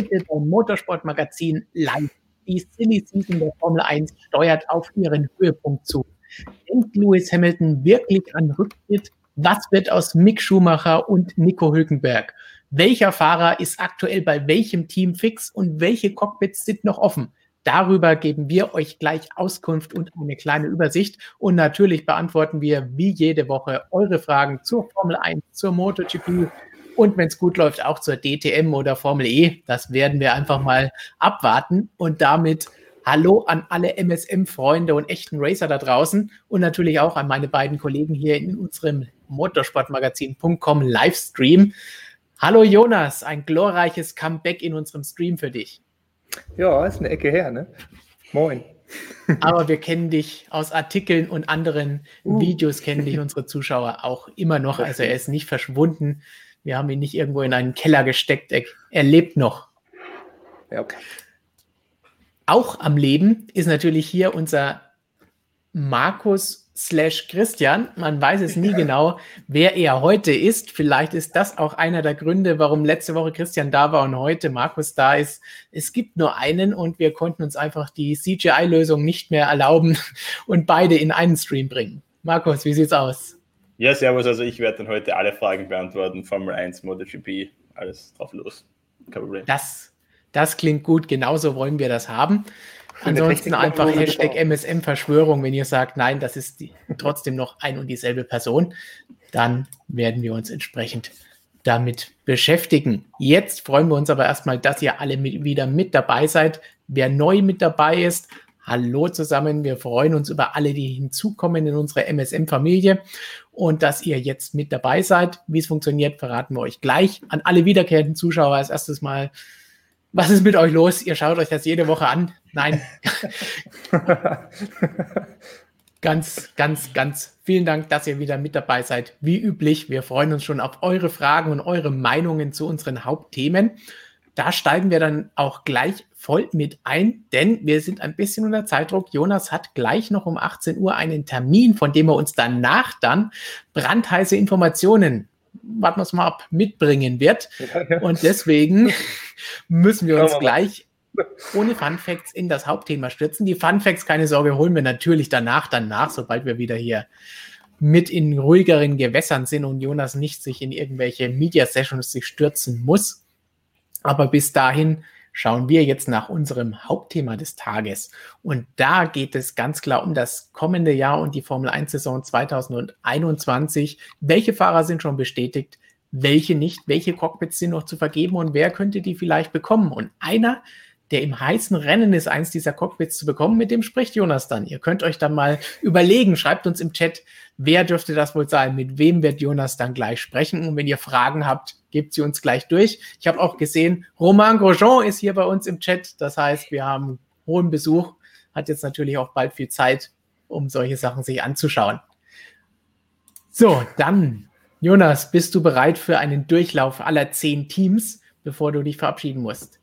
Heute beim Motorsportmagazin live. Die Silly Season der Formel 1 steuert auf ihren Höhepunkt zu. Denkt Lewis Hamilton wirklich an Rücktritt? Was wird aus Mick Schumacher und Nico Hülkenberg? Welcher Fahrer ist aktuell bei welchem Team fix und welche Cockpits sind noch offen? Darüber geben wir euch gleich Auskunft und eine kleine Übersicht. Und natürlich beantworten wir wie jede Woche eure Fragen zur Formel 1, zur MotoGP und wenn es gut läuft, auch zur DTM oder Formel E. Das werden wir einfach mal abwarten. Und damit Hallo an alle MSM-Freunde und echten Racer da draußen und natürlich auch an meine beiden Kollegen hier in unserem Motorsportmagazin.com Livestream. Hallo Jonas, ein glorreiches Comeback in unserem Stream für dich. Ja, ist eine Ecke her, ne? Moin. Aber wir kennen dich aus Artikeln und anderen uh. Videos, kennen dich unsere Zuschauer auch immer noch. Also er ist nicht verschwunden. Wir haben ihn nicht irgendwo in einen Keller gesteckt. Er, er lebt noch. Ja. Auch am Leben ist natürlich hier unser Markus slash Christian. Man weiß es nie genau, wer er heute ist. Vielleicht ist das auch einer der Gründe, warum letzte Woche Christian da war und heute Markus da ist. Es gibt nur einen und wir konnten uns einfach die CGI-Lösung nicht mehr erlauben und beide in einen Stream bringen. Markus, wie sieht's aus? Ja, servus. Also ich werde dann heute alle Fragen beantworten. Formel 1, MotoGP, alles drauf los. Kein Problem. Das, das klingt gut. Genauso wollen wir das haben. Ansonsten einfach Hashtag MSM-Verschwörung, wenn ihr sagt, nein, das ist die, trotzdem noch ein und dieselbe Person, dann werden wir uns entsprechend damit beschäftigen. Jetzt freuen wir uns aber erstmal, dass ihr alle mit, wieder mit dabei seid. Wer neu mit dabei ist, hallo zusammen. Wir freuen uns über alle, die hinzukommen in unsere MSM-Familie und dass ihr jetzt mit dabei seid. Wie es funktioniert, verraten wir euch gleich. An alle wiederkehrenden Zuschauer als erstes mal was ist mit euch los? Ihr schaut euch das jede Woche an. Nein. ganz, ganz, ganz vielen Dank, dass ihr wieder mit dabei seid. Wie üblich, wir freuen uns schon auf eure Fragen und eure Meinungen zu unseren Hauptthemen. Da steigen wir dann auch gleich voll mit ein, denn wir sind ein bisschen unter Zeitdruck. Jonas hat gleich noch um 18 Uhr einen Termin, von dem er uns danach dann brandheiße Informationen warten wir es mal ab, mitbringen wird. Ja, ja. Und deswegen müssen wir uns gleich ohne Fun Facts in das Hauptthema stürzen. Die Fun Facts, keine Sorge, holen wir natürlich danach, danach, sobald wir wieder hier mit in ruhigeren Gewässern sind und Jonas nicht sich in irgendwelche Media Sessions sich stürzen muss. Aber bis dahin schauen wir jetzt nach unserem Hauptthema des Tages. Und da geht es ganz klar um das kommende Jahr und die Formel 1-Saison 2021. Welche Fahrer sind schon bestätigt? Welche nicht? Welche Cockpits sind noch zu vergeben und wer könnte die vielleicht bekommen? Und einer, der im heißen Rennen ist, eins dieser Cockpits zu bekommen, mit dem spricht Jonas dann. Ihr könnt euch dann mal überlegen, schreibt uns im Chat, wer dürfte das wohl sein, mit wem wird Jonas dann gleich sprechen. Und wenn ihr Fragen habt, gebt sie uns gleich durch. Ich habe auch gesehen, Romain Grosjean ist hier bei uns im Chat. Das heißt, wir haben hohen Besuch, hat jetzt natürlich auch bald viel Zeit, um solche Sachen sich anzuschauen. So, dann, Jonas, bist du bereit für einen Durchlauf aller zehn Teams, bevor du dich verabschieden musst?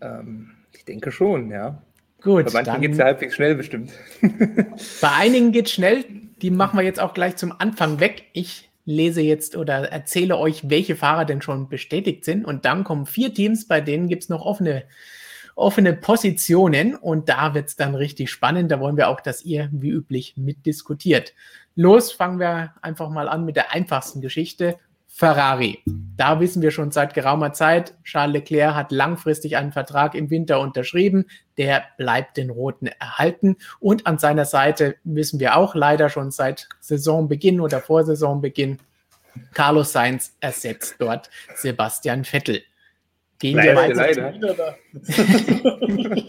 Ähm, ich denke schon, ja. Gut. Bei manchen geht es ja halbwegs schnell bestimmt. bei einigen geht es schnell. Die machen wir jetzt auch gleich zum Anfang weg. Ich lese jetzt oder erzähle euch, welche Fahrer denn schon bestätigt sind. Und dann kommen vier Teams, bei denen gibt es noch offene, offene Positionen. Und da wird es dann richtig spannend. Da wollen wir auch, dass ihr wie üblich mitdiskutiert. Los, fangen wir einfach mal an mit der einfachsten Geschichte. Ferrari. Da wissen wir schon seit geraumer Zeit, Charles Leclerc hat langfristig einen Vertrag im Winter unterschrieben. Der bleibt den Roten erhalten. Und an seiner Seite wissen wir auch leider schon seit Saisonbeginn oder vor Saisonbeginn, Carlos Sainz ersetzt dort Sebastian Vettel. Gehen leider, wir weiter. Leider.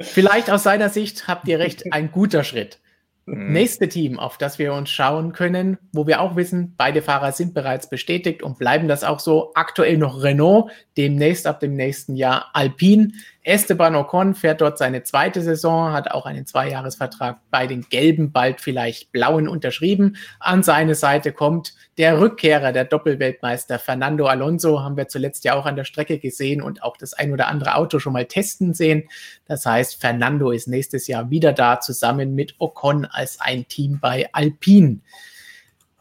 Vielleicht aus seiner Sicht habt ihr recht, ein guter Schritt. Mhm. Nächste Team, auf das wir uns schauen können, wo wir auch wissen, beide Fahrer sind bereits bestätigt und bleiben das auch so. Aktuell noch Renault, demnächst ab dem nächsten Jahr Alpine. Esteban Ocon fährt dort seine zweite Saison, hat auch einen Zweijahresvertrag bei den Gelben, bald vielleicht Blauen unterschrieben. An seine Seite kommt der Rückkehrer, der Doppelweltmeister Fernando Alonso, haben wir zuletzt ja auch an der Strecke gesehen und auch das ein oder andere Auto schon mal testen sehen. Das heißt, Fernando ist nächstes Jahr wieder da, zusammen mit Ocon als ein Team bei Alpine.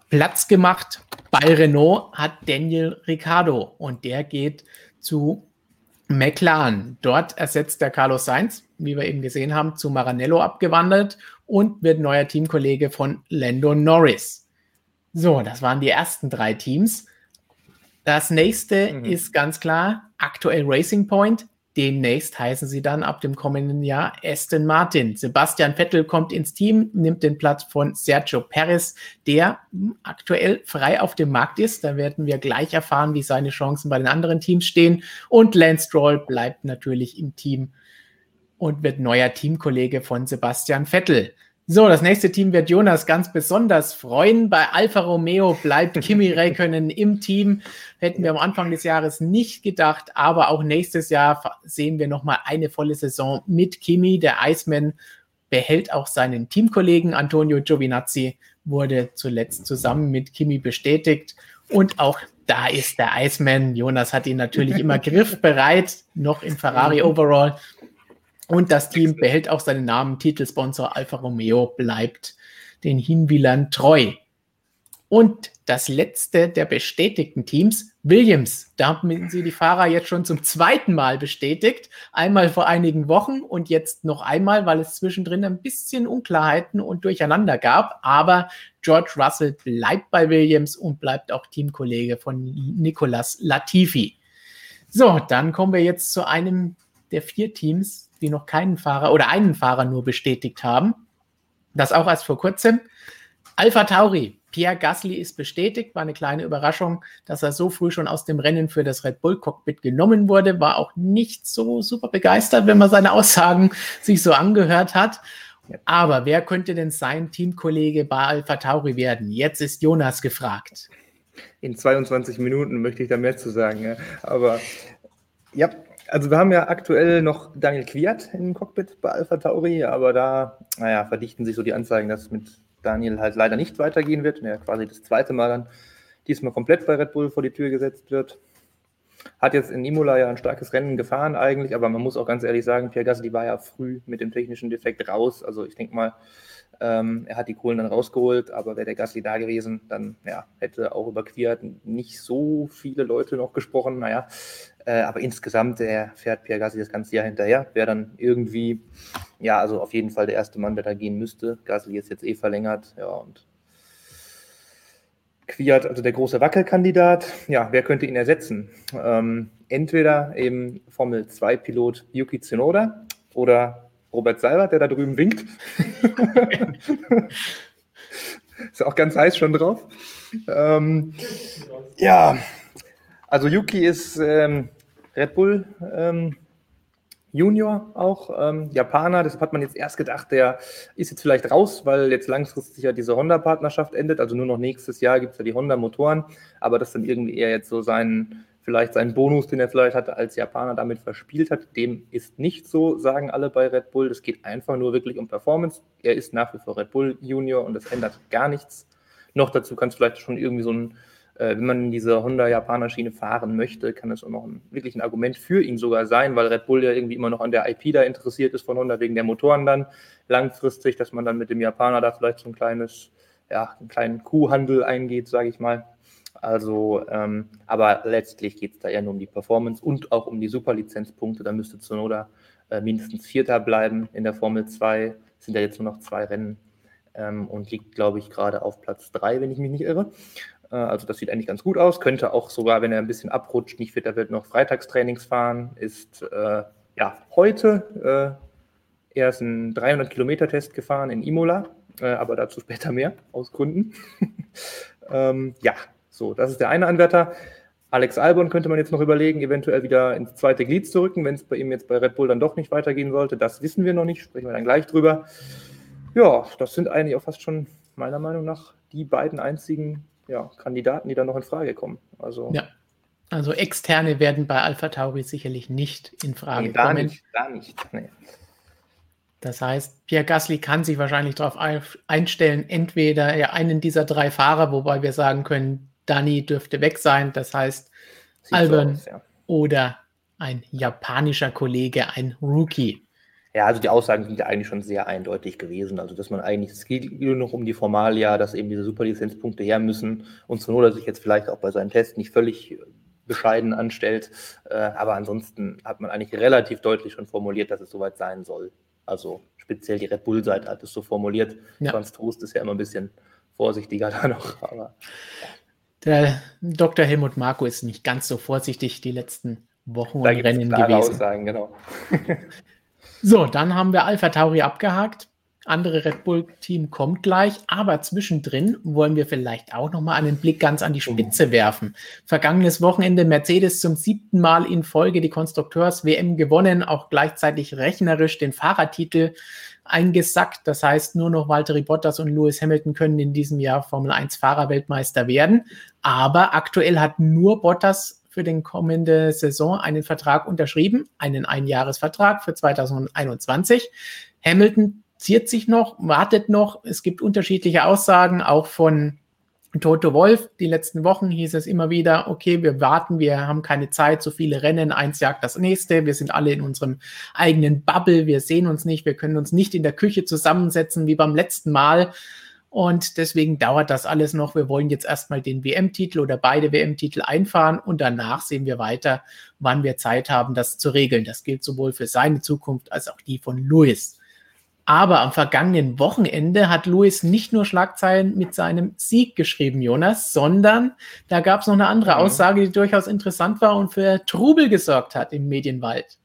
Platz gemacht bei Renault hat Daniel Ricciardo und der geht zu McLaren. Dort ersetzt der Carlos Sainz, wie wir eben gesehen haben, zu Maranello abgewandelt und wird neuer Teamkollege von Lando Norris. So, das waren die ersten drei Teams. Das nächste mhm. ist ganz klar aktuell Racing Point. Demnächst heißen sie dann ab dem kommenden Jahr Aston Martin. Sebastian Vettel kommt ins Team, nimmt den Platz von Sergio Perez, der aktuell frei auf dem Markt ist. Da werden wir gleich erfahren, wie seine Chancen bei den anderen Teams stehen. Und Lance Stroll bleibt natürlich im Team und wird neuer Teamkollege von Sebastian Vettel. So, das nächste Team wird Jonas ganz besonders freuen. Bei Alfa Romeo bleibt Kimi Räikkönen im Team. Hätten wir am Anfang des Jahres nicht gedacht, aber auch nächstes Jahr sehen wir nochmal eine volle Saison mit Kimi. Der Iceman behält auch seinen Teamkollegen Antonio Giovinazzi, wurde zuletzt zusammen mit Kimi bestätigt. Und auch da ist der Iceman. Jonas hat ihn natürlich immer griffbereit, noch in Ferrari Overall. Und das Team behält auch seinen Namen. Titelsponsor Alfa Romeo bleibt den Hinwilern treu. Und das letzte der bestätigten Teams, Williams. Da haben sie die Fahrer jetzt schon zum zweiten Mal bestätigt. Einmal vor einigen Wochen und jetzt noch einmal, weil es zwischendrin ein bisschen Unklarheiten und Durcheinander gab. Aber George Russell bleibt bei Williams und bleibt auch Teamkollege von Nicolas Latifi. So, dann kommen wir jetzt zu einem der vier Teams, die noch keinen Fahrer oder einen Fahrer nur bestätigt haben. Das auch erst vor kurzem. Alpha Tauri, Pierre Gasly ist bestätigt, war eine kleine Überraschung, dass er so früh schon aus dem Rennen für das Red Bull Cockpit genommen wurde, war auch nicht so super begeistert, wenn man seine Aussagen sich so angehört hat. Aber wer könnte denn sein Teamkollege bei Alpha Tauri werden? Jetzt ist Jonas gefragt. In 22 Minuten möchte ich da mehr zu sagen. Aber ja, also wir haben ja aktuell noch Daniel Quiert im Cockpit bei Alpha Tauri, aber da, naja, verdichten sich so die Anzeigen, dass es mit Daniel halt leider nicht weitergehen wird. Ja, quasi das zweite Mal dann diesmal komplett bei Red Bull vor die Tür gesetzt wird. Hat jetzt in Imola ja ein starkes Rennen gefahren eigentlich, aber man muss auch ganz ehrlich sagen, Pierre Gasly war ja früh mit dem technischen Defekt raus. Also ich denke mal, ähm, er hat die Kohlen dann rausgeholt, aber wäre der Gasly da gewesen, dann ja, hätte auch über Quiert nicht so viele Leute noch gesprochen. Naja, äh, aber insgesamt der fährt Pierre Gasly das ganze Jahr hinterher. Wäre dann irgendwie, ja, also auf jeden Fall der erste Mann, der da gehen müsste. Gasly ist jetzt eh verlängert, ja, und Quiert, also der große Wackelkandidat, ja, wer könnte ihn ersetzen? Ähm, entweder eben Formel 2-Pilot Yuki Tsunoda oder Robert Seibert, der da drüben winkt. Ist auch ganz heiß schon drauf. Ähm, ja, also Yuki ist ähm, Red Bull ähm, Junior auch, ähm, Japaner. Deshalb hat man jetzt erst gedacht, der ist jetzt vielleicht raus, weil jetzt langfristig ja diese Honda-Partnerschaft endet. Also nur noch nächstes Jahr gibt es ja die Honda-Motoren. Aber das dann irgendwie eher jetzt so sein vielleicht seinen Bonus, den er vielleicht hatte, als Japaner damit verspielt hat. Dem ist nicht so, sagen alle bei Red Bull. Es geht einfach nur wirklich um Performance. Er ist nach wie vor Red Bull Junior und das ändert gar nichts. Noch dazu kann es vielleicht schon irgendwie so ein, wenn man in diese Honda-Japaner-Schiene fahren möchte, kann es auch noch ein, wirklich ein Argument für ihn sogar sein, weil Red Bull ja irgendwie immer noch an der IP da interessiert ist von Honda wegen der Motoren dann langfristig, dass man dann mit dem Japaner da vielleicht so ein kleines, ja, einen kleinen Kuhhandel eingeht, sage ich mal. Also, ähm, aber letztlich geht es da eher nur um die Performance und auch um die Superlizenzpunkte. Da müsste Zunoda äh, mindestens Vierter bleiben in der Formel 2. Es sind ja jetzt nur noch zwei Rennen ähm, und liegt, glaube ich, gerade auf Platz 3, wenn ich mich nicht irre. Äh, also das sieht eigentlich ganz gut aus. Könnte auch sogar, wenn er ein bisschen abrutscht, nicht Vierter wird, noch Freitagstrainings fahren. Ist äh, ja heute äh, erst einen 300-Kilometer-Test gefahren in Imola, äh, aber dazu später mehr aus Gründen. ähm, ja, so, das ist der eine Anwärter. Alex Albon könnte man jetzt noch überlegen, eventuell wieder ins zweite Glied zu rücken, wenn es bei ihm jetzt bei Red Bull dann doch nicht weitergehen sollte. Das wissen wir noch nicht, sprechen wir dann gleich drüber. Ja, das sind eigentlich auch fast schon meiner Meinung nach die beiden einzigen ja, Kandidaten, die da noch in Frage kommen. Also, ja. also externe werden bei Alpha Tauri sicherlich nicht in Frage nee, kommen. Nicht, da nicht. Nee. Das heißt, Pierre Gasly kann sich wahrscheinlich darauf einstellen, entweder ja, einen dieser drei Fahrer, wobei wir sagen können, Dani dürfte weg sein. Das heißt, Sieht Albon so aus, ja. oder ein japanischer Kollege, ein Rookie. Ja, also die Aussagen sind ja eigentlich schon sehr eindeutig gewesen. Also, dass man eigentlich, es geht nur noch um die Formalia, dass eben diese Superlizenzpunkte her müssen und Zunoda sich jetzt vielleicht auch bei seinen Tests nicht völlig bescheiden anstellt. Äh, aber ansonsten hat man eigentlich relativ deutlich schon formuliert, dass es soweit sein soll. Also speziell die Red Bull-Seite hat es so formuliert. Ja. Franz Trost ist ja immer ein bisschen vorsichtiger da noch. Aber, Der Dr. Helmut Marko ist nicht ganz so vorsichtig die letzten Wochen und Rennen gewesen. Aussagen, genau. so, dann haben wir Alpha Tauri abgehakt andere Red Bull-Team kommt gleich, aber zwischendrin wollen wir vielleicht auch noch mal einen Blick ganz an die mhm. Spitze werfen. Vergangenes Wochenende Mercedes zum siebten Mal in Folge die Konstrukteurs-WM gewonnen, auch gleichzeitig rechnerisch den Fahrertitel eingesackt. Das heißt, nur noch Valtteri Bottas und Lewis Hamilton können in diesem Jahr Formel 1 Fahrerweltmeister werden. Aber aktuell hat nur Bottas für den kommende Saison einen Vertrag unterschrieben, einen Einjahresvertrag für 2021. Hamilton ziert sich noch, wartet noch. Es gibt unterschiedliche Aussagen, auch von Toto Wolf. Die letzten Wochen hieß es immer wieder, okay, wir warten, wir haben keine Zeit, so viele Rennen, eins jagt das nächste, wir sind alle in unserem eigenen Bubble, wir sehen uns nicht, wir können uns nicht in der Küche zusammensetzen wie beim letzten Mal. Und deswegen dauert das alles noch. Wir wollen jetzt erstmal den WM-Titel oder beide WM-Titel einfahren und danach sehen wir weiter, wann wir Zeit haben, das zu regeln. Das gilt sowohl für seine Zukunft als auch die von Louis. Aber am vergangenen Wochenende hat Luis nicht nur Schlagzeilen mit seinem Sieg geschrieben, Jonas, sondern da gab es noch eine andere Aussage, die durchaus interessant war und für Trubel gesorgt hat im Medienwald.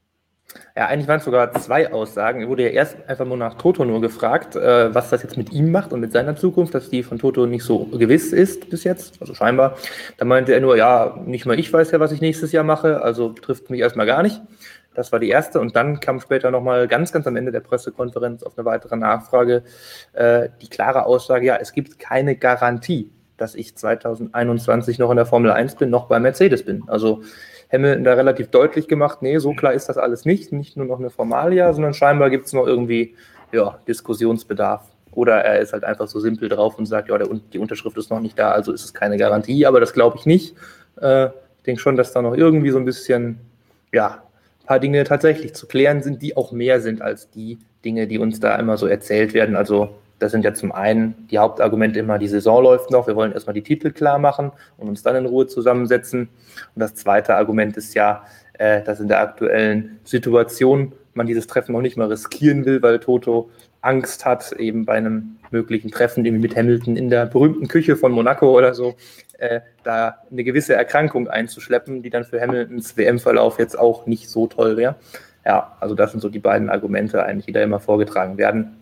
Ja, eigentlich waren es sogar zwei Aussagen. Er wurde ja erst einfach nur nach Toto nur gefragt, äh, was das jetzt mit ihm macht und mit seiner Zukunft, dass die von Toto nicht so gewiss ist bis jetzt, also scheinbar. Da meinte er nur, ja, nicht mal ich weiß ja, was ich nächstes Jahr mache, also trifft mich erstmal gar nicht. Das war die erste. Und dann kam später nochmal ganz, ganz am Ende der Pressekonferenz auf eine weitere Nachfrage äh, die klare Aussage, ja, es gibt keine Garantie, dass ich 2021 noch in der Formel 1 bin, noch bei Mercedes bin. Also Hamilton da relativ deutlich gemacht, nee, so klar ist das alles nicht, nicht nur noch eine Formalia, sondern scheinbar gibt es noch irgendwie ja, Diskussionsbedarf. Oder er ist halt einfach so simpel drauf und sagt, ja, der, die Unterschrift ist noch nicht da, also ist es keine Garantie, aber das glaube ich nicht. Äh, ich denke schon, dass da noch irgendwie so ein bisschen, ja, paar Dinge tatsächlich zu klären sind, die auch mehr sind als die Dinge, die uns da immer so erzählt werden. Also das sind ja zum einen die Hauptargumente immer, die Saison läuft noch, wir wollen erstmal die Titel klar machen und uns dann in Ruhe zusammensetzen. Und das zweite Argument ist ja, äh, dass in der aktuellen Situation man dieses Treffen noch nicht mal riskieren will, weil Toto Angst hat, eben bei einem möglichen Treffen irgendwie mit Hamilton in der berühmten Küche von Monaco oder so, äh, da eine gewisse Erkrankung einzuschleppen, die dann für Hamiltons WM-Verlauf jetzt auch nicht so toll wäre. Ja, also das sind so die beiden Argumente eigentlich, die da immer vorgetragen werden.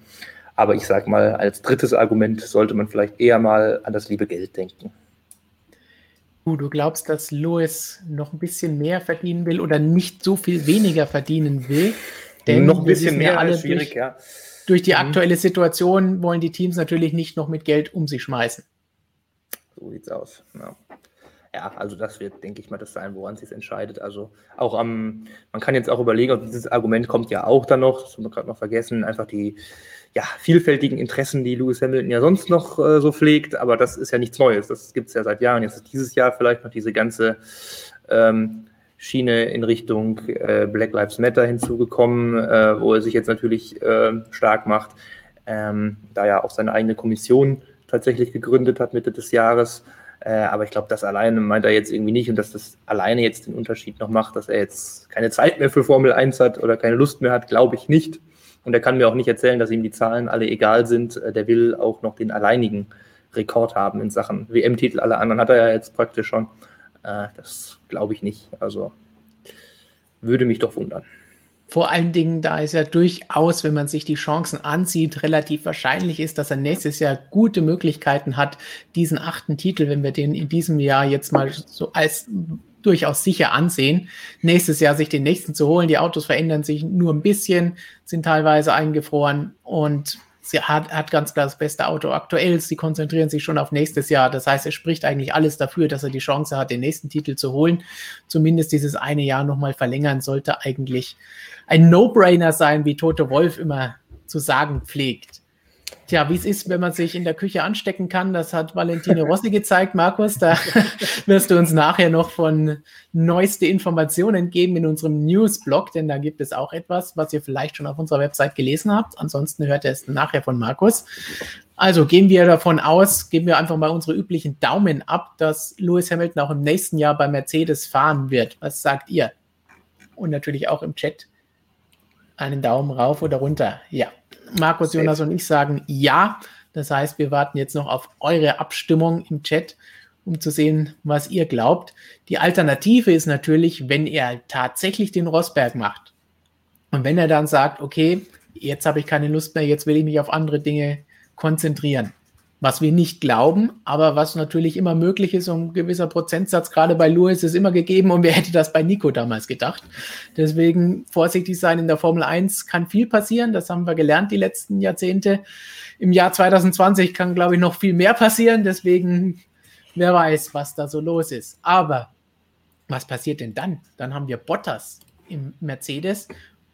Aber ich sage mal, als drittes Argument sollte man vielleicht eher mal an das liebe Geld denken. Du, glaubst, dass Lewis noch ein bisschen mehr verdienen will oder nicht so viel weniger verdienen will? Denn noch ein bisschen mehr, alle schwierig, durch, ja. Durch die mhm. aktuelle Situation wollen die Teams natürlich nicht noch mit Geld um sich schmeißen. So sieht's aus. Ja. ja. also das wird, denke ich mal, das sein, woran sich entscheidet. Also auch am, man kann jetzt auch überlegen, und dieses Argument kommt ja auch dann noch, das haben wir gerade noch vergessen, einfach die ja, vielfältigen Interessen, die Lewis Hamilton ja sonst noch äh, so pflegt, aber das ist ja nichts Neues. Das gibt es ja seit Jahren. Jetzt ist dieses Jahr vielleicht noch diese ganze ähm, Schiene in Richtung äh, Black Lives Matter hinzugekommen, äh, wo er sich jetzt natürlich äh, stark macht, ähm, da ja auch seine eigene Kommission tatsächlich gegründet hat Mitte des Jahres. Äh, aber ich glaube, das alleine meint er jetzt irgendwie nicht und dass das alleine jetzt den Unterschied noch macht, dass er jetzt keine Zeit mehr für Formel 1 hat oder keine Lust mehr hat, glaube ich nicht. Und er kann mir auch nicht erzählen, dass ihm die Zahlen alle egal sind. Äh, der will auch noch den alleinigen Rekord haben in Sachen WM-Titel. Alle anderen hat er ja jetzt praktisch schon. Äh, das glaube ich nicht. Also würde mich doch wundern. Vor allen Dingen, da es ja durchaus, wenn man sich die Chancen ansieht, relativ wahrscheinlich ist, dass er nächstes Jahr gute Möglichkeiten hat, diesen achten Titel, wenn wir den in diesem Jahr jetzt mal so als durchaus sicher ansehen, nächstes Jahr sich den nächsten zu holen. Die Autos verändern sich nur ein bisschen, sind teilweise eingefroren und sie hat, hat ganz klar das beste Auto aktuell. Sie konzentrieren sich schon auf nächstes Jahr. Das heißt, es spricht eigentlich alles dafür, dass er die Chance hat, den nächsten Titel zu holen. Zumindest dieses eine Jahr nochmal verlängern sollte eigentlich ein No-Brainer sein, wie Tote Wolf immer zu sagen pflegt. Tja, wie es ist, wenn man sich in der Küche anstecken kann, das hat Valentine Rossi gezeigt, Markus. Da wirst du uns nachher noch von neueste Informationen geben in unserem Newsblog, denn da gibt es auch etwas, was ihr vielleicht schon auf unserer Website gelesen habt. Ansonsten hört ihr es nachher von Markus. Also gehen wir davon aus, geben wir einfach mal unsere üblichen Daumen ab, dass Lewis Hamilton auch im nächsten Jahr bei Mercedes fahren wird. Was sagt ihr? Und natürlich auch im Chat einen Daumen rauf oder runter. Ja. Markus, Jonas und ich sagen ja. Das heißt, wir warten jetzt noch auf eure Abstimmung im Chat, um zu sehen, was ihr glaubt. Die Alternative ist natürlich, wenn er tatsächlich den Rosberg macht. Und wenn er dann sagt, okay, jetzt habe ich keine Lust mehr, jetzt will ich mich auf andere Dinge konzentrieren was wir nicht glauben, aber was natürlich immer möglich ist und ein gewisser Prozentsatz gerade bei Lewis ist immer gegeben und wer hätte das bei Nico damals gedacht. Deswegen vorsichtig sein in der Formel 1 kann viel passieren, das haben wir gelernt die letzten Jahrzehnte. Im Jahr 2020 kann, glaube ich, noch viel mehr passieren, deswegen wer weiß, was da so los ist. Aber was passiert denn dann? Dann haben wir Bottas im Mercedes.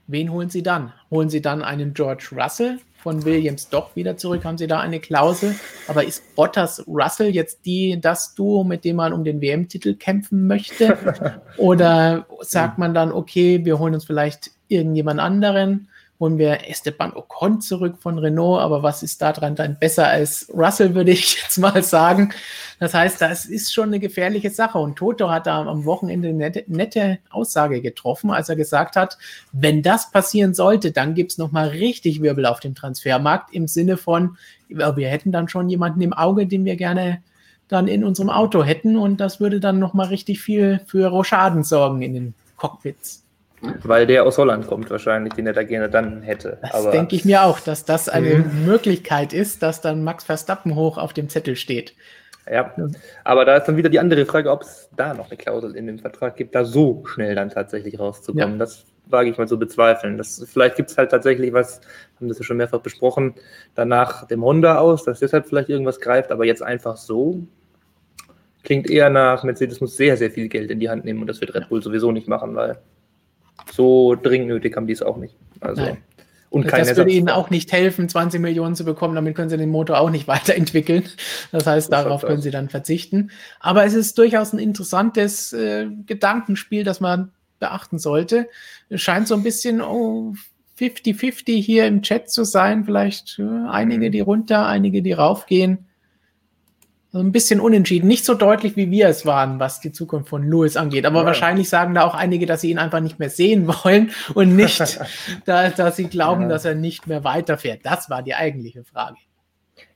Wen holen sie dann? Holen sie dann einen George Russell, von Williams doch wieder zurück. Haben sie da eine Klausel? Aber ist Bottas Russell jetzt die, das Duo, mit dem man um den WM-Titel kämpfen möchte? Oder sagt man dann, okay, wir holen uns vielleicht irgendjemand anderen? Holen wir Esteban Ocon zurück von Renault, aber was ist daran dann besser als Russell, würde ich jetzt mal sagen. Das heißt, das ist schon eine gefährliche Sache. Und Toto hat da am Wochenende eine nette, Aussage getroffen, als er gesagt hat, wenn das passieren sollte, dann gibt es nochmal richtig Wirbel auf dem Transfermarkt im Sinne von, wir hätten dann schon jemanden im Auge, den wir gerne dann in unserem Auto hätten und das würde dann nochmal richtig viel für Rochaden sorgen in den Cockpits. Weil der aus Holland kommt wahrscheinlich, den er da gerne dann hätte. Das denke ich mir auch, dass das eine mhm. Möglichkeit ist, dass dann Max Verstappen hoch auf dem Zettel steht. Ja, aber da ist dann wieder die andere Frage, ob es da noch eine Klausel in dem Vertrag gibt, da so schnell dann tatsächlich rauszukommen. Ja. Das wage ich mal zu bezweifeln. Das, vielleicht gibt es halt tatsächlich was, haben das ja schon mehrfach besprochen, danach dem Honda aus, dass deshalb vielleicht irgendwas greift, aber jetzt einfach so klingt eher nach, Mercedes muss sehr, sehr viel Geld in die Hand nehmen und das wird Red Bull sowieso nicht machen, weil so dringend nötig haben die es auch nicht. Also, Nein. Und das würde ihnen auch nicht helfen, 20 Millionen zu bekommen. Damit können sie den Motor auch nicht weiterentwickeln. Das heißt, das darauf können sie dann verzichten. Aber es ist durchaus ein interessantes äh, Gedankenspiel, das man beachten sollte. Es scheint so ein bisschen 50-50 oh, hier im Chat zu sein. Vielleicht äh, einige, mhm. die runter, einige, die raufgehen ein bisschen unentschieden. Nicht so deutlich, wie wir es waren, was die Zukunft von Lewis angeht. Aber ja. wahrscheinlich sagen da auch einige, dass sie ihn einfach nicht mehr sehen wollen und nicht, da, dass sie glauben, ja. dass er nicht mehr weiterfährt. Das war die eigentliche Frage.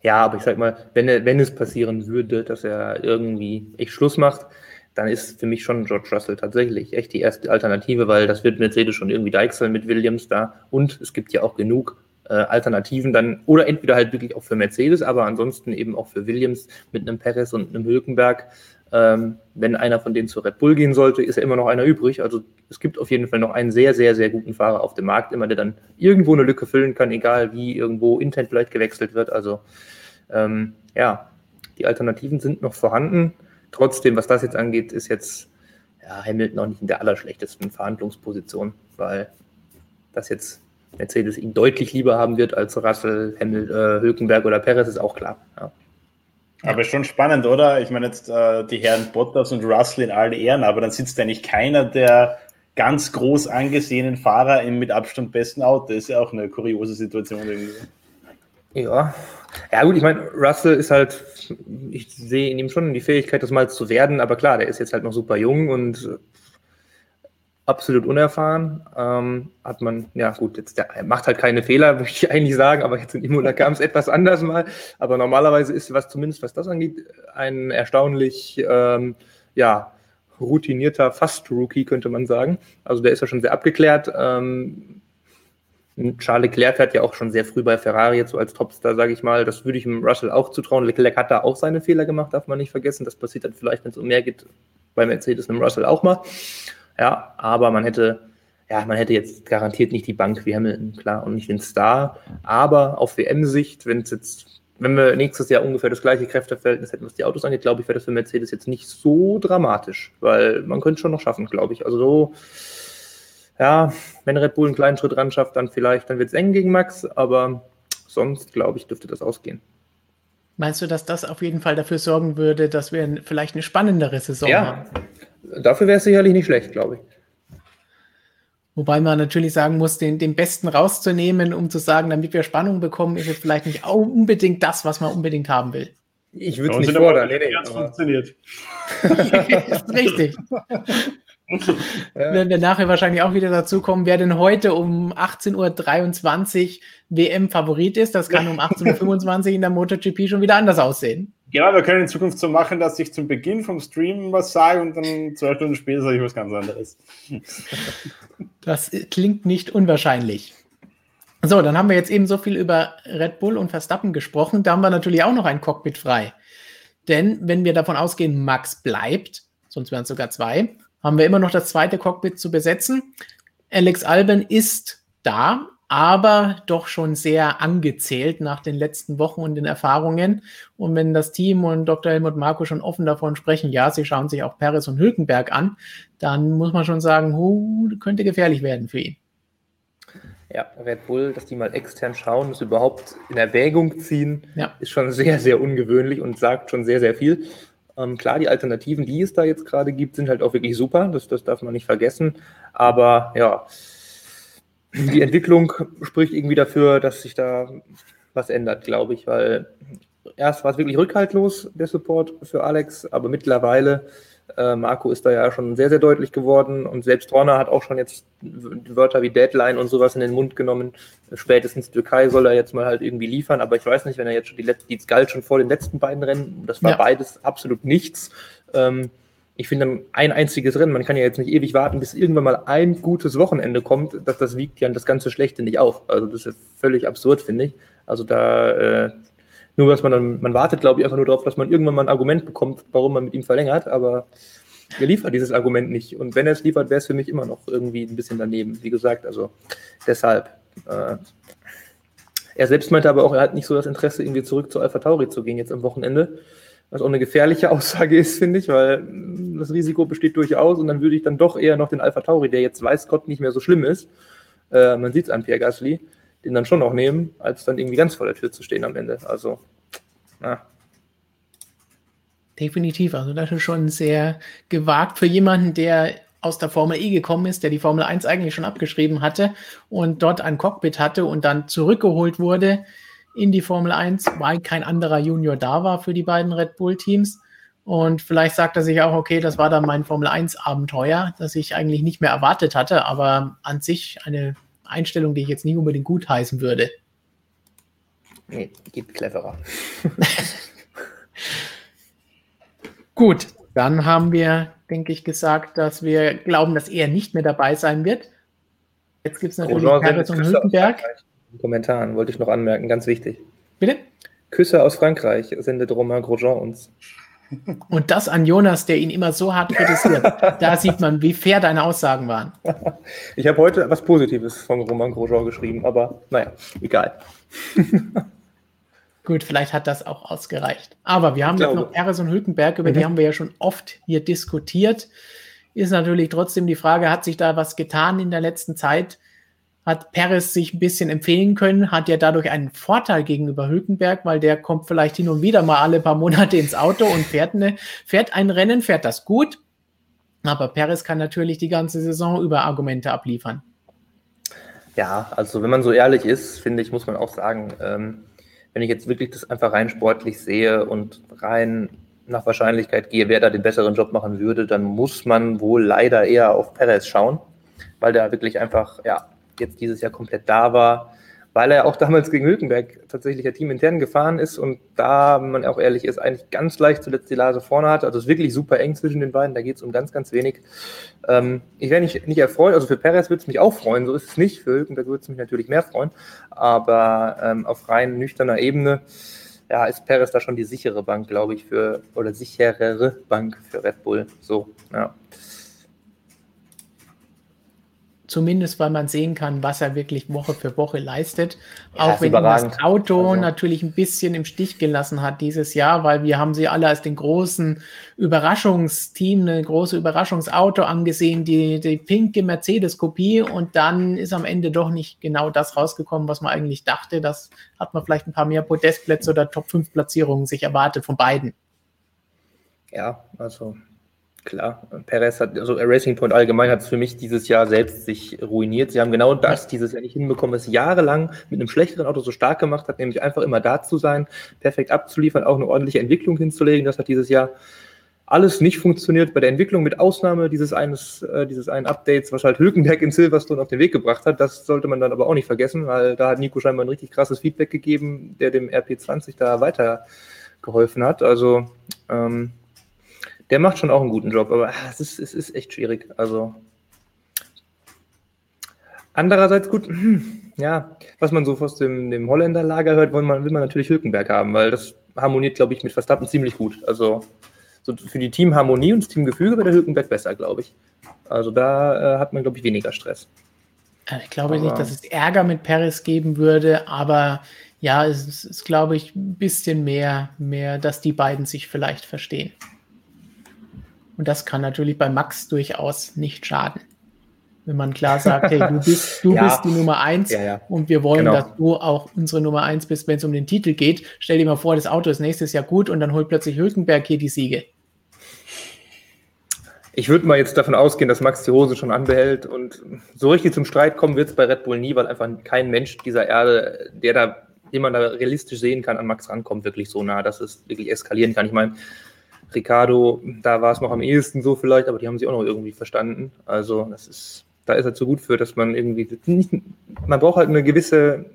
Ja, aber ich sag mal, wenn, wenn es passieren würde, dass er irgendwie echt Schluss macht, dann ist für mich schon George Russell tatsächlich echt die erste Alternative, weil das wird Mercedes schon irgendwie deichseln mit Williams da. Und es gibt ja auch genug äh, Alternativen dann, oder entweder halt wirklich auch für Mercedes, aber ansonsten eben auch für Williams mit einem Perez und einem Hülkenberg. Ähm, wenn einer von denen zu Red Bull gehen sollte, ist ja immer noch einer übrig. Also es gibt auf jeden Fall noch einen sehr, sehr, sehr guten Fahrer auf dem Markt, immer der dann irgendwo eine Lücke füllen kann, egal wie irgendwo Intent vielleicht gewechselt wird. Also ähm, ja, die Alternativen sind noch vorhanden. Trotzdem, was das jetzt angeht, ist jetzt ja, Hamilton auch nicht in der allerschlechtesten Verhandlungsposition, weil das jetzt Mercedes ihn deutlich lieber haben wird als Russell, Hamilton, äh, Hülkenberg oder Perez, ist auch klar. Ja. Aber schon spannend, oder? Ich meine jetzt äh, die Herren Bottas und Russell in allen Ehren, aber dann sitzt eigentlich keiner der ganz groß angesehenen Fahrer im mit Abstand besten Auto. Das ist ja auch eine kuriose Situation irgendwie. Ja, ja gut, ich meine, Russell ist halt, ich sehe in ihm schon die Fähigkeit, das mal zu werden, aber klar, der ist jetzt halt noch super jung und absolut unerfahren. Ähm, hat man, ja gut, jetzt der macht halt keine Fehler, möchte ich eigentlich sagen, aber jetzt in Imola kam es etwas anders mal. Aber normalerweise ist was zumindest was das angeht, ein erstaunlich ähm, ja, routinierter Fast-Rookie, könnte man sagen. Also der ist ja schon sehr abgeklärt. Ähm, Charles Leclerc fährt ja auch schon sehr früh bei Ferrari jetzt so als Topstar, sage ich mal. Das würde ich dem Russell auch zutrauen. Leclerc hat da auch seine Fehler gemacht, darf man nicht vergessen. Das passiert dann vielleicht, wenn es um mehr geht, bei Mercedes und Russell auch mal. Ja, aber man hätte, ja, man hätte jetzt garantiert nicht die Bank wie Hamilton, klar, und nicht den Star. Aber auf WM-Sicht, wenn es jetzt, wenn wir nächstes Jahr ungefähr das gleiche Kräfteverhältnis hätten, was die Autos angeht, glaube ich, wäre das für Mercedes jetzt nicht so dramatisch, weil man könnte es schon noch schaffen, glaube ich. Also so, ja, wenn Red Bull einen kleinen Schritt ran schafft, dann vielleicht, dann wird es eng gegen Max, aber sonst, glaube ich, dürfte das ausgehen. Meinst du, dass das auf jeden Fall dafür sorgen würde, dass wir vielleicht eine spannendere Saison ja, haben? Dafür wäre es sicherlich nicht schlecht, glaube ich. Wobei man natürlich sagen muss, den, den Besten rauszunehmen, um zu sagen, damit wir Spannung bekommen, ist jetzt vielleicht nicht unbedingt das, was man unbedingt haben will. Ich würde es nicht fordern. Nee, nee, funktioniert. richtig. ja. Werden wir nachher wahrscheinlich auch wieder dazu kommen, wer denn heute um 18.23 Uhr WM-Favorit ist. Das kann um 18.25 Uhr in der MotoGP schon wieder anders aussehen. Genau, wir können in Zukunft so machen, dass ich zum Beginn vom Stream was sage und dann zwei Stunden später sage ich was ganz anderes. Das klingt nicht unwahrscheinlich. So, dann haben wir jetzt eben so viel über Red Bull und Verstappen gesprochen. Da haben wir natürlich auch noch ein Cockpit frei. Denn wenn wir davon ausgehen, Max bleibt, sonst wären es sogar zwei, haben wir immer noch das zweite Cockpit zu besetzen. Alex Alben ist da, aber doch schon sehr angezählt nach den letzten Wochen und den Erfahrungen. Und wenn das Team und Dr. Helmut Marko schon offen davon sprechen, ja, sie schauen sich auch Paris und Hülkenberg an, dann muss man schon sagen, huh, könnte gefährlich werden für ihn. Ja, Red Bull, dass die mal extern schauen, das überhaupt in Erwägung ziehen, ja. ist schon sehr, sehr ungewöhnlich und sagt schon sehr, sehr viel. Ähm, klar, die Alternativen, die es da jetzt gerade gibt, sind halt auch wirklich super. Das, das darf man nicht vergessen. Aber ja, die Entwicklung spricht irgendwie dafür, dass sich da was ändert, glaube ich, weil erst war es wirklich rückhaltlos, der Support für Alex, aber mittlerweile äh, Marco ist da ja schon sehr, sehr deutlich geworden und selbst Horner hat auch schon jetzt Wörter wie Deadline und sowas in den Mund genommen. Spätestens Türkei soll er jetzt mal halt irgendwie liefern, aber ich weiß nicht, wenn er jetzt schon die letzten, die galt schon vor den letzten beiden Rennen, das war ja. beides absolut nichts. Ähm, ich finde ein einziges Rennen, man kann ja jetzt nicht ewig warten, bis irgendwann mal ein gutes Wochenende kommt, dass das wiegt ja das ganze Schlechte nicht auf. Also das ist völlig absurd, finde ich. Also da äh, nur was man dann, man wartet, glaube ich, einfach nur darauf, dass man irgendwann mal ein Argument bekommt, warum man mit ihm verlängert, aber er liefert dieses Argument nicht. Und wenn er es liefert, wäre es für mich immer noch irgendwie ein bisschen daneben. Wie gesagt, also deshalb. Äh, er selbst meinte aber auch, er hat nicht so das Interesse, irgendwie zurück zu Alpha Tauri zu gehen jetzt am Wochenende. Was auch eine gefährliche Aussage ist, finde ich, weil das Risiko besteht durchaus und dann würde ich dann doch eher noch den Alpha Tauri, der jetzt weiß Gott nicht mehr so schlimm ist, äh, man sieht es an Pierre Gasly, den dann schon noch nehmen, als dann irgendwie ganz vor der Tür zu stehen am Ende. Also, ja. Definitiv. Also, das ist schon sehr gewagt für jemanden, der aus der Formel E gekommen ist, der die Formel 1 eigentlich schon abgeschrieben hatte und dort ein Cockpit hatte und dann zurückgeholt wurde in die Formel 1, weil kein anderer Junior da war für die beiden Red Bull-Teams. Und vielleicht sagt er sich auch, okay, das war dann mein Formel 1-Abenteuer, das ich eigentlich nicht mehr erwartet hatte, aber an sich eine Einstellung, die ich jetzt nicht unbedingt gut heißen würde. Nee, gibt cleverer. Gut, dann haben wir, denke ich, gesagt, dass wir glauben, dass er nicht mehr dabei sein wird. Jetzt gibt es natürlich Perez und Hülkenberg. In Kommentaren wollte ich noch anmerken, ganz wichtig. Bitte? Küsse aus Frankreich sendet Romain Grosjean uns. Und das an Jonas, der ihn immer so hart kritisiert. da sieht man, wie fair deine Aussagen waren. Ich habe heute was Positives von Roman Grosjean geschrieben, aber naja, egal. Gut, vielleicht hat das auch ausgereicht. Aber wir haben jetzt noch Eres und Hülkenberg, über mhm. die haben wir ja schon oft hier diskutiert. Ist natürlich trotzdem die Frage, hat sich da was getan in der letzten Zeit? Hat Perez sich ein bisschen empfehlen können, hat ja dadurch einen Vorteil gegenüber Hülkenberg, weil der kommt vielleicht hin und wieder mal alle paar Monate ins Auto und fährt, eine, fährt ein Rennen, fährt das gut. Aber Perez kann natürlich die ganze Saison über Argumente abliefern. Ja, also wenn man so ehrlich ist, finde ich, muss man auch sagen, ähm, wenn ich jetzt wirklich das einfach rein sportlich sehe und rein nach Wahrscheinlichkeit gehe, wer da den besseren Job machen würde, dann muss man wohl leider eher auf Perez schauen, weil der wirklich einfach, ja, jetzt dieses Jahr komplett da war, weil er auch damals gegen Hülkenberg tatsächlich ja teamintern gefahren ist und da, wenn man auch ehrlich ist, eigentlich ganz leicht zuletzt die Lase vorne hatte. Also es ist wirklich super eng zwischen den beiden, da geht es um ganz, ganz wenig. Ähm, ich wäre nicht, nicht erfreut, also für Perez würde es mich auch freuen, so ist es nicht. Für Hülkenberg würde es mich natürlich mehr freuen, aber ähm, auf rein nüchterner Ebene ja, ist Perez da schon die sichere Bank, glaube ich, für, oder sicherere Bank für Red Bull. So, ja. Zumindest weil man sehen kann, was er wirklich Woche für Woche leistet. Ja, auch wenn das Auto also. natürlich ein bisschen im Stich gelassen hat dieses Jahr, weil wir haben sie alle als den großen Überraschungsteam, eine große Überraschungsauto angesehen, die, die pinke Mercedes-Kopie und dann ist am Ende doch nicht genau das rausgekommen, was man eigentlich dachte. Das hat man vielleicht ein paar mehr Podestplätze oder Top-5-Platzierungen sich erwartet von beiden. Ja, also Klar, Perez hat, also Racing Point allgemein hat es für mich dieses Jahr selbst sich ruiniert. Sie haben genau das dieses Jahr nicht hinbekommen, was jahrelang mit einem schlechteren Auto so stark gemacht hat, nämlich einfach immer da zu sein, perfekt abzuliefern, auch eine ordentliche Entwicklung hinzulegen. Das hat dieses Jahr alles nicht funktioniert bei der Entwicklung, mit Ausnahme dieses eines, äh, dieses einen Updates, was halt Hülkenberg in Silverstone auf den Weg gebracht hat. Das sollte man dann aber auch nicht vergessen, weil da hat Nico scheinbar ein richtig krasses Feedback gegeben, der dem RP20 da weitergeholfen hat. Also ähm, der macht schon auch einen guten Job, aber es ist, es ist echt schwierig. Also andererseits gut, hm, ja, was man so aus dem, dem Holländer Lager hört, will man, will man natürlich Hülkenberg haben, weil das harmoniert, glaube ich, mit Verstappen ziemlich gut. Also so für die Teamharmonie und das Teamgefüge wäre der Hülkenberg besser, glaube ich. Also da äh, hat man, glaube ich, weniger Stress. Ich glaube aber nicht, dass es Ärger mit Paris geben würde, aber ja, es ist, ist glaube ich, ein bisschen mehr, mehr, dass die beiden sich vielleicht verstehen. Und das kann natürlich bei Max durchaus nicht schaden. Wenn man klar sagt, hey, du bist, du ja. bist die Nummer eins ja, ja. und wir wollen, genau. dass du auch unsere Nummer eins bist, wenn es um den Titel geht. Stell dir mal vor, das Auto ist nächstes Jahr gut und dann holt plötzlich Hülkenberg hier die Siege. Ich würde mal jetzt davon ausgehen, dass Max die Hose schon anbehält und so richtig zum Streit kommen wird es bei Red Bull nie, weil einfach kein Mensch dieser Erde, der da, den man da realistisch sehen kann, an Max rankommt, wirklich so nah, dass es wirklich eskalieren kann. Ich meine, Ricardo, da war es noch am ehesten so vielleicht, aber die haben sich auch noch irgendwie verstanden. Also das ist, da ist er zu gut für, dass man irgendwie nicht, man braucht halt eine gewisse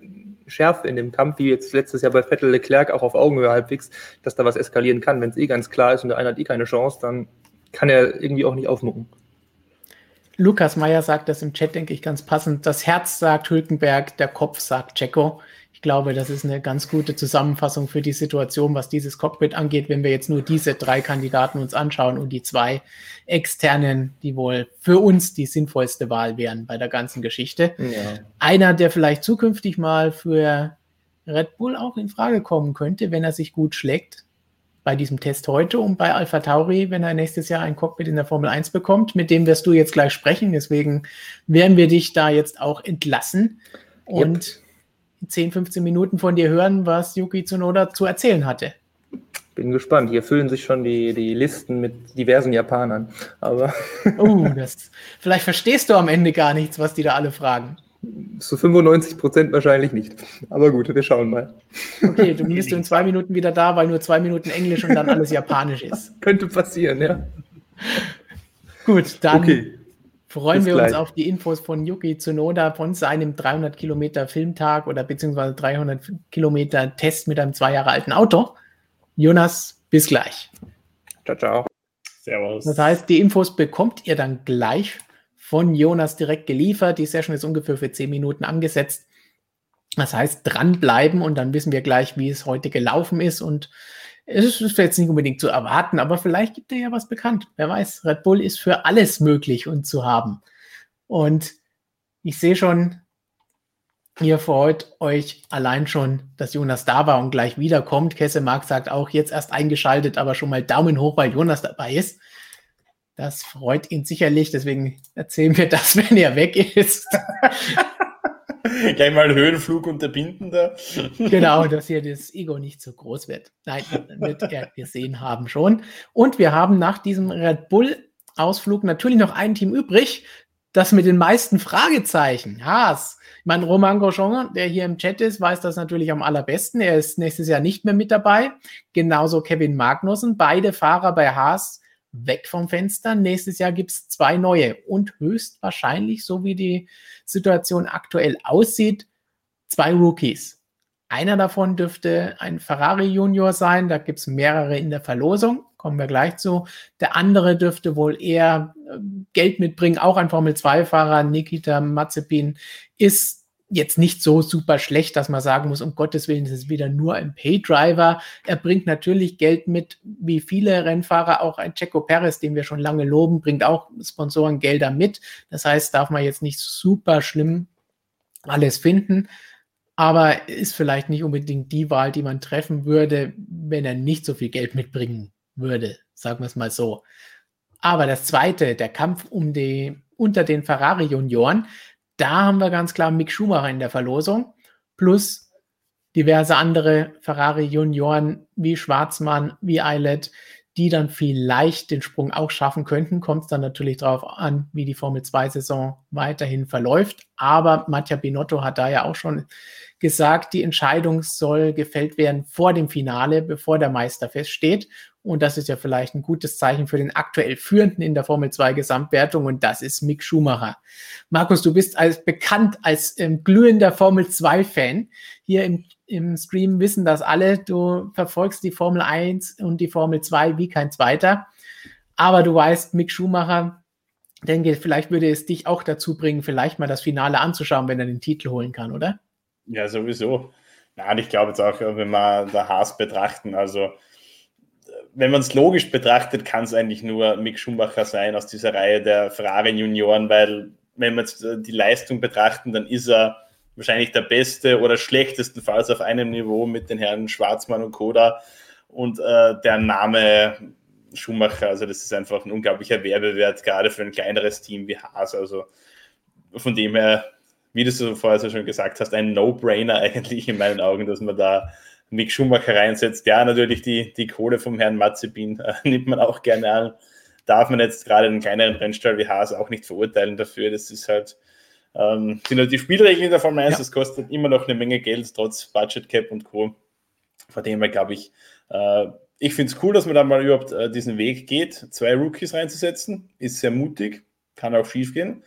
Schärfe in dem Kampf, wie jetzt letztes Jahr bei Vettel Leclerc auch auf Augenhöhe halbwegs, dass da was eskalieren kann. Wenn es eh ganz klar ist und der eine hat eh keine Chance, dann kann er irgendwie auch nicht aufmucken. Lukas Meyer sagt das im Chat, denke ich, ganz passend. Das Herz sagt Hülkenberg, der Kopf sagt Checo. Ich glaube, das ist eine ganz gute Zusammenfassung für die Situation, was dieses Cockpit angeht, wenn wir jetzt nur diese drei Kandidaten uns anschauen und die zwei externen, die wohl für uns die sinnvollste Wahl wären bei der ganzen Geschichte. Ja. Einer, der vielleicht zukünftig mal für Red Bull auch in Frage kommen könnte, wenn er sich gut schlägt bei diesem Test heute und bei Alpha Tauri, wenn er nächstes Jahr ein Cockpit in der Formel 1 bekommt. Mit dem wirst du jetzt gleich sprechen. Deswegen werden wir dich da jetzt auch entlassen. Und 10, 15 Minuten von dir hören, was Yuki Tsunoda zu erzählen hatte. Bin gespannt. Hier füllen sich schon die, die Listen mit diversen Japanern. Aber oh, das, vielleicht verstehst du am Ende gar nichts, was die da alle fragen. Zu 95 Prozent wahrscheinlich nicht. Aber gut, wir schauen mal. Okay, du bist in zwei Minuten wieder da, weil nur zwei Minuten Englisch und dann alles Japanisch ist. Könnte passieren, ja. Gut, dann okay freuen Bis wir gleich. uns auf die Infos von Yuki Tsunoda von seinem 300 Kilometer Filmtag oder beziehungsweise 300 Kilometer Test mit einem zwei Jahre alten Auto. Jonas, bis gleich. Ciao, ciao. Servus. Das heißt, die Infos bekommt ihr dann gleich von Jonas direkt geliefert. Die Session ist ungefähr für 10 Minuten angesetzt. Das heißt, dranbleiben und dann wissen wir gleich, wie es heute gelaufen ist und es ist jetzt nicht unbedingt zu erwarten, aber vielleicht gibt er ja was bekannt. Wer weiß, Red Bull ist für alles möglich und zu haben. Und ich sehe schon, ihr freut euch allein schon, dass Jonas da war und gleich wiederkommt. Kessemark sagt auch jetzt erst eingeschaltet, aber schon mal Daumen hoch, weil Jonas dabei ist. Das freut ihn sicherlich, deswegen erzählen wir das, wenn er weg ist. Gleich mal Höhenflug unterbinden da. Genau, dass hier das Ego nicht so groß wird. Nein, wird er gesehen haben schon. Und wir haben nach diesem Red Bull-Ausflug natürlich noch ein Team übrig, das mit den meisten Fragezeichen. Haas. Ich meine, Roman Grosjean, der hier im Chat ist, weiß das natürlich am allerbesten. Er ist nächstes Jahr nicht mehr mit dabei. Genauso Kevin Magnussen. Beide Fahrer bei Haas weg vom Fenster. Nächstes Jahr gibt es zwei neue und höchstwahrscheinlich, so wie die Situation aktuell aussieht, zwei Rookies. Einer davon dürfte ein Ferrari Junior sein, da gibt es mehrere in der Verlosung, kommen wir gleich zu. Der andere dürfte wohl eher äh, Geld mitbringen, auch ein Formel-2-Fahrer, Nikita Mazepin, ist jetzt nicht so super schlecht, dass man sagen muss, um Gottes Willen, ist wieder nur ein Paydriver. Er bringt natürlich Geld mit, wie viele Rennfahrer, auch ein Checo Perez, den wir schon lange loben, bringt auch Sponsorengelder mit. Das heißt, darf man jetzt nicht super schlimm alles finden, aber ist vielleicht nicht unbedingt die Wahl, die man treffen würde, wenn er nicht so viel Geld mitbringen würde, sagen wir es mal so. Aber das zweite, der Kampf um die, unter den Ferrari-Junioren, da haben wir ganz klar Mick Schumacher in der Verlosung, plus diverse andere Ferrari-Junioren wie Schwarzmann, wie Eilert, die dann vielleicht den Sprung auch schaffen könnten. Kommt es dann natürlich darauf an, wie die Formel 2-Saison weiterhin verläuft. Aber Mattia Binotto hat da ja auch schon gesagt, die Entscheidung soll gefällt werden vor dem Finale, bevor der Meister feststeht. Und das ist ja vielleicht ein gutes Zeichen für den aktuell Führenden in der Formel 2 Gesamtwertung. Und das ist Mick Schumacher. Markus, du bist als bekannt als ähm, glühender Formel 2 Fan. Hier im, im Stream wissen das alle. Du verfolgst die Formel 1 und die Formel 2 wie kein zweiter. Aber du weißt, Mick Schumacher, denke, vielleicht würde es dich auch dazu bringen, vielleicht mal das Finale anzuschauen, wenn er den Titel holen kann, oder? Ja, sowieso. Nein, ich glaube jetzt auch, wenn wir der Haas betrachten, also wenn man es logisch betrachtet, kann es eigentlich nur Mick Schumacher sein aus dieser Reihe der Ferrari-Junioren, weil wenn wir jetzt äh, die Leistung betrachten, dann ist er wahrscheinlich der beste oder schlechtestenfalls auf einem Niveau mit den Herren Schwarzmann und Koda. Und äh, der Name Schumacher, also das ist einfach ein unglaublicher Werbewert, gerade für ein kleineres Team wie Haas. Also von dem her, wie du so vorher schon gesagt hast, ein No-Brainer eigentlich in meinen Augen, dass man da Mick Schumacher reinsetzt. Ja, natürlich die, die Kohle vom Herrn Mazepin äh, nimmt man auch gerne an. Darf man jetzt gerade einen kleineren Rennstall wie Haas auch nicht verurteilen dafür. Das ist halt, ähm, sind halt die Spielregeln der Formel 1. Ja. Das kostet immer noch eine Menge Geld, trotz Budget Cap und Co. Von dem her glaube ich, äh, ich finde es cool, dass man da mal überhaupt äh, diesen Weg geht, zwei Rookies reinzusetzen. Ist sehr mutig, kann auch schief gehen.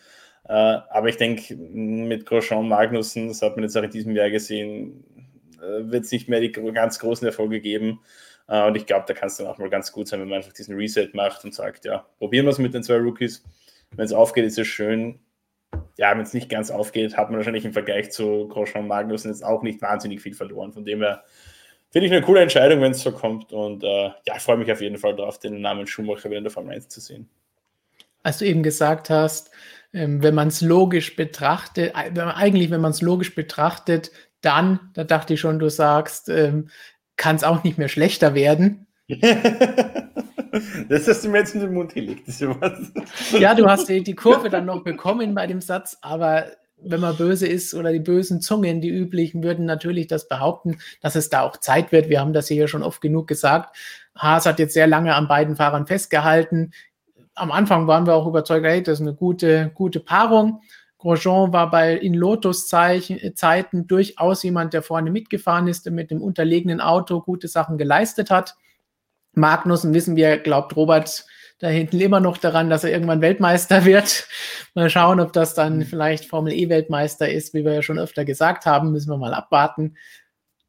Äh, aber ich denke, mit Grosjean Magnussen, das hat man jetzt auch in diesem Jahr gesehen, wird es nicht mehr die ganz großen Erfolge geben. Äh, und ich glaube, da kann es dann auch mal ganz gut sein, wenn man einfach diesen Reset macht und sagt, ja, probieren wir es mit den zwei Rookies. Wenn es aufgeht, ist es schön. Ja, wenn es nicht ganz aufgeht, hat man wahrscheinlich im Vergleich zu Grosjean Magnus jetzt auch nicht wahnsinnig viel verloren. Von dem her finde ich eine coole Entscheidung, wenn es so kommt. Und äh, ja, ich freue mich auf jeden Fall darauf, den Namen Schumacher wieder in der Formel 1 zu sehen. Als du eben gesagt hast, ähm, wenn man es logisch betrachtet, eigentlich, wenn man es logisch betrachtet, dann, da dachte ich schon, du sagst, ähm, kann es auch nicht mehr schlechter werden. das hast du mir jetzt in den Mund gelegt. Das was. ja, du hast die, die Kurve dann noch bekommen bei dem Satz, aber wenn man böse ist oder die bösen Zungen, die üblichen, würden natürlich das behaupten, dass es da auch Zeit wird. Wir haben das hier schon oft genug gesagt. Haas hat jetzt sehr lange an beiden Fahrern festgehalten. Am Anfang waren wir auch überzeugt, hey, das ist eine gute, gute Paarung. Grosjean war bei in Lotus-Zeiten durchaus jemand, der vorne mitgefahren ist, der mit dem unterlegenen Auto gute Sachen geleistet hat. Magnussen wissen wir, glaubt Robert da hinten immer noch daran, dass er irgendwann Weltmeister wird. Mal schauen, ob das dann vielleicht Formel E-Weltmeister ist, wie wir ja schon öfter gesagt haben, müssen wir mal abwarten.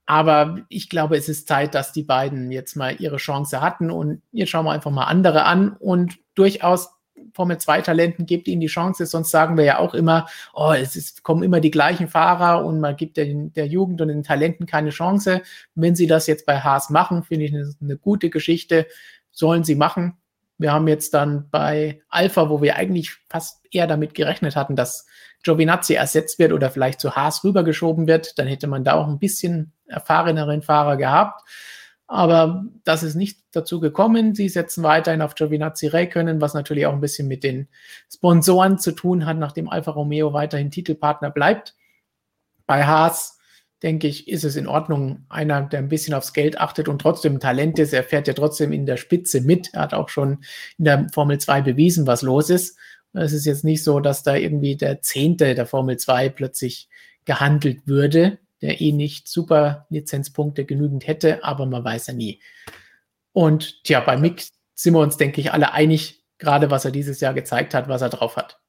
Aber ich glaube, es ist Zeit, dass die beiden jetzt mal ihre Chance hatten und jetzt schauen wir einfach mal andere an und durchaus Formel 2 Talenten gibt ihnen die Chance, sonst sagen wir ja auch immer, oh, es ist, kommen immer die gleichen Fahrer und man gibt der, der Jugend und den Talenten keine Chance. Wenn sie das jetzt bei Haas machen, finde ich eine, eine gute Geschichte, sollen sie machen. Wir haben jetzt dann bei Alpha, wo wir eigentlich fast eher damit gerechnet hatten, dass Giovinazzi ersetzt wird oder vielleicht zu Haas rübergeschoben wird, dann hätte man da auch ein bisschen erfahreneren Fahrer gehabt. Aber das ist nicht dazu gekommen. Sie setzen weiterhin auf Giovinazzi Räikkönen, was natürlich auch ein bisschen mit den Sponsoren zu tun hat, nachdem Alfa Romeo weiterhin Titelpartner bleibt. Bei Haas, denke ich, ist es in Ordnung. Einer, der ein bisschen aufs Geld achtet und trotzdem Talent ist. Er fährt ja trotzdem in der Spitze mit. Er hat auch schon in der Formel 2 bewiesen, was los ist. Es ist jetzt nicht so, dass da irgendwie der Zehnte der Formel 2 plötzlich gehandelt würde der eh nicht super Lizenzpunkte genügend hätte, aber man weiß ja nie. Und tja, bei Mick sind wir uns, denke ich, alle einig, gerade was er dieses Jahr gezeigt hat, was er drauf hat.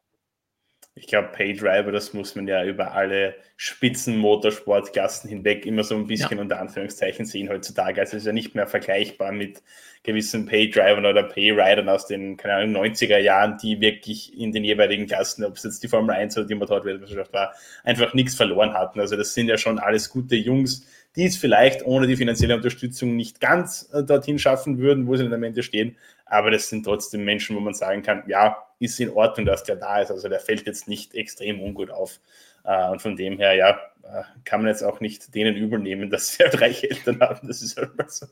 Ich glaube, Paydriver, das muss man ja über alle Spitzen-Motorsportgassen hinweg immer so ein bisschen ja. unter Anführungszeichen sehen heutzutage. Also es ist ja nicht mehr vergleichbar mit gewissen Paydrivern oder Payridern aus den, keine Ahnung, 90er Jahren, die wirklich in den jeweiligen Klassen, ob es jetzt die Formel 1 oder die Motorradweltmeisterschaft war, einfach nichts verloren hatten. Also das sind ja schon alles gute Jungs, die es vielleicht ohne die finanzielle Unterstützung nicht ganz äh, dorthin schaffen würden, wo sie am Ende stehen. Aber das sind trotzdem Menschen, wo man sagen kann, ja, ist in Ordnung, dass der da ist. Also der fällt jetzt nicht extrem ungut auf. Äh, und von dem her, ja, äh, kann man jetzt auch nicht denen übernehmen, dass sie halt reiche Eltern haben. Das ist halt so.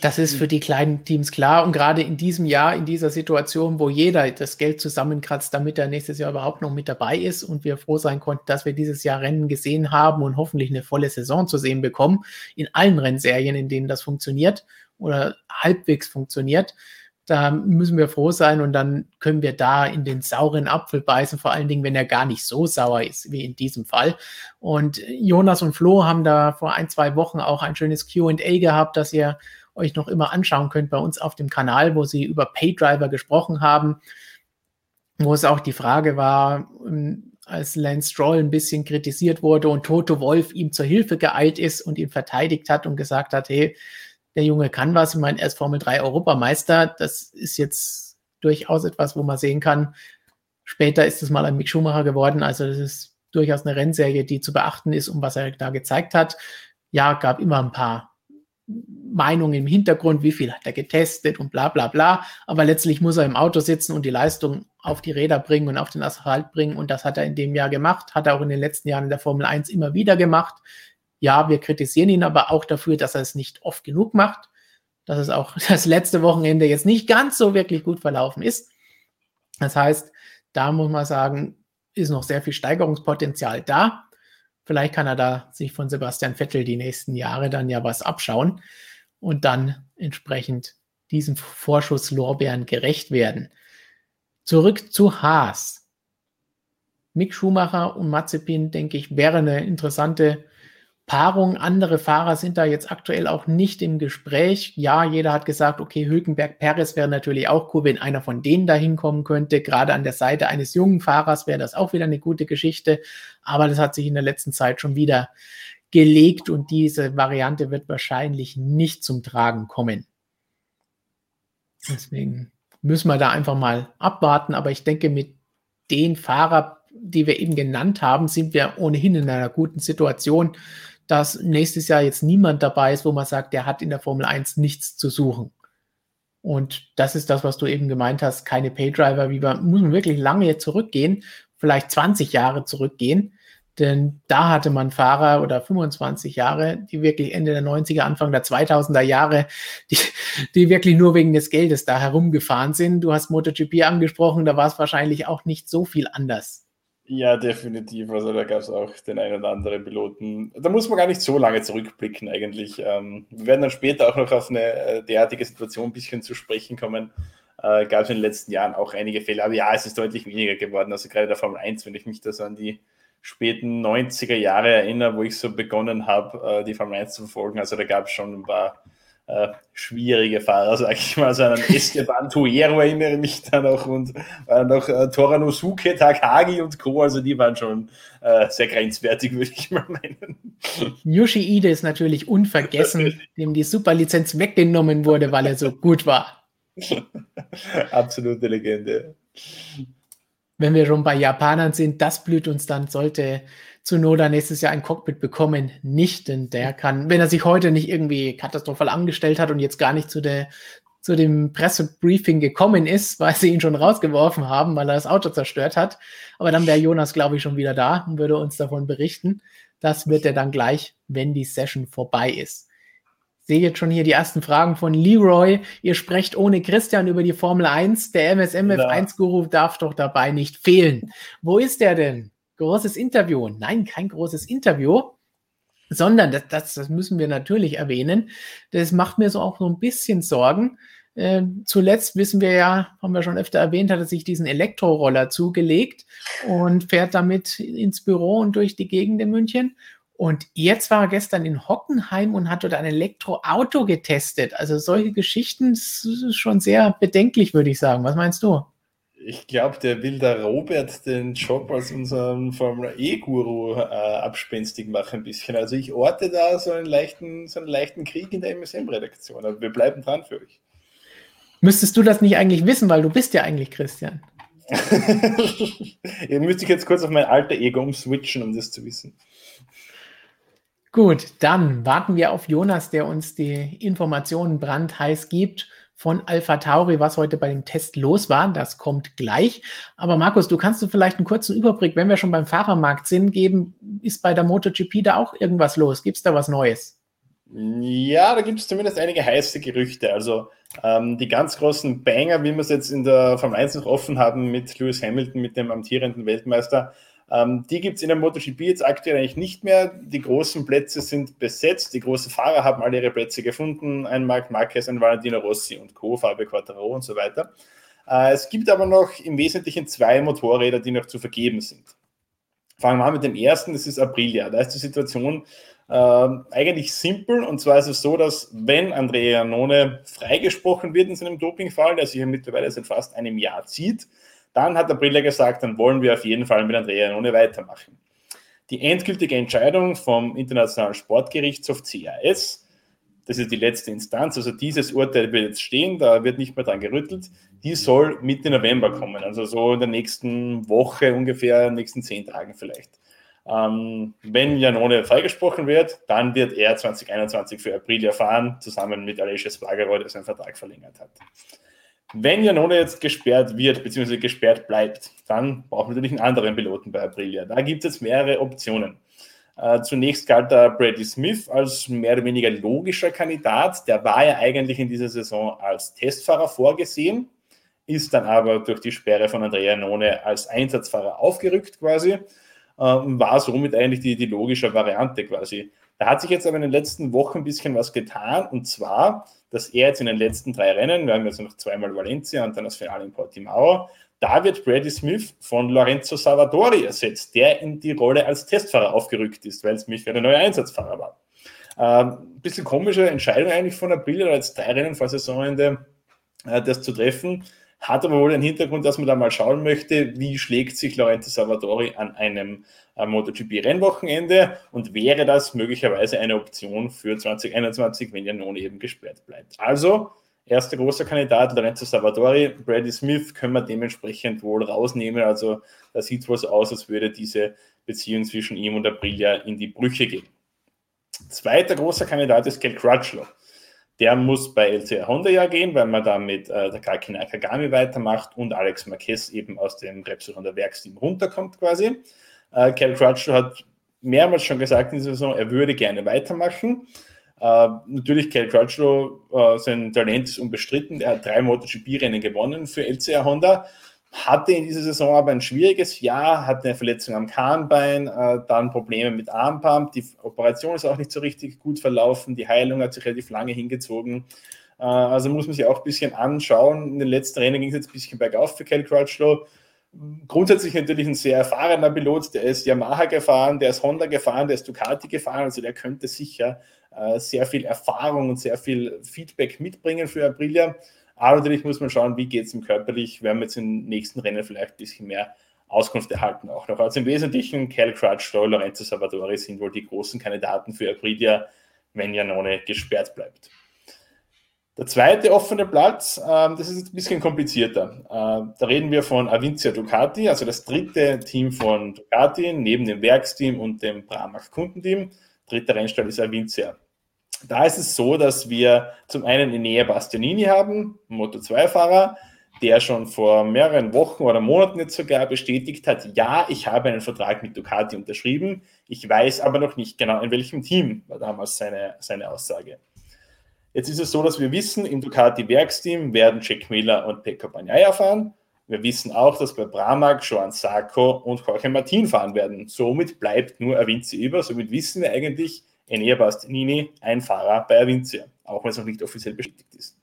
Das ist für die kleinen Teams klar. Und gerade in diesem Jahr, in dieser Situation, wo jeder das Geld zusammenkratzt, damit er nächstes Jahr überhaupt noch mit dabei ist und wir froh sein konnten, dass wir dieses Jahr Rennen gesehen haben und hoffentlich eine volle Saison zu sehen bekommen, in allen Rennserien, in denen das funktioniert oder halbwegs funktioniert. Da müssen wir froh sein und dann können wir da in den sauren Apfel beißen, vor allen Dingen, wenn er gar nicht so sauer ist wie in diesem Fall. Und Jonas und Flo haben da vor ein, zwei Wochen auch ein schönes QA gehabt, das ihr euch noch immer anschauen könnt bei uns auf dem Kanal, wo sie über Paydriver gesprochen haben, wo es auch die Frage war, ähm, als Lance Stroll ein bisschen kritisiert wurde und Toto Wolf ihm zur Hilfe geeilt ist und ihn verteidigt hat und gesagt hat, hey, der Junge kann was. Ich meine, er ist Formel 3 Europameister. Das ist jetzt durchaus etwas, wo man sehen kann. Später ist es mal ein Mick Schumacher geworden. Also das ist durchaus eine Rennserie, die zu beachten ist, um was er da gezeigt hat. Ja, gab immer ein paar Meinungen im Hintergrund, wie viel hat er getestet und bla bla bla. Aber letztlich muss er im Auto sitzen und die Leistung auf die Räder bringen und auf den Asphalt bringen. Und das hat er in dem Jahr gemacht, hat er auch in den letzten Jahren in der Formel 1 immer wieder gemacht. Ja, wir kritisieren ihn aber auch dafür, dass er es nicht oft genug macht, dass es auch das letzte Wochenende jetzt nicht ganz so wirklich gut verlaufen ist. Das heißt, da muss man sagen, ist noch sehr viel Steigerungspotenzial da. Vielleicht kann er da sich von Sebastian Vettel die nächsten Jahre dann ja was abschauen und dann entsprechend diesem Vorschuss Lorbeeren gerecht werden. Zurück zu Haas. Mick Schumacher und Mazepin, denke ich, wäre eine interessante Paarung. Andere Fahrer sind da jetzt aktuell auch nicht im Gespräch. Ja, jeder hat gesagt, okay, Hülkenberg Perez wäre natürlich auch cool, wenn einer von denen da hinkommen könnte. Gerade an der Seite eines jungen Fahrers wäre das auch wieder eine gute Geschichte. Aber das hat sich in der letzten Zeit schon wieder gelegt und diese Variante wird wahrscheinlich nicht zum Tragen kommen. Deswegen müssen wir da einfach mal abwarten. Aber ich denke, mit den Fahrern, die wir eben genannt haben, sind wir ohnehin in einer guten Situation dass nächstes Jahr jetzt niemand dabei ist, wo man sagt, der hat in der Formel 1 nichts zu suchen. Und das ist das, was du eben gemeint hast, keine Paydriver, wie man, muss man wirklich lange zurückgehen, vielleicht 20 Jahre zurückgehen, denn da hatte man Fahrer oder 25 Jahre, die wirklich Ende der 90er, Anfang der 2000er Jahre, die, die wirklich nur wegen des Geldes da herumgefahren sind. Du hast MotoGP angesprochen, da war es wahrscheinlich auch nicht so viel anders. Ja, definitiv. Also da gab es auch den einen oder anderen Piloten. Da muss man gar nicht so lange zurückblicken eigentlich. Ähm, wir werden dann später auch noch auf eine äh, derartige Situation ein bisschen zu sprechen kommen. Äh, gab es in den letzten Jahren auch einige Fälle. Aber ja, es ist deutlich weniger geworden. Also gerade der Formel 1, wenn ich mich da so an die späten 90er Jahre erinnere, wo ich so begonnen habe, äh, die Formel 1 zu verfolgen. Also da gab es schon ein paar äh, schwierige Fahrer, sag ich mal. So einen Esteban Tuero erinnere mich da noch und äh, noch äh, Toranosuke, Takagi und Co. Also die waren schon äh, sehr grenzwertig, würde ich mal meinen. Yoshi Ide ist natürlich unvergessen, dem die Superlizenz weggenommen wurde, weil er so gut war. Absolute Legende. Wenn wir schon bei Japanern sind, das blüht uns dann, sollte Zunoda nächstes Jahr ein Cockpit bekommen, nicht, denn der kann, wenn er sich heute nicht irgendwie katastrophal angestellt hat und jetzt gar nicht zu der zu dem Pressebriefing gekommen ist, weil sie ihn schon rausgeworfen haben, weil er das Auto zerstört hat. Aber dann wäre Jonas, glaube ich, schon wieder da und würde uns davon berichten. Das wird er dann gleich, wenn die Session vorbei ist. Ich sehe jetzt schon hier die ersten Fragen von Leroy. Ihr sprecht ohne Christian über die Formel 1. Der MSM F1-Guru darf doch dabei nicht fehlen. Wo ist er denn? Großes Interview. Nein, kein großes Interview, sondern das, das, das müssen wir natürlich erwähnen. Das macht mir so auch so ein bisschen Sorgen. Äh, zuletzt wissen wir ja, haben wir schon öfter erwähnt, hat er sich diesen Elektroroller zugelegt und fährt damit ins Büro und durch die Gegend in München. Und jetzt war er gestern in Hockenheim und hat dort ein Elektroauto getestet. Also solche Geschichten ist schon sehr bedenklich, würde ich sagen. Was meinst du? Ich glaube, der will der Robert den Job als unseren Formel E-Guru äh, abspenstig machen ein bisschen. Also ich orte da so einen leichten, so einen leichten Krieg in der MSM-Redaktion. Aber wir bleiben dran für euch. Müsstest du das nicht eigentlich wissen, weil du bist ja eigentlich Christian. Ihr müsste ich jetzt kurz auf mein alter Ego umswitchen, um das zu wissen. Gut, dann warten wir auf Jonas, der uns die Informationen brandheiß gibt von Alpha Tauri, was heute bei dem Test los war. Das kommt gleich. Aber Markus, du kannst du vielleicht einen kurzen Überblick, wenn wir schon beim Fahrermarkt sind, geben. Ist bei der MotoGP da auch irgendwas los? Gibt es da was Neues? Ja, da gibt es zumindest einige heiße Gerüchte. Also ähm, die ganz großen Banger, wie wir es jetzt in der Formel 1 noch offen haben mit Lewis Hamilton, mit dem amtierenden Weltmeister, ähm, die gibt es in der MotoGP jetzt aktuell eigentlich nicht mehr. Die großen Plätze sind besetzt. Die großen Fahrer haben alle ihre Plätze gefunden. Ein Marc Marquez, ein Valentino Rossi und Co., Fabio Quattaro und so weiter. Äh, es gibt aber noch im Wesentlichen zwei Motorräder, die noch zu vergeben sind. Fangen wir an mit dem ersten, das ist Aprilia. Da ist die Situation äh, eigentlich simpel und zwar ist es so, dass wenn Andrea Janone freigesprochen wird in seinem Dopingfall, der sich ja mittlerweile seit fast einem Jahr zieht, dann hat der Brille gesagt, dann wollen wir auf jeden Fall mit Andrea Janone weitermachen. Die endgültige Entscheidung vom Internationalen Sportgerichtshof CAS, das ist die letzte Instanz, also dieses Urteil wird jetzt stehen, da wird nicht mehr dran gerüttelt, die soll Mitte November kommen, also so in der nächsten Woche ungefähr, in den nächsten zehn Tagen vielleicht. Ähm, wenn Janone freigesprochen wird, dann wird er 2021 für April erfahren, zusammen mit Alessia Spargaro, der seinen Vertrag verlängert hat. Wenn Janone jetzt gesperrt wird, beziehungsweise gesperrt bleibt, dann braucht man natürlich einen anderen Piloten bei Aprilia. Da gibt es mehrere Optionen. Äh, zunächst galt da Brady Smith als mehr oder weniger logischer Kandidat. Der war ja eigentlich in dieser Saison als Testfahrer vorgesehen, ist dann aber durch die Sperre von Andrea Janone als Einsatzfahrer aufgerückt quasi, äh, war somit eigentlich die, die logische Variante quasi. Da hat sich jetzt aber in den letzten Wochen ein bisschen was getan und zwar dass er jetzt in den letzten drei Rennen, wir haben jetzt noch zweimal Valencia und dann das Finale in Portimao, da wird Brady Smith von Lorenzo Salvadori ersetzt, der in die Rolle als Testfahrer aufgerückt ist, weil Smith ja der neue Einsatzfahrer war. Ähm, bisschen komische Entscheidung eigentlich von April, als drei Rennen vor Saisonende äh, das zu treffen. Hat aber wohl den Hintergrund, dass man da mal schauen möchte, wie schlägt sich Lorenzo Salvadori an einem äh, MotoGP-Rennwochenende und wäre das möglicherweise eine Option für 2021, wenn Janone eben gesperrt bleibt. Also, erster großer Kandidat, Lorenzo Salvadori, Brady Smith können wir dementsprechend wohl rausnehmen. Also, da sieht es wohl so aus, als würde diese Beziehung zwischen ihm und Aprilia in die Brüche gehen. Zweiter großer Kandidat ist Kel Crutchlow. Der muss bei LCR Honda ja gehen, weil man da mit äh, Takaki Nakagami weitermacht und Alex Marquez eben aus dem Repsol Honda Werksteam runterkommt quasi. Äh, Cal Crutchlow hat mehrmals schon gesagt in dieser Saison, er würde gerne weitermachen. Äh, natürlich, Cal Crutchlow, äh, sein Talent ist unbestritten. Er hat drei MotoGP-Rennen gewonnen für LCR Honda. Hatte in dieser Saison aber ein schwieriges Jahr, hatte eine Verletzung am Kahnbein, äh, dann Probleme mit Armpump. Die Operation ist auch nicht so richtig gut verlaufen. Die Heilung hat sich relativ lange hingezogen. Äh, also muss man sich auch ein bisschen anschauen. In den letzten Rennen ging es jetzt ein bisschen bergauf für Cal Crutchlow. Grundsätzlich natürlich ein sehr erfahrener Pilot. Der ist Yamaha gefahren, der ist Honda gefahren, der ist Ducati gefahren. Also der könnte sicher äh, sehr viel Erfahrung und sehr viel Feedback mitbringen für Aprilia. Aber natürlich muss man schauen, wie geht es ihm körperlich. Wir haben jetzt im nächsten Rennen vielleicht ein bisschen mehr Auskunft erhalten auch noch. Also im Wesentlichen Cal Crutchlow, Lorenzo Salvatore sind wohl die großen Kandidaten für Aprilia, wenn Janone gesperrt bleibt. Der zweite offene Platz, ähm, das ist ein bisschen komplizierter. Äh, da reden wir von Avincia Ducati, also das dritte Team von Ducati, neben dem Werksteam und dem Bramach Kundenteam. Dritter Rennstall ist Avincia. Da ist es so, dass wir zum einen Enea Bastianini haben, Moto2-Fahrer, der schon vor mehreren Wochen oder Monaten jetzt sogar bestätigt hat, ja, ich habe einen Vertrag mit Ducati unterschrieben, ich weiß aber noch nicht genau, in welchem Team, war damals seine, seine Aussage. Jetzt ist es so, dass wir wissen, im Ducati-Werksteam werden Jack Miller und Pekka Bagnaia fahren. Wir wissen auch, dass bei Pramac Joan Sarko und Jorge Martin fahren werden. Somit bleibt nur Avinci über. Somit wissen wir eigentlich, Enea Bastianini, ein Fahrer bei Avincia, auch wenn es noch nicht offiziell bestätigt ist.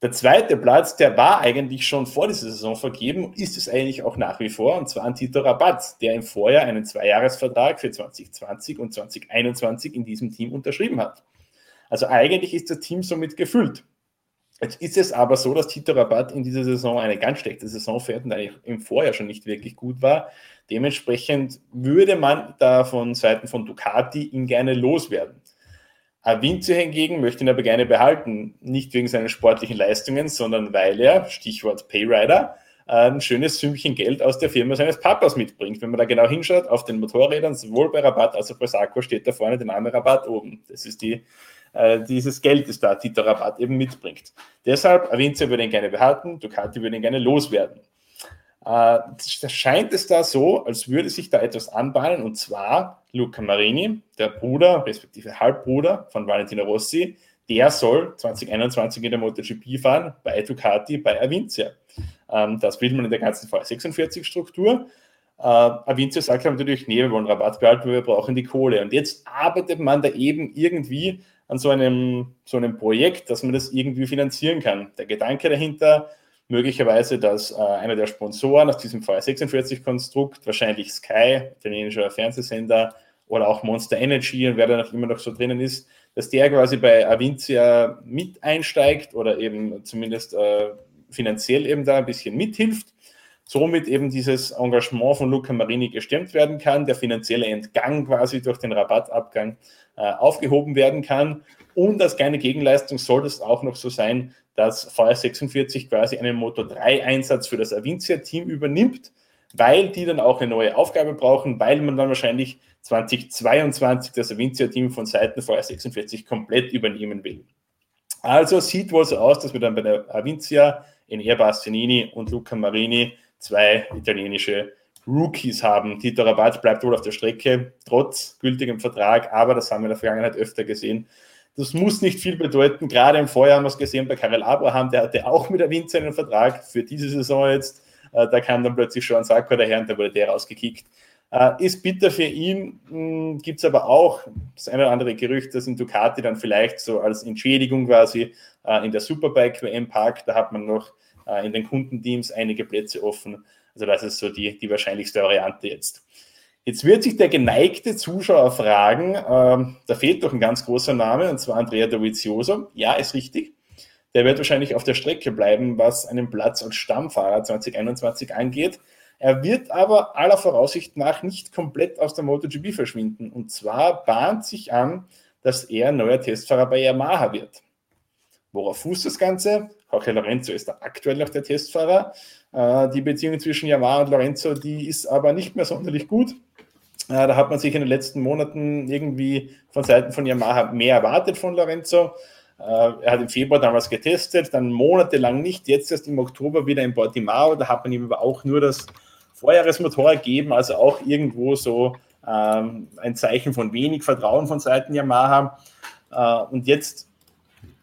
Der zweite Platz, der war eigentlich schon vor dieser Saison vergeben ist es eigentlich auch nach wie vor, und zwar an Tito Rabat, der im Vorjahr einen Zweijahresvertrag für 2020 und 2021 in diesem Team unterschrieben hat. Also eigentlich ist das Team somit gefüllt. Jetzt ist es aber so, dass Tito Rabat in dieser Saison eine ganz schlechte Saison fährt und eigentlich im Vorjahr schon nicht wirklich gut war. Dementsprechend würde man da von Seiten von Ducati ihn gerne loswerden. Avinci hingegen möchte ihn aber gerne behalten, nicht wegen seinen sportlichen Leistungen, sondern weil er, Stichwort Payrider, ein schönes Sümmchen Geld aus der Firma seines Papas mitbringt. Wenn man da genau hinschaut, auf den Motorrädern, sowohl bei Rabatt als auch bei Sarko steht da vorne der Name Rabatt oben. Das ist die, äh, dieses Geld, das da Tito Rabatt eben mitbringt. Deshalb, Avinci würde ihn gerne behalten, Ducati würde ihn gerne loswerden. Äh, scheint es da so, als würde sich da etwas anbahnen, und zwar Luca Marini, der Bruder, respektive Halbbruder von Valentino Rossi, der soll 2021 in der MotoGP fahren bei Ducati, bei Avincia. Ähm, das will man in der ganzen V46-Struktur. Äh, Avincia sagt natürlich, nee, wir wollen Rabatt behalten, wir brauchen die Kohle. Und jetzt arbeitet man da eben irgendwie an so einem, so einem Projekt, dass man das irgendwie finanzieren kann. Der Gedanke dahinter, möglicherweise, dass äh, einer der Sponsoren aus diesem VR46-Konstrukt, wahrscheinlich Sky, italienischer Fernsehsender, oder auch Monster Energy und wer da noch immer noch so drinnen ist, dass der quasi bei Avincia mit einsteigt oder eben zumindest äh, finanziell eben da ein bisschen mithilft. Somit eben dieses Engagement von Luca Marini gestemmt werden kann, der finanzielle Entgang quasi durch den Rabattabgang äh, aufgehoben werden kann. Und als kleine Gegenleistung soll es auch noch so sein, dass VR46 quasi einen Motor 3-Einsatz für das Avincia-Team übernimmt, weil die dann auch eine neue Aufgabe brauchen, weil man dann wahrscheinlich 2022 das Avincia-Team von Seiten VR46 komplett übernehmen will. Also sieht wohl so aus, dass wir dann bei der Avincia in Bastianini und Luca Marini zwei italienische Rookies haben. Tito Rabat bleibt wohl auf der Strecke, trotz gültigem Vertrag, aber das haben wir in der Vergangenheit öfter gesehen, das muss nicht viel bedeuten. Gerade im Vorjahr haben wir es gesehen bei Karel Abraham, der hatte auch mit der Winz einen Vertrag für diese Saison jetzt. Äh, da kam dann plötzlich schon ein Sakko daher und da wurde der rausgekickt. Äh, ist bitter für ihn, hm, gibt es aber auch das eine oder andere Gerücht, dass in Ducati dann vielleicht so als Entschädigung quasi äh, in der Superbike WM Park, da hat man noch in den Kundenteams einige Plätze offen. Also das ist so die, die wahrscheinlichste Variante jetzt. Jetzt wird sich der geneigte Zuschauer fragen, äh, da fehlt doch ein ganz großer Name, und zwar Andrea Dovizioso. Ja, ist richtig. Der wird wahrscheinlich auf der Strecke bleiben, was einen Platz als Stammfahrer 2021 angeht. Er wird aber aller Voraussicht nach nicht komplett aus der MotoGP verschwinden. Und zwar bahnt sich an, dass er neuer Testfahrer bei Yamaha wird. Worauf fußt das Ganze? Jorge Lorenzo ist da aktuell noch der Testfahrer. Äh, die Beziehung zwischen Yamaha und Lorenzo, die ist aber nicht mehr sonderlich gut. Äh, da hat man sich in den letzten Monaten irgendwie von Seiten von Yamaha mehr erwartet von Lorenzo. Äh, er hat im Februar damals getestet, dann monatelang nicht, jetzt erst im Oktober wieder in Portimao. Da hat man ihm aber auch nur das Vorjahresmotorrad gegeben, also auch irgendwo so ähm, ein Zeichen von wenig Vertrauen von Seiten Yamaha. Und jetzt,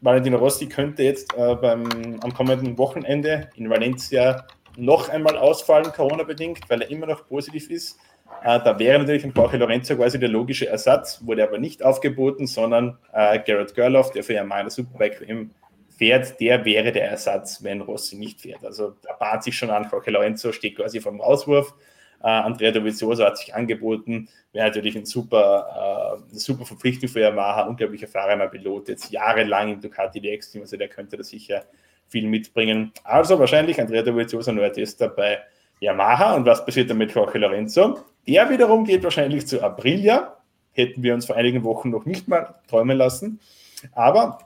Valentino Rossi könnte jetzt äh, beim, am kommenden Wochenende in Valencia noch einmal ausfallen, Corona-bedingt, weil er immer noch positiv ist. Äh, da wäre natürlich ein Jorge Lorenzo quasi der logische Ersatz, wurde aber nicht aufgeboten, sondern äh, Garrett Gerloff, der für Yamaha Superbike WM fährt, der wäre der Ersatz, wenn Rossi nicht fährt. Also da bat sich schon an, Jorge Lorenzo steht quasi vom Auswurf. Äh, Andrea Dovizioso hat sich angeboten, wäre natürlich ein super, äh, eine super Verpflichtung für Yamaha, unglaublicher erfahrener Pilot, jetzt jahrelang im Ducati DX-Team, also der könnte da sicher viel mitbringen. Also wahrscheinlich Andrea Dovizioso neuer Tester bei Yamaha. Und was passiert dann mit Jorge Lorenzo? Der wiederum geht wahrscheinlich zu Aprilia. Hätten wir uns vor einigen Wochen noch nicht mal träumen lassen. Aber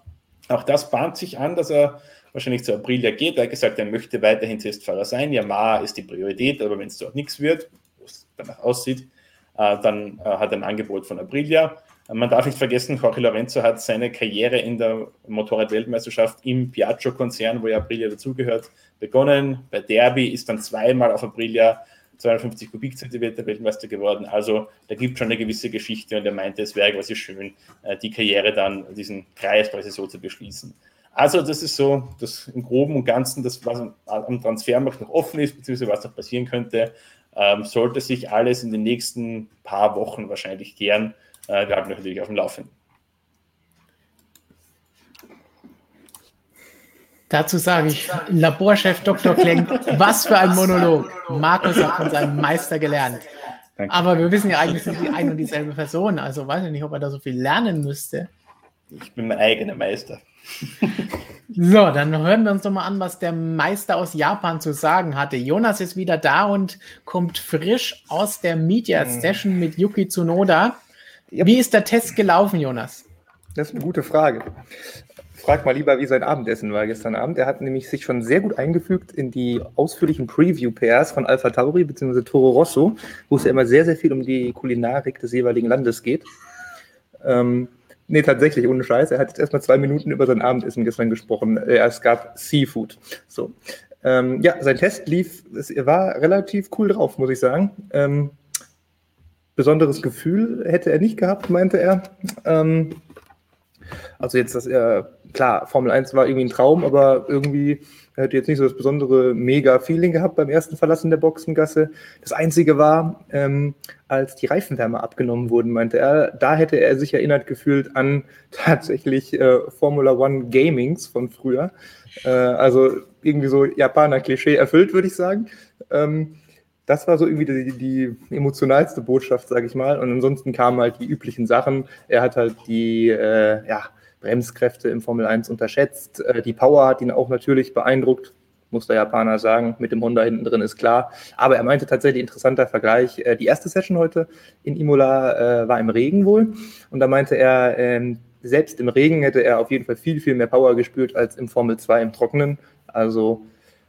auch das bahnt sich an, dass er wahrscheinlich zu Aprilia geht. Er gesagt, er möchte weiterhin Testfahrer sein. Yamaha ist die Priorität, aber wenn es dort nichts wird, wo es danach aussieht, äh, dann äh, hat er ein Angebot von Aprilia. Man darf nicht vergessen, Jorge Lorenzo hat seine Karriere in der Motorrad-Weltmeisterschaft im Piaggio-Konzern, wo ja Aprilia dazugehört, begonnen. Bei Derby ist dann zweimal auf Aprilia 250 Kubikzentimeter Weltmeister geworden. Also da gibt es schon eine gewisse Geschichte und er meinte, es wäre quasi schön, äh, die Karriere dann, diesen Kreis quasi so zu beschließen. Also das ist so das im Groben und Ganzen, das, was am Transfermarkt noch offen ist, beziehungsweise was noch passieren könnte, ähm, sollte sich alles in den nächsten paar Wochen wahrscheinlich klären. Äh, wir haben natürlich auf dem Laufenden. Dazu sage ich, Laborchef Dr. Klenk, was für ein Monolog. Markus hat von seinem Meister gelernt. Danke. Aber wir wissen ja eigentlich, sind die ein und dieselbe Person. Also weiß ich nicht, ob er da so viel lernen müsste. Ich bin mein eigener Meister. So, dann hören wir uns doch mal an, was der Meister aus Japan zu sagen hatte. Jonas ist wieder da und kommt frisch aus der Media hm. Session mit Yuki Tsunoda. Wie ist der Test gelaufen, Jonas? Das ist eine gute Frage. Frag mal lieber, wie sein Abendessen war gestern Abend. Er hat nämlich sich schon sehr gut eingefügt in die ausführlichen Preview-Pairs von Alpha Tauri bzw. Toro Rosso, wo es ja immer sehr, sehr viel um die Kulinarik des jeweiligen Landes geht. Ähm, Nee, tatsächlich, ohne Scheiß. Er hat jetzt erstmal zwei Minuten über sein Abendessen gestern gesprochen. Äh, es gab Seafood. So. Ähm, ja, sein Test lief, er war relativ cool drauf, muss ich sagen. Ähm, besonderes Gefühl hätte er nicht gehabt, meinte er. Ähm, also jetzt, dass er, klar, Formel 1 war irgendwie ein Traum, aber irgendwie er hätte jetzt nicht so das besondere Mega-Feeling gehabt beim ersten Verlassen der Boxengasse. Das Einzige war, ähm, als die Reifenwärme abgenommen wurden, meinte er, da hätte er sich erinnert gefühlt an tatsächlich äh, Formula One Gamings von früher. Äh, also irgendwie so Japaner-Klischee erfüllt, würde ich sagen. Ähm, das war so irgendwie die, die emotionalste Botschaft, sage ich mal. Und ansonsten kamen halt die üblichen Sachen. Er hat halt die, äh, ja, Bremskräfte im Formel 1 unterschätzt. Äh, die Power hat ihn auch natürlich beeindruckt, muss der Japaner sagen. Mit dem Honda hinten drin ist klar. Aber er meinte tatsächlich, interessanter Vergleich. Äh, die erste Session heute in Imola äh, war im Regen wohl. Und da meinte er, ähm, selbst im Regen hätte er auf jeden Fall viel, viel mehr Power gespürt als im Formel 2 im Trockenen. Also,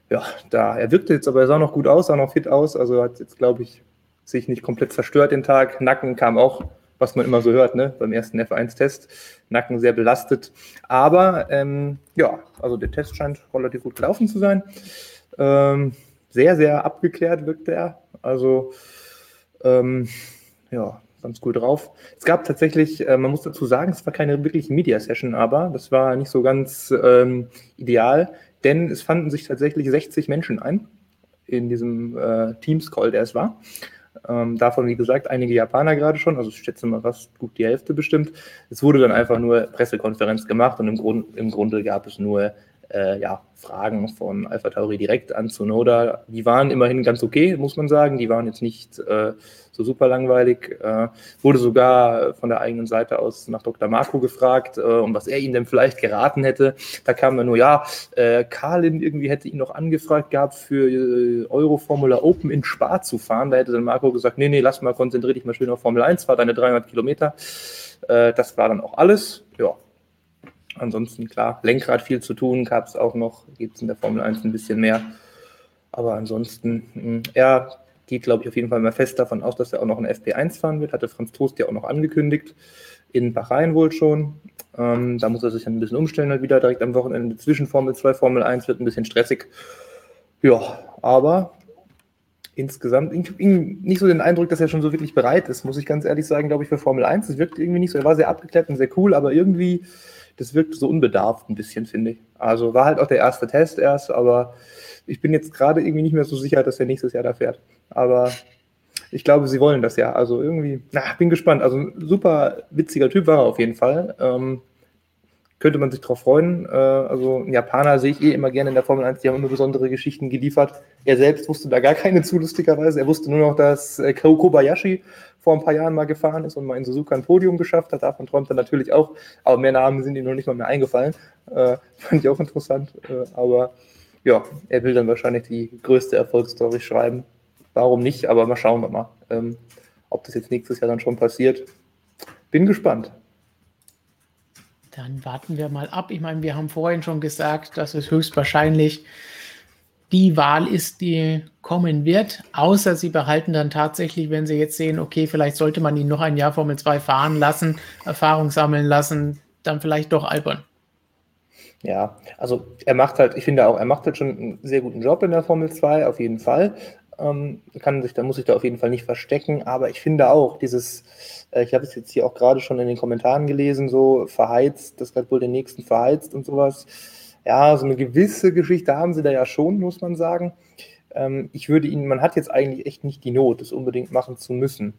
ja, da, er wirkte jetzt, aber er sah noch gut aus, sah noch fit aus. Also hat jetzt, glaube ich, sich nicht komplett zerstört den Tag. Nacken kam auch was man immer so hört, ne, beim ersten F1-Test. Nacken sehr belastet. Aber ähm, ja, also der Test scheint relativ gut gelaufen zu sein. Ähm, sehr, sehr abgeklärt wirkte er. Also ähm, ja, ganz cool drauf. Es gab tatsächlich, äh, man muss dazu sagen, es war keine wirkliche Media-Session, aber das war nicht so ganz ähm, ideal, denn es fanden sich tatsächlich 60 Menschen ein in diesem äh, Teams-Call, der es war. Ähm, davon, wie gesagt, einige Japaner gerade schon, also ich schätze mal fast gut die Hälfte bestimmt. Es wurde dann einfach nur Pressekonferenz gemacht und im, Grund, im Grunde gab es nur äh, ja, Fragen von Alpha Tauri direkt an Zunoda. Die waren immerhin ganz okay, muss man sagen. Die waren jetzt nicht äh, so super langweilig. Äh, wurde sogar von der eigenen Seite aus nach Dr. Marco gefragt, äh, um was er ihm denn vielleicht geraten hätte. Da kam dann nur, ja, äh, Carlin irgendwie hätte ihn noch angefragt gehabt, für äh, Euro Formula Open in Spa zu fahren. Da hätte dann Marco gesagt, nee, nee, lass mal, konzentrier dich mal schön auf Formel 1, fahr deine 300 Kilometer. Äh, das war dann auch alles. Ja, Ansonsten, klar, Lenkrad viel zu tun, gab es auch noch, gibt es in der Formel 1 ein bisschen mehr. Aber ansonsten, er geht, glaube ich, auf jeden Fall mal fest davon aus, dass er auch noch ein FP1 fahren wird. Hatte Franz Toast ja auch noch angekündigt. In Bahrain wohl schon. Ähm, da muss er sich dann ein bisschen umstellen, halt wieder direkt am Wochenende zwischen Formel 2, Formel 1 wird ein bisschen stressig. Ja, aber insgesamt, ich habe nicht so den Eindruck, dass er schon so wirklich bereit ist, muss ich ganz ehrlich sagen, glaube ich, für Formel 1. Es wirkt irgendwie nicht so, er war sehr abgeklärt und sehr cool, aber irgendwie das wirkt so unbedarft ein bisschen, finde ich. Also war halt auch der erste Test erst, aber ich bin jetzt gerade irgendwie nicht mehr so sicher, dass er nächstes Jahr da fährt. Aber ich glaube, sie wollen das ja. Also irgendwie, na, bin gespannt. Also ein super witziger Typ war er auf jeden Fall. Ähm, könnte man sich darauf freuen. Äh, also Japaner sehe ich eh immer gerne in der Formel 1, die haben immer besondere Geschichten geliefert. Er selbst wusste da gar keine zu, lustigerweise. Er wusste nur noch, dass äh, Kobayashi vor ein paar Jahren mal gefahren ist und mal in Suzuka ein Podium geschafft hat. Davon träumt er natürlich auch. Aber mehr Namen sind ihm noch nicht mal mehr eingefallen. Äh, fand ich auch interessant. Äh, aber ja, er will dann wahrscheinlich die größte Erfolgsstory schreiben. Warum nicht? Aber mal schauen wir mal, ähm, ob das jetzt nächstes Jahr dann schon passiert. Bin gespannt. Dann warten wir mal ab. Ich meine, wir haben vorhin schon gesagt, dass es höchstwahrscheinlich die Wahl ist, die kommen wird, außer sie behalten dann tatsächlich, wenn sie jetzt sehen, okay, vielleicht sollte man ihn noch ein Jahr Formel 2 fahren lassen, Erfahrung sammeln lassen, dann vielleicht doch albern. Ja, also er macht halt, ich finde auch, er macht halt schon einen sehr guten Job in der Formel 2, auf jeden Fall. Ähm, kann sich, da muss ich da auf jeden Fall nicht verstecken, aber ich finde auch, dieses, äh, ich habe es jetzt hier auch gerade schon in den Kommentaren gelesen, so verheizt, das wird wohl den nächsten verheizt und sowas ja, so eine gewisse Geschichte haben sie da ja schon, muss man sagen. Ähm, ich würde ihnen, man hat jetzt eigentlich echt nicht die Not, das unbedingt machen zu müssen.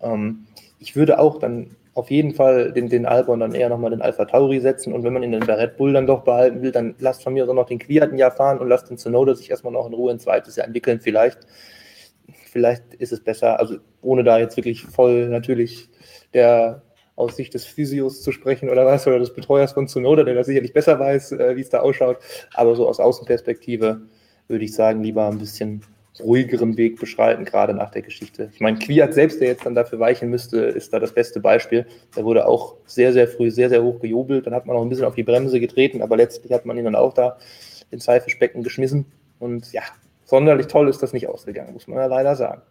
Ähm, ich würde auch dann auf jeden Fall den, den Albon dann eher nochmal den Alpha Tauri setzen und wenn man ihn dann bei Red Bull dann doch behalten will, dann lasst von mir auch noch den Quiert ein Jahr fahren und lasst den Tsunoda sich erstmal noch in Ruhe ein zweites Jahr entwickeln vielleicht. Vielleicht ist es besser, also ohne da jetzt wirklich voll natürlich der aus Sicht des Physios zu sprechen oder was, oder des Betreuers von Zunoda, der das sicherlich besser weiß, äh, wie es da ausschaut. Aber so aus Außenperspektive würde ich sagen, lieber ein bisschen ruhigeren Weg beschreiten, gerade nach der Geschichte. Ich meine, Kwiat selbst, der jetzt dann dafür weichen müsste, ist da das beste Beispiel. Der wurde auch sehr, sehr früh sehr, sehr hoch gejubelt. Dann hat man auch ein bisschen auf die Bremse getreten, aber letztlich hat man ihn dann auch da ins Haifischbecken geschmissen. Und ja, sonderlich toll ist das nicht ausgegangen, muss man ja leider sagen.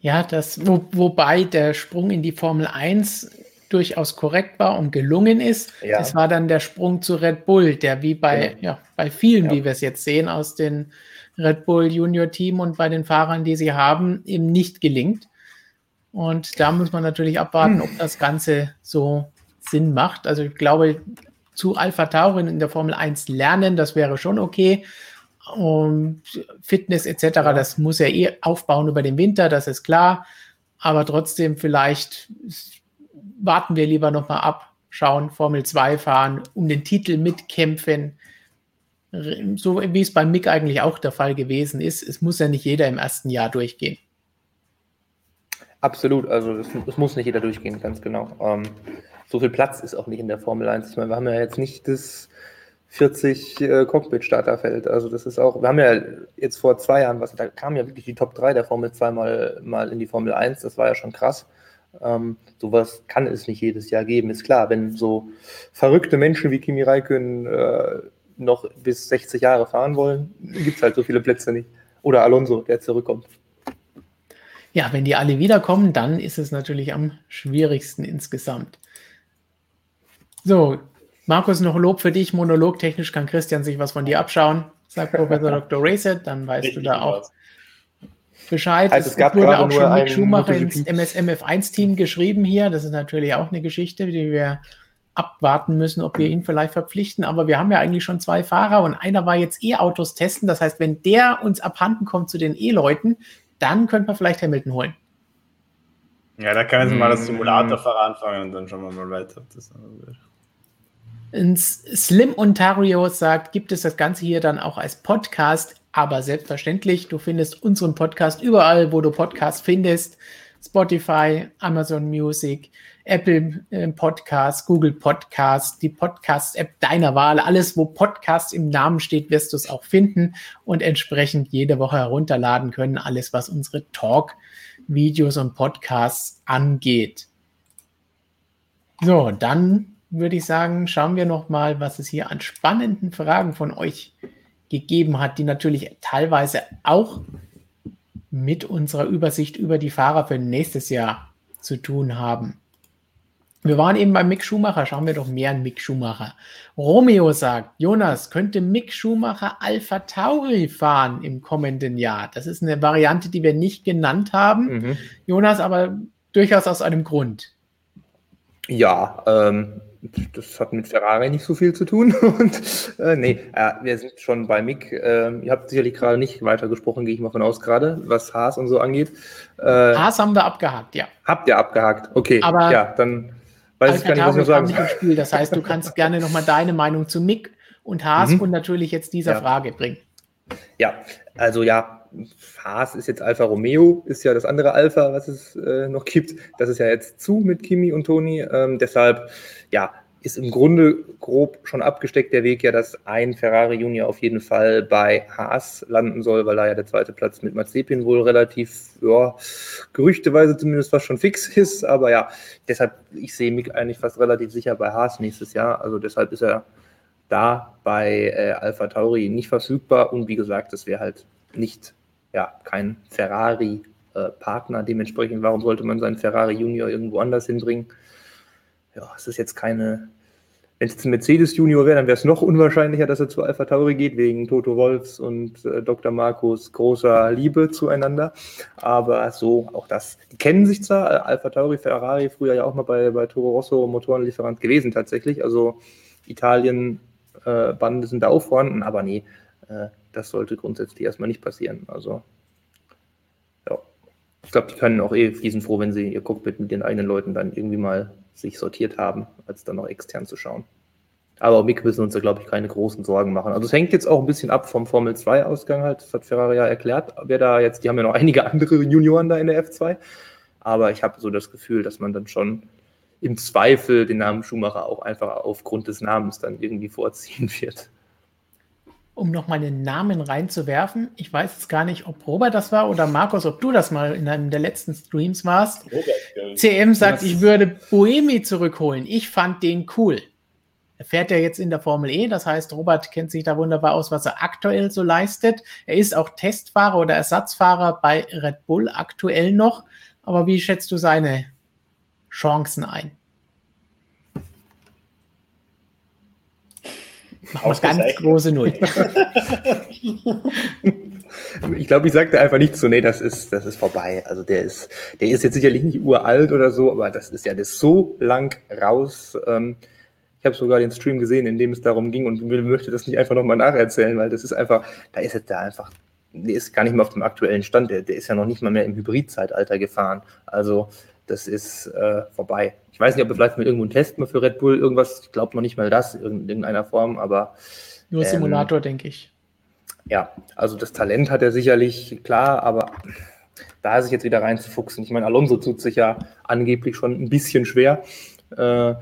Ja, das, wo, wobei der Sprung in die Formel 1 durchaus korrekt war und gelungen ist. Ja. Es war dann der Sprung zu Red Bull, der wie bei, ja. ja bei vielen, ja. wie wir es jetzt sehen, aus den Red Bull Junior Team und bei den Fahrern, die sie haben, eben nicht gelingt. Und da muss man natürlich abwarten, ob das Ganze so Sinn macht. Also ich glaube, zu Alpha Taurin in der Formel 1 lernen, das wäre schon okay und Fitness etc., das muss er eh aufbauen über den Winter, das ist klar. Aber trotzdem, vielleicht warten wir lieber nochmal ab, schauen, Formel 2 fahren, um den Titel mitkämpfen. So wie es beim Mick eigentlich auch der Fall gewesen ist. Es muss ja nicht jeder im ersten Jahr durchgehen. Absolut, also es muss nicht jeder durchgehen, ganz genau. Ähm, so viel Platz ist auch nicht in der Formel 1. Ich meine, wir haben ja jetzt nicht das 40 äh, Cockpit-Starterfeld. Also das ist auch, wir haben ja jetzt vor zwei Jahren, was, da kam ja wirklich die Top 3 der Formel 2 mal, mal in die Formel 1, das war ja schon krass. Ähm, sowas kann es nicht jedes Jahr geben, ist klar. Wenn so verrückte Menschen wie Kimi Räikkönen äh, noch bis 60 Jahre fahren wollen, gibt es halt so viele Plätze nicht. Oder Alonso, der zurückkommt. Ja, wenn die alle wiederkommen, dann ist es natürlich am schwierigsten insgesamt. So, Markus, noch Lob für dich. Monologtechnisch kann Christian sich was von dir abschauen. Sagt Professor Dr. Racet, dann weißt Richtig du da auch Bescheid. Also es, es wurde auch schon Mick Schumacher ins MSMF1-Team geschrieben hier. Das ist natürlich auch eine Geschichte, die wir abwarten müssen, ob wir ihn vielleicht verpflichten. Aber wir haben ja eigentlich schon zwei Fahrer und einer war jetzt E-Autos testen. Das heißt, wenn der uns abhanden kommt zu den E-Leuten, dann könnte man vielleicht Hamilton holen. Ja, da kann jetzt mal das Simulatorfahrer anfangen und dann schauen wir mal weiter. Ob das Slim Ontario sagt, gibt es das Ganze hier dann auch als Podcast, aber selbstverständlich, du findest unseren Podcast überall, wo du Podcasts findest. Spotify, Amazon Music, Apple äh, Podcasts, Google Podcasts, die Podcast-App deiner Wahl. Alles, wo Podcast im Namen steht, wirst du es auch finden und entsprechend jede Woche herunterladen können. Alles, was unsere Talk-Videos und Podcasts angeht. So, dann würde ich sagen, schauen wir noch mal, was es hier an spannenden Fragen von euch gegeben hat, die natürlich teilweise auch mit unserer Übersicht über die Fahrer für nächstes Jahr zu tun haben. Wir waren eben bei Mick Schumacher, schauen wir doch mehr an Mick Schumacher. Romeo sagt, Jonas, könnte Mick Schumacher Alpha Tauri fahren im kommenden Jahr? Das ist eine Variante, die wir nicht genannt haben. Mhm. Jonas, aber durchaus aus einem Grund. Ja, ähm, das hat mit Ferrari nicht so viel zu tun. Und äh, nee, äh, wir sind schon bei Mick. Äh, ihr habt sicherlich gerade nicht weiter gesprochen, gehe ich mal von aus gerade, was Haas und so angeht. Äh, Haas haben wir abgehakt, ja. Habt ihr abgehakt? Okay, aber ja, dann weiß ich gar nicht, was ich sagen soll. Spiel. Das heißt, du kannst gerne nochmal deine Meinung zu Mick und Haas mhm. und natürlich jetzt dieser ja. Frage bringen. Ja, also ja, Haas ist jetzt Alfa Romeo, ist ja das andere Alpha, was es äh, noch gibt. Das ist ja jetzt zu mit Kimi und Toni. Ähm, deshalb, ja, ist im Grunde grob schon abgesteckt der Weg ja, dass ein Ferrari Junior auf jeden Fall bei Haas landen soll, weil da ja der zweite Platz mit Mazepin wohl relativ, ja, gerüchteweise zumindest fast schon fix ist. Aber ja, deshalb, ich sehe mich eigentlich fast relativ sicher bei Haas nächstes Jahr. Also deshalb ist er da bei äh, Alpha Tauri nicht verfügbar und wie gesagt, das wäre halt nicht ja, kein Ferrari-Partner. Äh, Dementsprechend, warum sollte man seinen Ferrari Junior irgendwo anders hinbringen? Ja, es ist jetzt keine. Wenn es jetzt ein Mercedes Junior wäre, dann wäre es noch unwahrscheinlicher, dass er zu Alpha Tauri geht, wegen Toto Wolfs und äh, Dr. Markus großer Liebe zueinander. Aber so, auch das, die kennen sich zwar, äh, Alpha Tauri, Ferrari, früher ja auch mal bei, bei Toro Rosso Motorenlieferant gewesen tatsächlich. Also Italien, äh, Bande sind da auch vorhanden, aber nee, äh, das sollte grundsätzlich erstmal nicht passieren. Also, ja. Ich glaube, die können auch eh froh, wenn sie ihr Cockpit mit den eigenen Leuten dann irgendwie mal sich sortiert haben, als dann noch extern zu schauen. Aber Mick müssen uns da, glaube ich, keine großen Sorgen machen. Also es hängt jetzt auch ein bisschen ab vom Formel 2-Ausgang halt. Das hat Ferrari ja erklärt. Wer da jetzt, die haben ja noch einige andere Junioren da in der F2. Aber ich habe so das Gefühl, dass man dann schon im Zweifel den Namen Schumacher auch einfach aufgrund des Namens dann irgendwie vorziehen wird. Um noch mal einen Namen reinzuwerfen, ich weiß jetzt gar nicht, ob Robert das war oder Markus, ob du das mal in einem der letzten Streams warst. Robert, CM sagt, ich würde Boemi zurückholen. Ich fand den cool. Er fährt ja jetzt in der Formel E, das heißt, Robert kennt sich da wunderbar aus, was er aktuell so leistet. Er ist auch Testfahrer oder Ersatzfahrer bei Red Bull aktuell noch. Aber wie schätzt du seine Chancen ein? Mach ganz große Null. ich glaube, ich sagte einfach nicht so, nee, das ist, das ist vorbei. Also der ist, der ist jetzt sicherlich nicht uralt oder so, aber das ist ja das so lang raus. Ähm, ich habe sogar den Stream gesehen, in dem es darum ging und möchte das nicht einfach nochmal nacherzählen, weil das ist einfach, da ist jetzt da einfach, der ist gar nicht mehr auf dem aktuellen Stand, der, der ist ja noch nicht mal mehr im Hybrid-Zeitalter gefahren. Also das ist äh, vorbei. Ich weiß nicht, ob wir vielleicht mal irgendwo einen Test mal für Red Bull irgendwas, ich glaube noch nicht mal das in irgendeiner Form, aber. Nur ähm, Simulator, denke ich. Ja, also das Talent hat er sicherlich, klar, aber da sich jetzt wieder reinzufuchsen. Ich meine, Alonso tut sich ja angeblich schon ein bisschen schwer. Äh,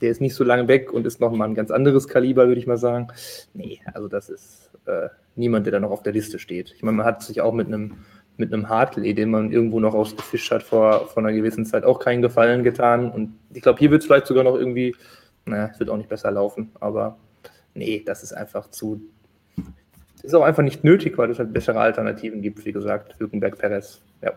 der ist nicht so lange weg und ist nochmal ein ganz anderes Kaliber, würde ich mal sagen. Nee, also das ist äh, niemand, der da noch auf der Liste steht. Ich meine, man hat sich auch mit einem mit einem Hartley, den man irgendwo noch ausgefischt hat vor, vor einer gewissen Zeit, auch keinen Gefallen getan. Und ich glaube, hier wird es vielleicht sogar noch irgendwie, naja, es wird auch nicht besser laufen, aber nee, das ist einfach zu. Ist auch einfach nicht nötig, weil es halt bessere Alternativen gibt, wie gesagt, Hülkenberg, Perez. Ja.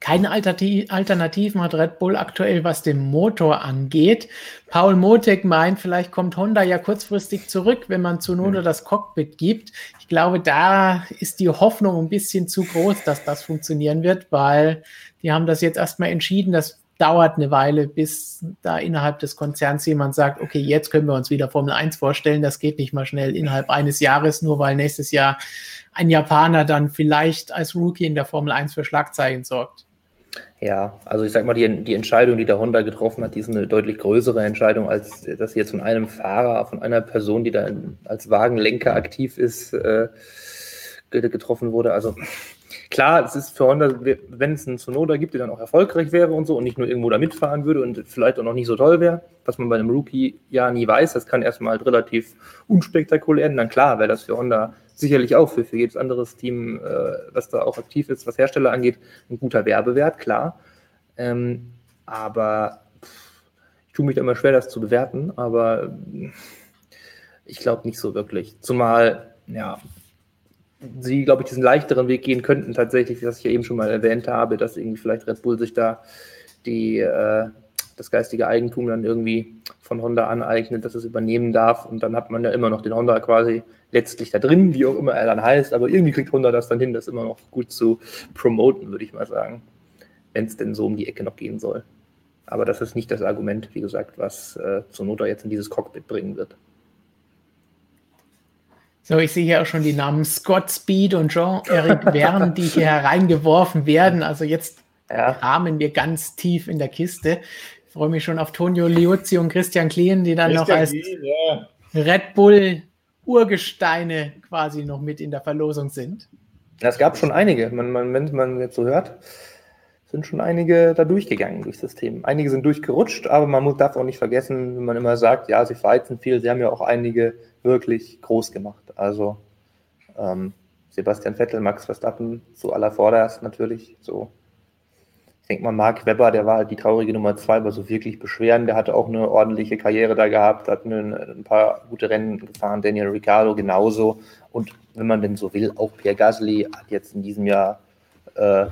Keine Alternativen hat Red Bull aktuell, was den Motor angeht. Paul Motek meint, vielleicht kommt Honda ja kurzfristig zurück, wenn man zu Note das Cockpit gibt. Ich glaube, da ist die Hoffnung ein bisschen zu groß, dass das funktionieren wird, weil die haben das jetzt erstmal entschieden. Das dauert eine Weile, bis da innerhalb des Konzerns jemand sagt, okay, jetzt können wir uns wieder Formel 1 vorstellen. Das geht nicht mal schnell innerhalb eines Jahres, nur weil nächstes Jahr ein Japaner dann vielleicht als Rookie in der Formel 1 für Schlagzeilen sorgt. Ja, also ich sag mal, die, die Entscheidung, die der Honda getroffen hat, die ist eine deutlich größere Entscheidung, als dass jetzt von einem Fahrer, von einer Person, die da als Wagenlenker aktiv ist, äh, getroffen wurde. Also klar, es ist für Honda, wenn es einen Sonoda gibt, der dann auch erfolgreich wäre und so und nicht nur irgendwo da mitfahren würde und vielleicht auch noch nicht so toll wäre, was man bei einem Rookie ja nie weiß, das kann erstmal halt relativ unspektakulär enden, dann klar wäre das für Honda sicherlich auch für, für jedes anderes Team, äh, was da auch aktiv ist, was Hersteller angeht, ein guter Werbewert, klar. Ähm, aber pff, ich tue mich da immer schwer, das zu bewerten, aber ich glaube nicht so wirklich. Zumal, ja, sie, glaube ich, diesen leichteren Weg gehen könnten, tatsächlich, was ich ja eben schon mal erwähnt habe, dass irgendwie vielleicht Red Bull sich da die, äh, das geistige Eigentum dann irgendwie von Honda aneignet, dass es übernehmen darf. Und dann hat man ja immer noch den Honda quasi letztlich da drin, wie auch immer er dann heißt, aber irgendwie kriegt Honda das dann hin, das immer noch gut zu promoten, würde ich mal sagen, wenn es denn so um die Ecke noch gehen soll. Aber das ist nicht das Argument, wie gesagt, was äh, Sonoda jetzt in dieses Cockpit bringen wird. So, ich sehe hier auch schon die Namen Scott Speed und Jean-Eric Verne, die hier hereingeworfen werden. Also jetzt ja. rahmen wir ganz tief in der Kiste. Ich freue mich schon auf Tonio Liuzzi und Christian Klien, die dann Christian noch als Klien, ja. Red Bull Urgesteine quasi noch mit in der Verlosung sind. Es gab schon einige. Man, man, wenn man jetzt so hört, sind schon einige da durchgegangen durchs System. Einige sind durchgerutscht, aber man muss, darf auch nicht vergessen, wenn man immer sagt, ja, sie verheizen viel, sie haben ja auch einige wirklich groß gemacht. Also ähm, Sebastian Vettel, Max Verstappen, so aller vorderst natürlich, so denke mal, Mark Webber, der war halt die traurige Nummer zwei, aber so wirklich beschweren. Der hatte auch eine ordentliche Karriere da gehabt, hat ein paar gute Rennen gefahren. Daniel Ricciardo genauso. Und wenn man denn so will, auch Pierre Gasly hat jetzt in diesem Jahr äh,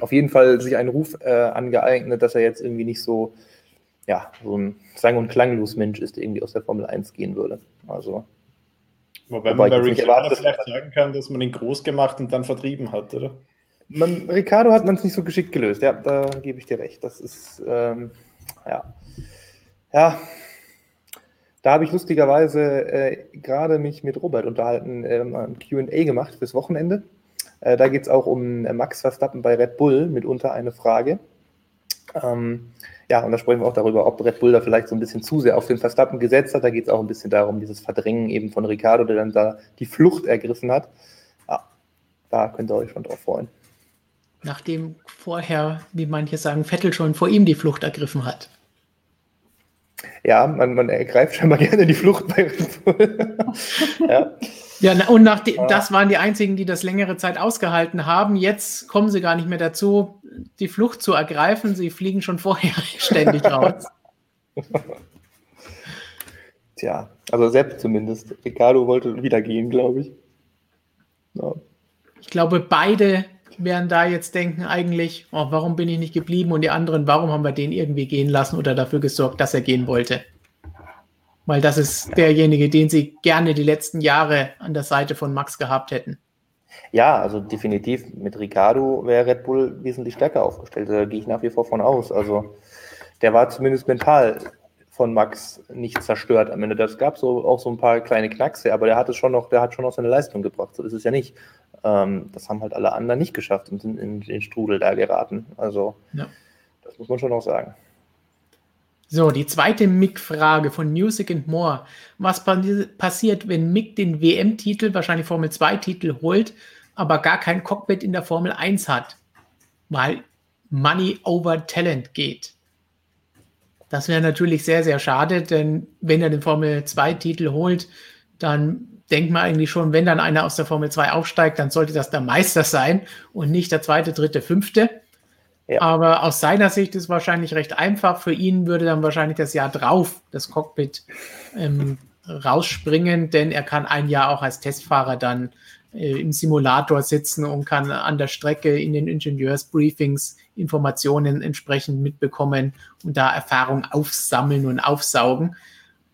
auf jeden Fall sich einen Ruf äh, angeeignet, dass er jetzt irgendwie nicht so, ja, so ein sang- und klanglos Mensch ist, der irgendwie aus der Formel 1 gehen würde. Also. Wobei man bei Ricciardo vielleicht sagen kann, dass man ihn groß gemacht und dann vertrieben hat, oder? Man, Ricardo hat man es nicht so geschickt gelöst, ja, da gebe ich dir recht. Das ist, ähm, ja. Ja, da habe ich lustigerweise äh, gerade mich mit Robert unterhalten, äh, ein QA gemacht fürs Wochenende. Äh, da geht es auch um äh, Max Verstappen bei Red Bull, mitunter eine Frage. Ähm, ja, und da sprechen wir auch darüber, ob Red Bull da vielleicht so ein bisschen zu sehr auf den Verstappen gesetzt hat. Da geht es auch ein bisschen darum, dieses Verdrängen eben von Ricardo, der dann da die Flucht ergriffen hat. Ja, da könnt ihr euch schon drauf freuen. Nachdem vorher, wie manche sagen, Vettel schon vor ihm die Flucht ergriffen hat. Ja, man, man ergreift scheinbar gerne die Flucht bei ja. Ja, und nach die, das waren die einzigen, die das längere Zeit ausgehalten haben. Jetzt kommen sie gar nicht mehr dazu, die Flucht zu ergreifen. Sie fliegen schon vorher ständig raus. Tja, also selbst zumindest. Ricardo wollte wieder gehen, glaube ich. Ja. Ich glaube, beide werden da jetzt denken, eigentlich, oh, warum bin ich nicht geblieben? Und die anderen, warum haben wir den irgendwie gehen lassen oder dafür gesorgt, dass er gehen wollte? Weil das ist derjenige, den sie gerne die letzten Jahre an der Seite von Max gehabt hätten. Ja, also definitiv mit Ricardo wäre Red Bull wesentlich stärker aufgestellt. Da gehe ich nach wie vor von aus. Also der war zumindest mental von Max nicht zerstört am Ende. Das gab so auch so ein paar kleine Knackse, aber der hat es schon noch, der hat schon noch seine Leistung gebracht. So ist es ja nicht. Ähm, das haben halt alle anderen nicht geschafft und sind in den Strudel da geraten. Also ja. das muss man schon noch sagen. So, die zweite Mick-Frage von Music and More. Was passiert, wenn Mick den WM-Titel, wahrscheinlich Formel 2-Titel holt, aber gar kein Cockpit in der Formel 1 hat? Weil Money over Talent geht. Das wäre natürlich sehr, sehr schade, denn wenn er den Formel 2-Titel holt, dann denkt man eigentlich schon, wenn dann einer aus der Formel 2 aufsteigt, dann sollte das der Meister sein und nicht der zweite, dritte, fünfte. Ja. Aber aus seiner Sicht ist es wahrscheinlich recht einfach. Für ihn würde dann wahrscheinlich das Jahr drauf das Cockpit ähm, rausspringen, denn er kann ein Jahr auch als Testfahrer dann im Simulator sitzen und kann an der Strecke in den Ingenieursbriefings Informationen entsprechend mitbekommen und da Erfahrung aufsammeln und aufsaugen.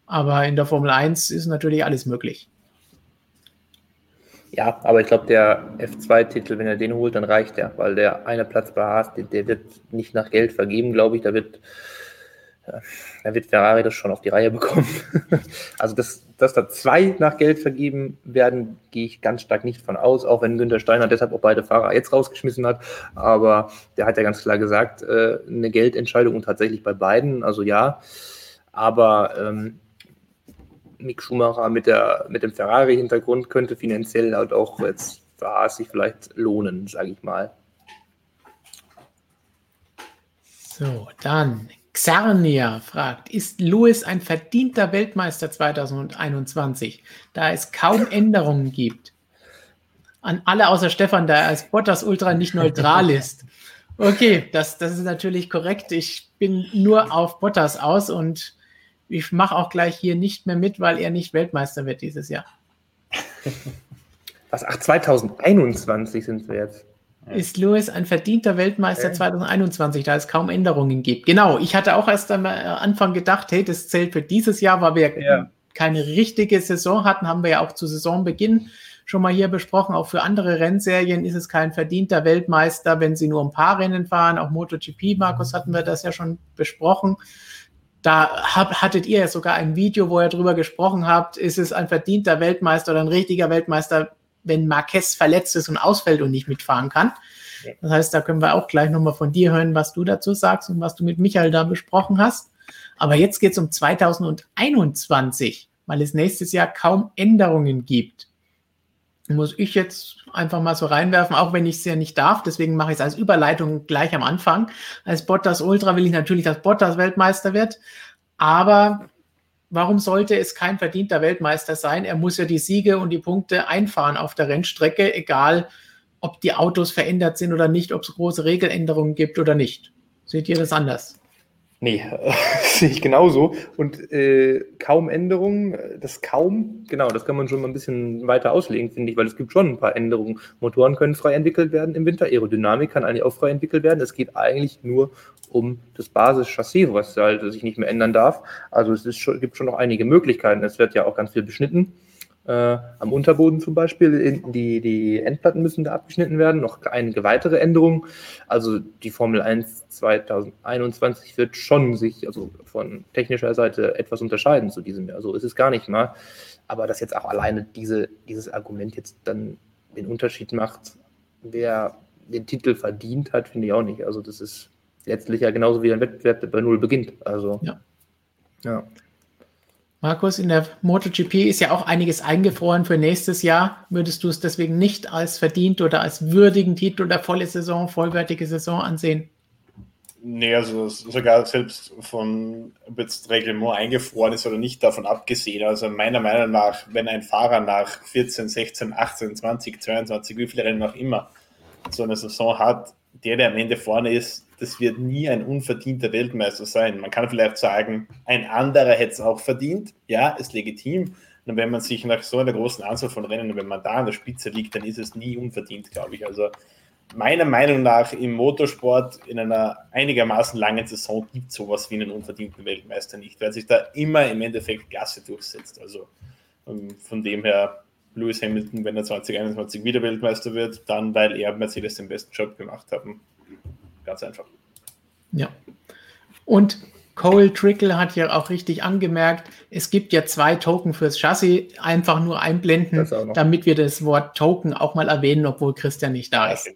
Aber in der Formel 1 ist natürlich alles möglich. Ja, aber ich glaube, der F2-Titel, wenn er den holt, dann reicht er, weil der eine Platz bei Haas, der, der wird nicht nach Geld vergeben, glaube ich. Da wird da wird Ferrari das schon auf die Reihe bekommen. also, dass, dass da zwei nach Geld vergeben werden, gehe ich ganz stark nicht von aus, auch wenn Günther Steiner deshalb auch beide Fahrer jetzt rausgeschmissen hat. Aber der hat ja ganz klar gesagt, äh, eine Geldentscheidung und tatsächlich bei beiden, also ja. Aber ähm, Mick Schumacher mit, der, mit dem Ferrari-Hintergrund könnte finanziell halt auch jetzt für Haas sich vielleicht lohnen, sage ich mal. So, dann Xarnia fragt, ist Lewis ein verdienter Weltmeister 2021, da es kaum Änderungen gibt? An alle außer Stefan, da er als Bottas Ultra nicht neutral ist. Okay, das, das ist natürlich korrekt. Ich bin nur auf Bottas aus und ich mache auch gleich hier nicht mehr mit, weil er nicht Weltmeister wird dieses Jahr. Was? Ach, 2021 sind wir jetzt ist Lewis ein verdienter Weltmeister okay. 2021, da es kaum Änderungen gibt. Genau, ich hatte auch erst am Anfang gedacht, hey, das zählt für dieses Jahr, weil wir ja. keine richtige Saison hatten, haben wir ja auch zu Saisonbeginn schon mal hier besprochen. Auch für andere Rennserien ist es kein verdienter Weltmeister, wenn sie nur ein paar Rennen fahren. Auch MotoGP, Markus, hatten wir das ja schon besprochen. Da hab, hattet ihr ja sogar ein Video, wo ihr darüber gesprochen habt, ist es ein verdienter Weltmeister oder ein richtiger Weltmeister, wenn Marquez verletzt ist und ausfällt und nicht mitfahren kann. Das heißt, da können wir auch gleich nochmal von dir hören, was du dazu sagst und was du mit Michael da besprochen hast. Aber jetzt geht es um 2021, weil es nächstes Jahr kaum Änderungen gibt. Muss ich jetzt einfach mal so reinwerfen, auch wenn ich es ja nicht darf. Deswegen mache ich es als Überleitung gleich am Anfang. Als Bottas Ultra will ich natürlich, dass Bottas Weltmeister wird. Aber warum sollte es kein verdienter Weltmeister sein? Er muss ja die Siege und die Punkte einfahren auf der Rennstrecke, egal ob die Autos verändert sind oder nicht, ob es große Regeländerungen gibt oder nicht. Seht ihr das anders? Nee, sehe ich genauso. Und äh, kaum Änderungen, das kaum, genau, das kann man schon mal ein bisschen weiter auslegen, finde ich, weil es gibt schon ein paar Änderungen. Motoren können frei entwickelt werden im Winter, Aerodynamik kann eigentlich auch frei entwickelt werden. Es geht eigentlich nur um das Basis-Chassis, was halt sich nicht mehr ändern darf. Also es schon, gibt schon noch einige Möglichkeiten. Es wird ja auch ganz viel beschnitten. Äh, am Unterboden zum Beispiel, die, die Endplatten müssen da abgeschnitten werden, noch einige weitere Änderungen. Also die Formel 1 2021 wird schon sich also von technischer Seite etwas unterscheiden zu diesem Jahr. So ist es gar nicht mal. Aber dass jetzt auch alleine diese, dieses Argument jetzt dann den Unterschied macht, wer den Titel verdient hat, finde ich auch nicht. Also das ist letztlich ja genauso wie ein Wettbewerb, der bei Null beginnt. Also ja. ja. Markus, in der MotoGP ist ja auch einiges eingefroren für nächstes Jahr. Würdest du es deswegen nicht als verdient oder als würdigen Titel oder volle Saison, vollwertige Saison ansehen? Nee, also sogar selbst von, ob jetzt Reglement eingefroren ist oder nicht, davon abgesehen. Also meiner Meinung nach, wenn ein Fahrer nach 14, 16, 18, 20, 22, wie viele Rennen auch immer so eine Saison hat, der, der am Ende vorne ist, das wird nie ein unverdienter Weltmeister sein. Man kann vielleicht sagen, ein anderer hätte es auch verdient. Ja, ist legitim. Und wenn man sich nach so einer großen Anzahl von Rennen, wenn man da an der Spitze liegt, dann ist es nie unverdient, glaube ich. Also meiner Meinung nach im Motorsport in einer einigermaßen langen Saison gibt es sowas wie einen unverdienten Weltmeister nicht, weil sich da immer im Endeffekt Klasse durchsetzt. Also ähm, von dem her Lewis Hamilton, wenn er 2021 wieder Weltmeister wird, dann weil er Mercedes den besten Job gemacht haben. Ganz einfach. Ja. Und Cole Trickle hat ja auch richtig angemerkt, es gibt ja zwei Token fürs Chassis, einfach nur einblenden, damit wir das Wort Token auch mal erwähnen, obwohl Christian nicht da ist.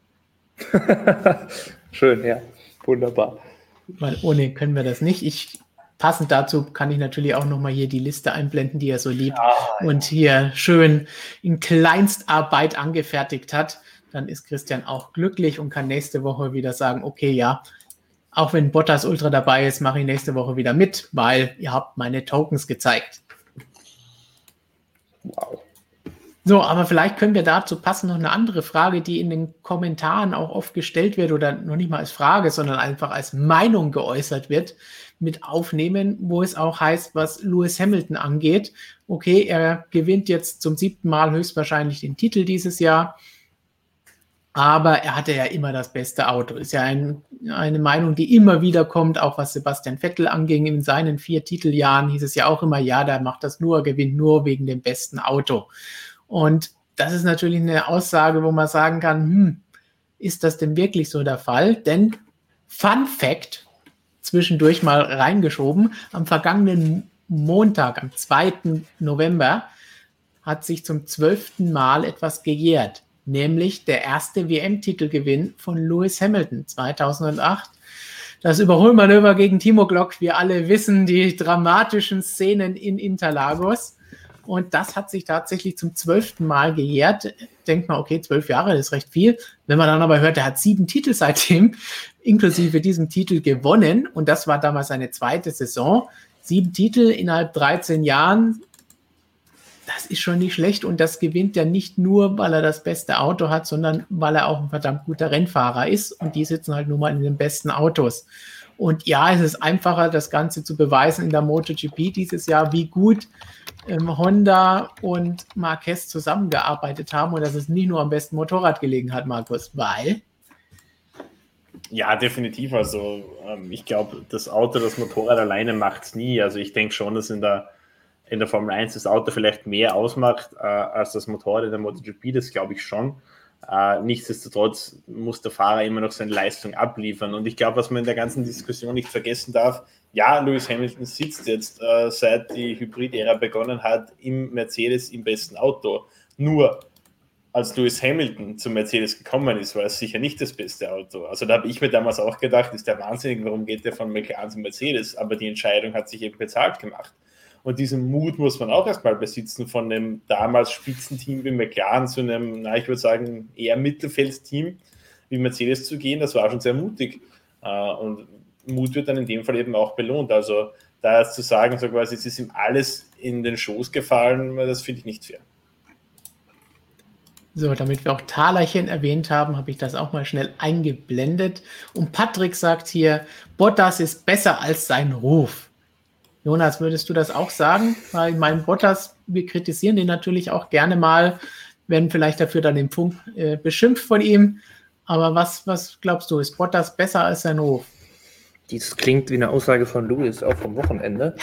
Schön, ja. Wunderbar. Weil ohne können wir das nicht. Ich passend dazu kann ich natürlich auch nochmal hier die Liste einblenden, die er so liebt ja, und hier schön in Kleinstarbeit angefertigt hat. Dann ist Christian auch glücklich und kann nächste Woche wieder sagen, okay, ja, auch wenn Bottas Ultra dabei ist, mache ich nächste Woche wieder mit, weil ihr habt meine Tokens gezeigt. Wow. So, aber vielleicht können wir dazu passen noch eine andere Frage, die in den Kommentaren auch oft gestellt wird oder noch nicht mal als Frage, sondern einfach als Meinung geäußert wird, mit aufnehmen, wo es auch heißt, was Lewis Hamilton angeht. Okay, er gewinnt jetzt zum siebten Mal höchstwahrscheinlich den Titel dieses Jahr, aber er hatte ja immer das beste Auto. Ist ja ein, eine Meinung, die immer wieder kommt, auch was Sebastian Vettel anging. In seinen vier Titeljahren hieß es ja auch immer, ja, der macht das nur, gewinnt nur wegen dem besten Auto. Und das ist natürlich eine Aussage, wo man sagen kann, hm, ist das denn wirklich so der Fall? Denn Fun Fact, zwischendurch mal reingeschoben, am vergangenen Montag, am 2. November, hat sich zum zwölften Mal etwas gejährt, nämlich der erste WM-Titelgewinn von Lewis Hamilton 2008. Das Überholmanöver gegen Timo Glock, wir alle wissen die dramatischen Szenen in Interlagos. Und das hat sich tatsächlich zum zwölften Mal gejährt. Denkt man, okay, zwölf Jahre ist recht viel. Wenn man dann aber hört, er hat sieben Titel seitdem, inklusive diesem Titel gewonnen. Und das war damals seine zweite Saison. Sieben Titel innerhalb 13 Jahren. Das ist schon nicht schlecht. Und das gewinnt er nicht nur, weil er das beste Auto hat, sondern weil er auch ein verdammt guter Rennfahrer ist. Und die sitzen halt nur mal in den besten Autos. Und ja, es ist einfacher, das Ganze zu beweisen in der MotoGP dieses Jahr, wie gut ähm, Honda und Marquez zusammengearbeitet haben und dass es nicht nur am besten Motorrad gelegen hat, Markus, weil. Ja, definitiv. Also ähm, ich glaube, das Auto, das Motorrad alleine macht es nie. Also ich denke schon, dass in der, in der Formel 1 das Auto vielleicht mehr ausmacht äh, als das Motorrad in der MotoGP, das glaube ich schon. Äh, nichtsdestotrotz muss der Fahrer immer noch seine Leistung abliefern. Und ich glaube, was man in der ganzen Diskussion nicht vergessen darf, ja, Lewis Hamilton sitzt jetzt, äh, seit die Hybrid-Ära begonnen hat, im Mercedes im besten Auto. Nur als Lewis Hamilton zum Mercedes gekommen ist, war es sicher nicht das beste Auto. Also da habe ich mir damals auch gedacht, ist der wahnsinnig, warum geht der von McLaren zum Mercedes? Aber die Entscheidung hat sich eben bezahlt gemacht. Und diesen Mut muss man auch erstmal besitzen, von einem damals Spitzenteam wie McLaren zu einem, na, ich würde sagen, eher Mittelfeldteam wie Mercedes zu gehen. Das war schon sehr mutig. Äh, und Mut wird dann in dem Fall eben auch belohnt. Also da zu sagen, so quasi, es ist ihm alles in den Schoß gefallen, das finde ich nicht fair. So, damit wir auch Talerchen erwähnt haben, habe ich das auch mal schnell eingeblendet. Und Patrick sagt hier, Bottas ist besser als sein Ruf. Jonas, würdest du das auch sagen? Weil mein Bottas, wir kritisieren den natürlich auch gerne mal, werden vielleicht dafür dann im Funk äh, beschimpft von ihm. Aber was, was glaubst du, ist Bottas besser als sein Hof? Dies klingt wie eine Aussage von Louis auch vom Wochenende.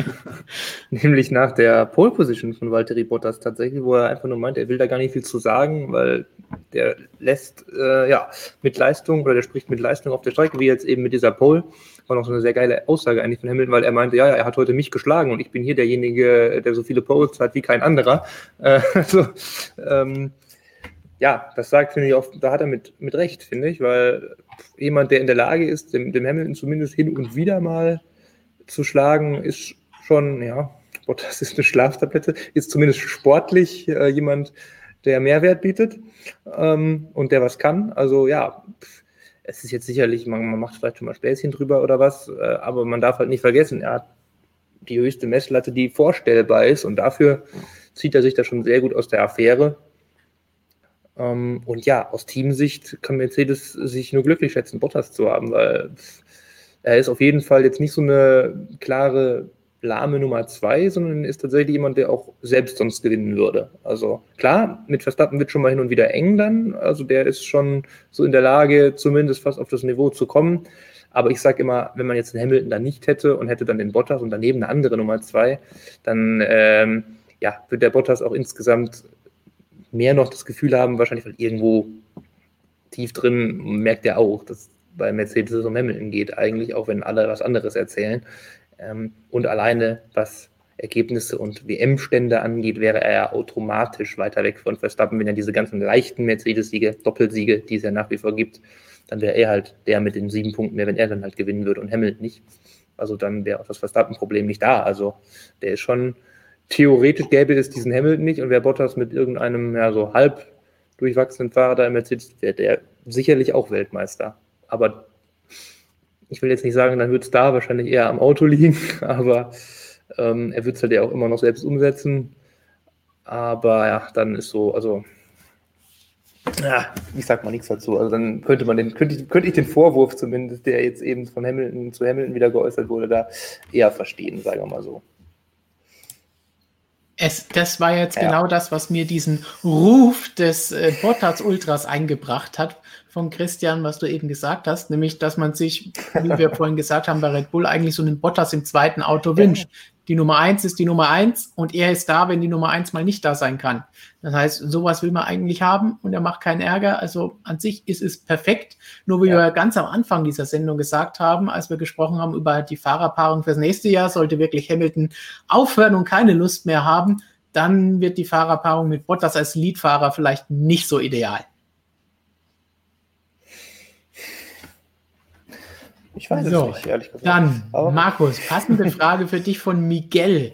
Nämlich nach der Pole Position von Valtteri Bottas tatsächlich, wo er einfach nur meint, er will da gar nicht viel zu sagen, weil der lässt äh, ja mit Leistung oder der spricht mit Leistung auf der Strecke, wie jetzt eben mit dieser Pole war noch so eine sehr geile Aussage eigentlich von Hamilton, weil er meinte, ja, er hat heute mich geschlagen und ich bin hier derjenige, der so viele Poles hat wie kein anderer. Äh, also, ähm, ja, das sagt, finde ich, auch, da hat er mit, mit Recht, finde ich, weil jemand, der in der Lage ist, dem, dem Hamilton zumindest hin und wieder mal zu schlagen, ist schon, ja, Bottas ist eine Schlaftablette, ist zumindest sportlich äh, jemand, der Mehrwert bietet ähm, und der was kann. Also ja, es ist jetzt sicherlich, man, man macht vielleicht schon mal Späßchen drüber oder was, äh, aber man darf halt nicht vergessen, er hat die höchste Messlatte, die vorstellbar ist und dafür zieht er sich da schon sehr gut aus der Affäre. Ähm, und ja, aus Teamsicht kann Mercedes sich nur glücklich schätzen, Bottas zu haben, weil er ist auf jeden Fall jetzt nicht so eine klare lahme Nummer zwei, sondern ist tatsächlich jemand, der auch selbst sonst gewinnen würde. Also klar, mit Verstappen wird schon mal hin und wieder eng dann. Also der ist schon so in der Lage, zumindest fast auf das Niveau zu kommen. Aber ich sage immer, wenn man jetzt einen Hamilton dann nicht hätte und hätte dann den Bottas und daneben eine andere Nummer zwei, dann ähm, ja, wird der Bottas auch insgesamt mehr noch das Gefühl haben, wahrscheinlich weil irgendwo tief drin merkt er auch, dass bei Mercedes es um Hamilton geht, eigentlich, auch wenn alle was anderes erzählen. Ähm, und alleine was Ergebnisse und WM-Stände angeht, wäre er ja automatisch weiter weg von Verstappen, wenn er diese ganzen leichten Mercedes-Siege, Doppelsiege, die es ja nach wie vor gibt, dann wäre er halt der mit den sieben Punkten mehr, wenn er dann halt gewinnen würde und Hamilton nicht. Also dann wäre auch das Verstappen-Problem nicht da. Also der ist schon, theoretisch gäbe es diesen Hamilton nicht und wäre Bottas mit irgendeinem ja so halb durchwachsenen Fahrer da im Mercedes, wäre der sicherlich auch Weltmeister. Aber ich will jetzt nicht sagen, dann wird es da wahrscheinlich eher am Auto liegen, aber ähm, er wird es halt ja auch immer noch selbst umsetzen. Aber ja, dann ist so, also ja, ich sag mal nichts dazu. Also dann könnte man den, könnte ich, könnte ich den Vorwurf zumindest, der jetzt eben von Hamilton zu Hamilton wieder geäußert wurde, da eher verstehen, sagen wir mal so. Es, das war jetzt ja. genau das, was mir diesen Ruf des äh, Bottas Ultras eingebracht hat von Christian, was du eben gesagt hast, nämlich, dass man sich, wie wir vorhin gesagt haben, bei Red Bull eigentlich so einen Bottas im zweiten Auto wünscht. Die Nummer eins ist die Nummer eins und er ist da, wenn die Nummer eins mal nicht da sein kann. Das heißt, sowas will man eigentlich haben und er macht keinen Ärger. Also an sich ist es perfekt. Nur wie ja. wir ganz am Anfang dieser Sendung gesagt haben, als wir gesprochen haben über die Fahrerpaarung fürs nächste Jahr, sollte wirklich Hamilton aufhören und keine Lust mehr haben, dann wird die Fahrerpaarung mit Bottas als Leadfahrer vielleicht nicht so ideal. Ich weiß so, es nicht, ehrlich gesagt. Dann, Aber Markus, passende Frage für dich von Miguel.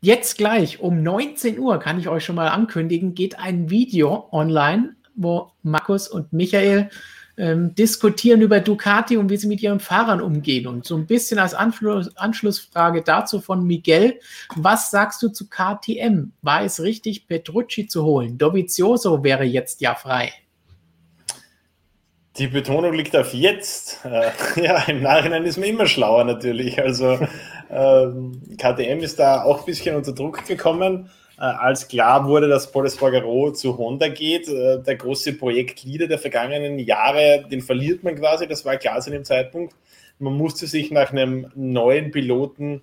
Jetzt gleich um 19 Uhr, kann ich euch schon mal ankündigen, geht ein Video online, wo Markus und Michael ähm, diskutieren über Ducati und wie sie mit ihren Fahrern umgehen. Und so ein bisschen als Anschluss, Anschlussfrage dazu von Miguel, was sagst du zu KTM? War es richtig, Petrucci zu holen? Dovizioso wäre jetzt ja frei. Die Betonung liegt auf jetzt. Äh, ja, im Nachhinein ist man immer schlauer natürlich. Also ähm, KTM ist da auch ein bisschen unter Druck gekommen, äh, als klar wurde, dass Paul Espargaro zu Honda geht. Äh, der große Projektleader der vergangenen Jahre, den verliert man quasi, das war klar zu dem Zeitpunkt. Man musste sich nach einem neuen Piloten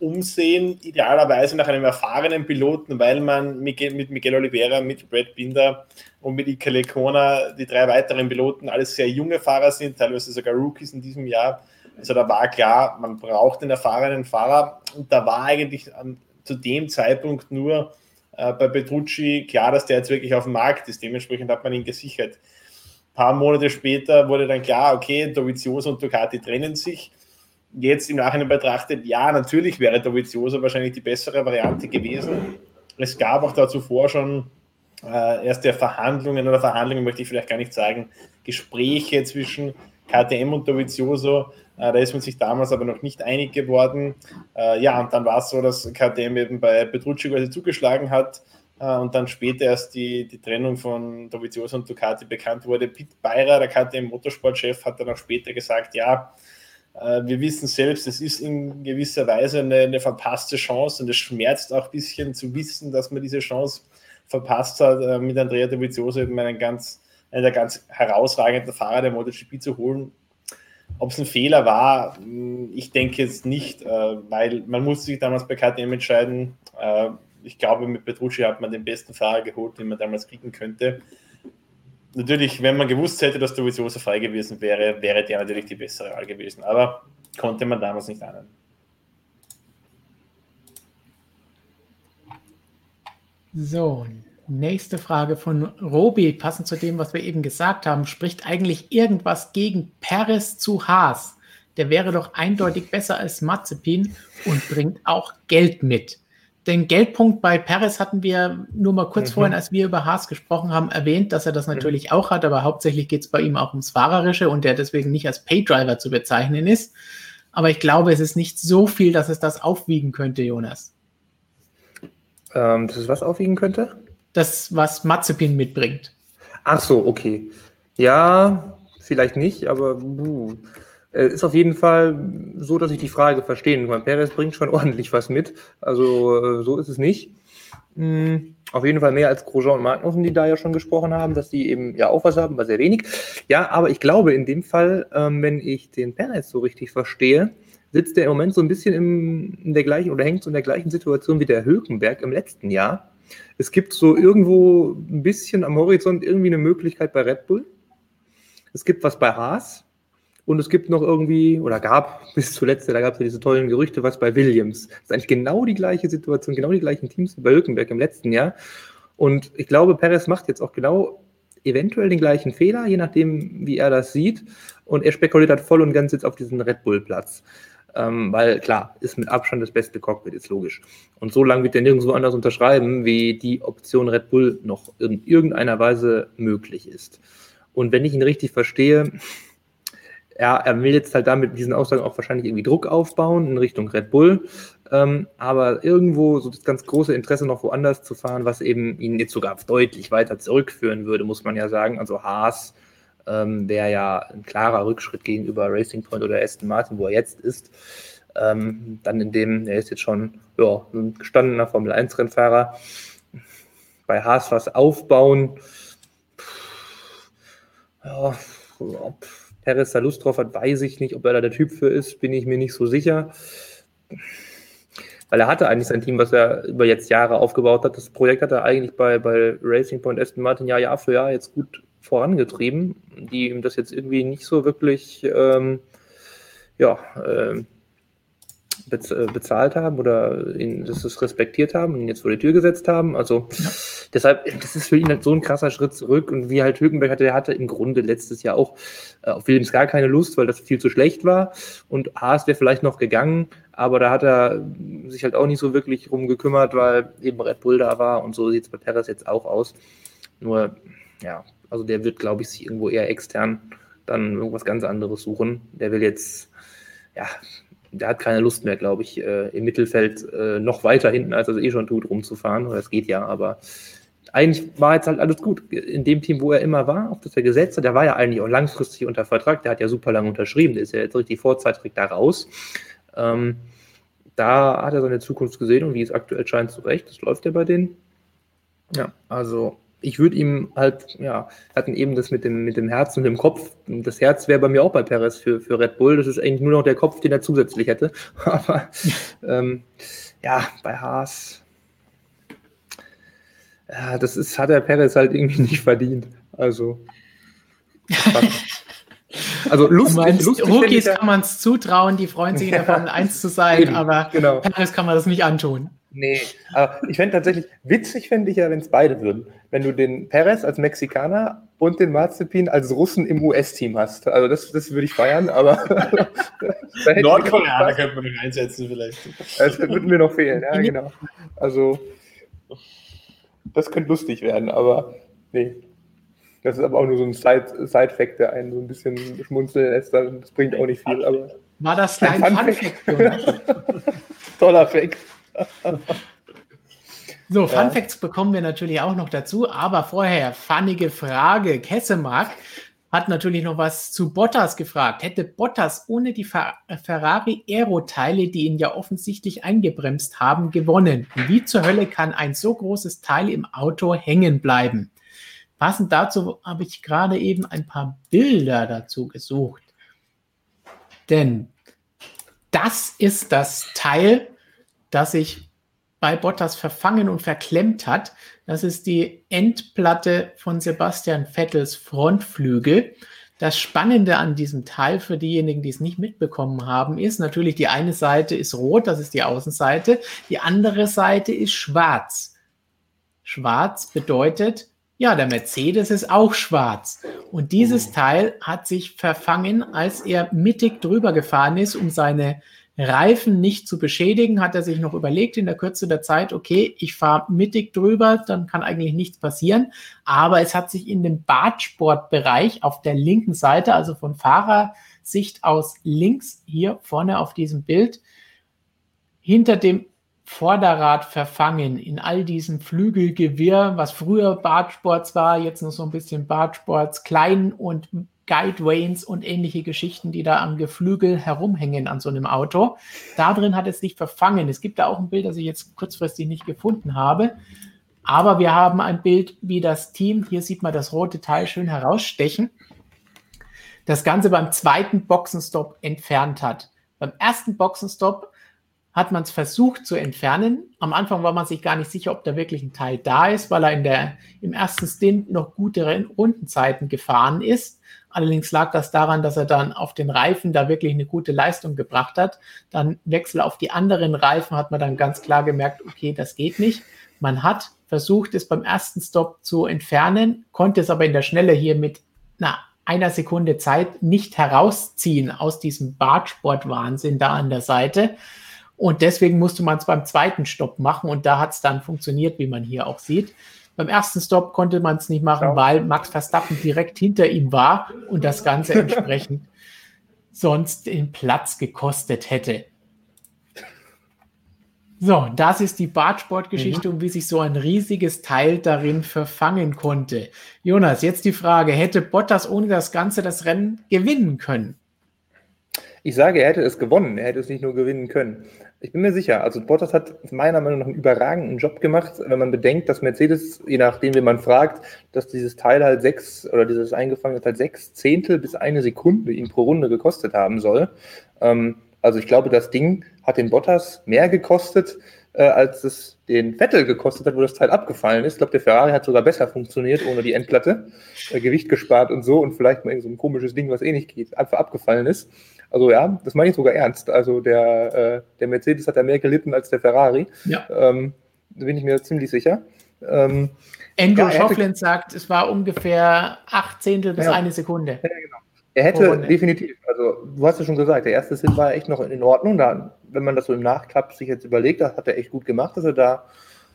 umsehen, idealerweise nach einem erfahrenen Piloten, weil man mit Miguel Oliveira, mit Brad Binder und mit Ike Lecona, die drei weiteren Piloten, alles sehr junge Fahrer sind, teilweise sogar Rookies in diesem Jahr. Also da war klar, man braucht einen erfahrenen Fahrer und da war eigentlich an, zu dem Zeitpunkt nur äh, bei Petrucci klar, dass der jetzt wirklich auf dem Markt ist. Dementsprechend hat man ihn gesichert. Ein paar Monate später wurde dann klar, okay, Dovizioso und Ducati trennen sich jetzt im Nachhinein betrachtet, ja, natürlich wäre Dovizioso wahrscheinlich die bessere Variante gewesen. Es gab auch dazu vor schon äh, erste Verhandlungen oder Verhandlungen, möchte ich vielleicht gar nicht sagen, Gespräche zwischen KTM und Dovizioso. Äh, da ist man sich damals aber noch nicht einig geworden. Äh, ja, und dann war es so, dass KTM eben bei Petrucci quasi zugeschlagen hat äh, und dann später erst die, die Trennung von Dovizioso und Ducati bekannt wurde. Pete Beirer, der KTM Motorsportchef, hat dann auch später gesagt, ja, wir wissen selbst, es ist in gewisser Weise eine, eine, verpasste Chance und es schmerzt auch ein bisschen zu wissen, dass man diese Chance verpasst hat, äh, mit Andrea Dovizioso eben einen ganz, einen der ganz herausragenden Fahrer der MotoGP zu holen. Ob es ein Fehler war, hm, ich denke jetzt nicht, äh, weil man musste sich damals bei KTM entscheiden. Ich glaube, mit Petrucci hat man den besten Fahrer geholt, den man damals kriegen könnte natürlich, wenn man gewusst hätte, dass Dovizioso frei gewesen wäre, wäre der natürlich die bessere Wahl gewesen. Aber konnte man damals nicht ahnen. So, nächste Frage von Robi, passend zu dem, was wir eben gesagt haben. Spricht eigentlich irgendwas gegen Paris zu Haas? Der wäre doch eindeutig besser als Mazepin und bringt auch Geld mit. Den Geldpunkt bei Perez hatten wir nur mal kurz mhm. vorhin, als wir über Haas gesprochen haben, erwähnt, dass er das natürlich mhm. auch hat, aber hauptsächlich geht es bei ihm auch ums Fahrerische und der deswegen nicht als Paydriver zu bezeichnen ist. Aber ich glaube, es ist nicht so viel, dass es das aufwiegen könnte, Jonas. Ähm, dass es was aufwiegen könnte? Das, was Mazepin mitbringt. Ach so, okay. Ja, vielleicht nicht, aber uh, ist auf jeden Fall so, dass ich die Frage verstehen kann. Perez bringt schon ordentlich was mit. Also äh, so ist es nicht. Mhm. Auf jeden Fall mehr als Grosjean und Magnussen, die da ja schon gesprochen haben, dass die eben ja auch was haben, aber sehr wenig. Ja, aber ich glaube in dem Fall, ähm, wenn ich den Perez so richtig verstehe, sitzt der im Moment so ein bisschen in der gleichen oder hängt so in der gleichen Situation wie der Hülkenberg im letzten Jahr. Es gibt so irgendwo ein bisschen am Horizont irgendwie eine Möglichkeit bei Red Bull. Es gibt was bei Haas. Und es gibt noch irgendwie, oder gab bis zuletzt, da gab es ja diese tollen Gerüchte, was bei Williams. Das ist eigentlich genau die gleiche Situation, genau die gleichen Teams wie bei Hülkenberg im letzten Jahr. Und ich glaube, Perez macht jetzt auch genau eventuell den gleichen Fehler, je nachdem, wie er das sieht. Und er spekuliert halt voll und ganz jetzt auf diesen Red Bull-Platz. Ähm, weil klar, ist mit Abstand das beste Cockpit, ist logisch. Und so lange wird er nirgendwo anders unterschreiben, wie die Option Red Bull noch in irgendeiner Weise möglich ist. Und wenn ich ihn richtig verstehe, ja, er will jetzt halt damit diesen Aussagen auch wahrscheinlich irgendwie Druck aufbauen in Richtung Red Bull. Ähm, aber irgendwo so das ganz große Interesse noch woanders zu fahren, was eben ihn jetzt sogar deutlich weiter zurückführen würde, muss man ja sagen. Also Haas ähm, wäre ja ein klarer Rückschritt gegenüber Racing Point oder Aston Martin, wo er jetzt ist. Ähm, dann in dem, er ist jetzt schon ja, ein gestandener Formel 1-Rennfahrer. Bei Haas was aufbauen. Ja, ob Perez da Lust drauf hat, weiß ich nicht. Ob er da der Typ für ist, bin ich mir nicht so sicher. Weil er hatte eigentlich sein Team, was er über jetzt Jahre aufgebaut hat. Das Projekt hat er eigentlich bei, bei Racing Point Aston Martin Jahr, Jahr für Jahr jetzt gut vorangetrieben, die ihm das jetzt irgendwie nicht so wirklich ähm, ja, ähm, äh, bezahlt haben oder ihn, das ist respektiert haben und ihn jetzt vor die Tür gesetzt haben. Also ja. deshalb, das ist für ihn halt so ein krasser Schritt zurück. Und wie halt Hülkenberg hatte, der hatte im Grunde letztes Jahr auch äh, auf Williams gar keine Lust, weil das viel zu schlecht war. Und Haas wäre vielleicht noch gegangen, aber da hat er sich halt auch nicht so wirklich drum gekümmert, weil eben Red Bull da war und so sieht es bei Perez jetzt auch aus. Nur, ja, also der wird, glaube ich, sich irgendwo eher extern dann irgendwas ganz anderes suchen. Der will jetzt, ja, der hat keine Lust mehr, glaube ich, äh, im Mittelfeld äh, noch weiter hinten, als er es eh schon tut, rumzufahren. Das geht ja, aber eigentlich war jetzt halt alles gut. In dem Team, wo er immer war, auf das er gesetzt hat, der war ja eigentlich auch langfristig unter Vertrag, der hat ja super lange unterschrieben, der ist ja jetzt richtig vorzeitig da raus. Ähm, da hat er seine Zukunft gesehen und wie es aktuell scheint, zurecht. Das läuft ja bei denen. Ja, also ich würde ihm halt, ja, hatten eben das mit dem, mit dem Herz und dem Kopf. Das Herz wäre bei mir auch bei Perez für, für Red Bull. Das ist eigentlich nur noch der Kopf, den er zusätzlich hätte. Aber ähm, ja, bei Haas, ja, das ist, hat der Perez halt irgendwie nicht verdient. Also. Also lustig, meinst, lustig Rookies kann man es zutrauen, die freuen sich davon, eins zu sein, Eben, aber genau. Perez kann man das nicht antun. Nee, aber ich fände tatsächlich, witzig fände ich ja, wenn es beide würden. Wenn du den Perez als Mexikaner und den Mazepin als Russen im US-Team hast. Also das, das würde ich feiern, aber Nordkoreaner könnte man noch einsetzen vielleicht. Das würden mir noch fehlen, ja genau. Also das könnte lustig werden, aber nee. Das ist aber auch nur so ein Side-Fact, der einen so ein bisschen schmunzeln lässt. Das bringt auch nicht viel. Aber War das dein Fun-Fact? Toller Fact. So, Fun ja. Facts bekommen wir natürlich auch noch dazu, aber vorher, funnige Frage. Kessemark hat natürlich noch was zu Bottas gefragt. Hätte Bottas ohne die Ferrari Aero-Teile, die ihn ja offensichtlich eingebremst haben, gewonnen? Wie zur Hölle kann ein so großes Teil im Auto hängen bleiben? Passend dazu habe ich gerade eben ein paar Bilder dazu gesucht. Denn das ist das Teil, das sich bei Bottas verfangen und verklemmt hat. Das ist die Endplatte von Sebastian Vettels Frontflügel. Das Spannende an diesem Teil für diejenigen, die es nicht mitbekommen haben, ist natürlich, die eine Seite ist rot, das ist die Außenseite, die andere Seite ist schwarz. Schwarz bedeutet, ja, der Mercedes ist auch schwarz. Und dieses Teil hat sich verfangen, als er mittig drüber gefahren ist, um seine Reifen nicht zu beschädigen, hat er sich noch überlegt in der Kürze der Zeit, okay, ich fahre mittig drüber, dann kann eigentlich nichts passieren. Aber es hat sich in dem Badsportbereich auf der linken Seite, also von Fahrersicht aus links, hier vorne auf diesem Bild, hinter dem Vorderrad verfangen in all diesem Flügelgewirr, was früher Badsports war, jetzt noch so ein bisschen Badsports, klein und Guideways und ähnliche Geschichten, die da am Geflügel herumhängen an so einem Auto. Da drin hat es sich verfangen. Es gibt da auch ein Bild, das ich jetzt kurzfristig nicht gefunden habe. Aber wir haben ein Bild, wie das Team, hier sieht man das rote Teil schön herausstechen, das Ganze beim zweiten Boxenstopp entfernt hat. Beim ersten Boxenstopp hat man es versucht zu entfernen. Am Anfang war man sich gar nicht sicher, ob da wirklich ein Teil da ist, weil er in der, im ersten Stint noch gute Rundenzeiten gefahren ist. Allerdings lag das daran, dass er dann auf den Reifen da wirklich eine gute Leistung gebracht hat. Dann Wechsel auf die anderen Reifen hat man dann ganz klar gemerkt, okay, das geht nicht. Man hat versucht, es beim ersten Stop zu entfernen, konnte es aber in der Schnelle hier mit na, einer Sekunde Zeit nicht herausziehen aus diesem Bartsport-Wahnsinn da an der Seite. Und deswegen musste man es beim zweiten Stopp machen und da hat es dann funktioniert, wie man hier auch sieht. Beim ersten Stopp konnte man es nicht machen, ja. weil Max Verstappen direkt hinter ihm war und das Ganze entsprechend sonst den Platz gekostet hätte. So, das ist die Bartsportgeschichte mhm. und wie sich so ein riesiges Teil darin verfangen konnte. Jonas, jetzt die Frage, hätte Bottas ohne das Ganze das Rennen gewinnen können? Ich sage, er hätte es gewonnen, er hätte es nicht nur gewinnen können. Ich bin mir sicher, also Bottas hat meiner Meinung nach einen überragenden Job gemacht, wenn man bedenkt, dass Mercedes, je nachdem, wie man fragt, dass dieses Teil halt sechs oder dieses eingefangene Teil sechs Zehntel bis eine Sekunde ihn pro Runde gekostet haben soll. Ähm, also ich glaube, das Ding hat den Bottas mehr gekostet, äh, als es den Vettel gekostet hat, wo das Teil abgefallen ist. Ich glaube, der Ferrari hat sogar besser funktioniert ohne die Endplatte, äh, Gewicht gespart und so und vielleicht mal so ein komisches Ding, was eh nicht geht, einfach abgefallen ist. Also ja, das meine ich sogar ernst. Also der, äh, der Mercedes hat ja mehr gelitten als der Ferrari. Ja. Ähm, da bin ich mir ziemlich sicher. Ähm, Andrew ja, Schofflin sagt, es war ungefähr acht Zehntel bis ja. eine Sekunde. Ja, genau. Er hätte definitiv, also du hast ja schon gesagt, der erste Sinn war echt noch in Ordnung. Da, wenn man das so im Nachklapp sich jetzt überlegt, das hat er echt gut gemacht, dass er da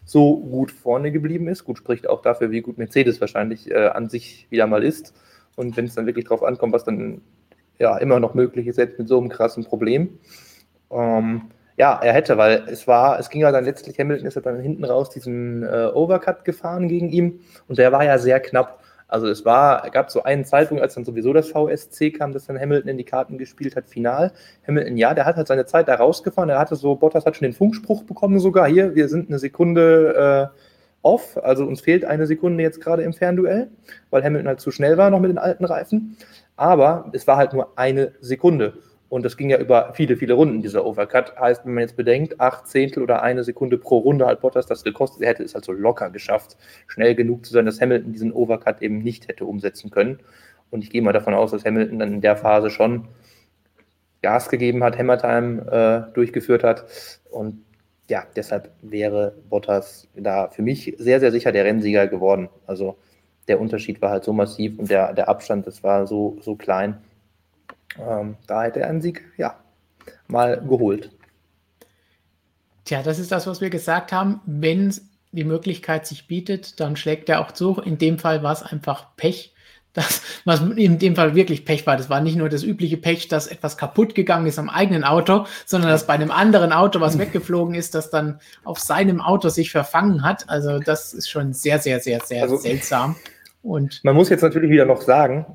so gut vorne geblieben ist. Gut spricht auch dafür, wie gut Mercedes wahrscheinlich äh, an sich wieder mal ist. Und wenn es dann wirklich drauf ankommt, was dann ja immer noch möglich ist, selbst mit so einem krassen Problem. Ähm, ja, er hätte, weil es war, es ging ja dann letztlich, Hamilton ist ja dann hinten raus diesen äh, Overcut gefahren gegen ihn und der war ja sehr knapp. Also es war, gab so einen Zeitpunkt, als dann sowieso das VSC kam, dass dann Hamilton in die Karten gespielt hat, final. Hamilton, ja, der hat halt seine Zeit da rausgefahren, er hatte so, Bottas hat schon den Funkspruch bekommen sogar, hier, wir sind eine Sekunde äh, off, also uns fehlt eine Sekunde jetzt gerade im Fernduell, weil Hamilton halt zu schnell war noch mit den alten Reifen. Aber es war halt nur eine Sekunde. Und das ging ja über viele, viele Runden, dieser Overcut. Heißt, wenn man jetzt bedenkt, acht Zehntel oder eine Sekunde pro Runde hat Bottas das gekostet. Er hätte es also locker geschafft, schnell genug zu sein, dass Hamilton diesen Overcut eben nicht hätte umsetzen können. Und ich gehe mal davon aus, dass Hamilton dann in der Phase schon Gas gegeben hat, Hammertime äh, durchgeführt hat. Und ja, deshalb wäre Bottas da für mich sehr, sehr sicher der Rennsieger geworden. Also der Unterschied war halt so massiv und der, der Abstand, das war so, so klein. Ähm, da hätte er einen Sieg, ja, mal geholt. Tja, das ist das, was wir gesagt haben. Wenn die Möglichkeit sich bietet, dann schlägt er auch zu. In dem Fall war es einfach Pech. Das, was in dem Fall wirklich Pech war, das war nicht nur das übliche Pech, dass etwas kaputt gegangen ist am eigenen Auto, sondern dass bei einem anderen Auto was weggeflogen ist, das dann auf seinem Auto sich verfangen hat. Also das ist schon sehr, sehr, sehr, sehr also, seltsam. Und man muss jetzt natürlich wieder noch sagen,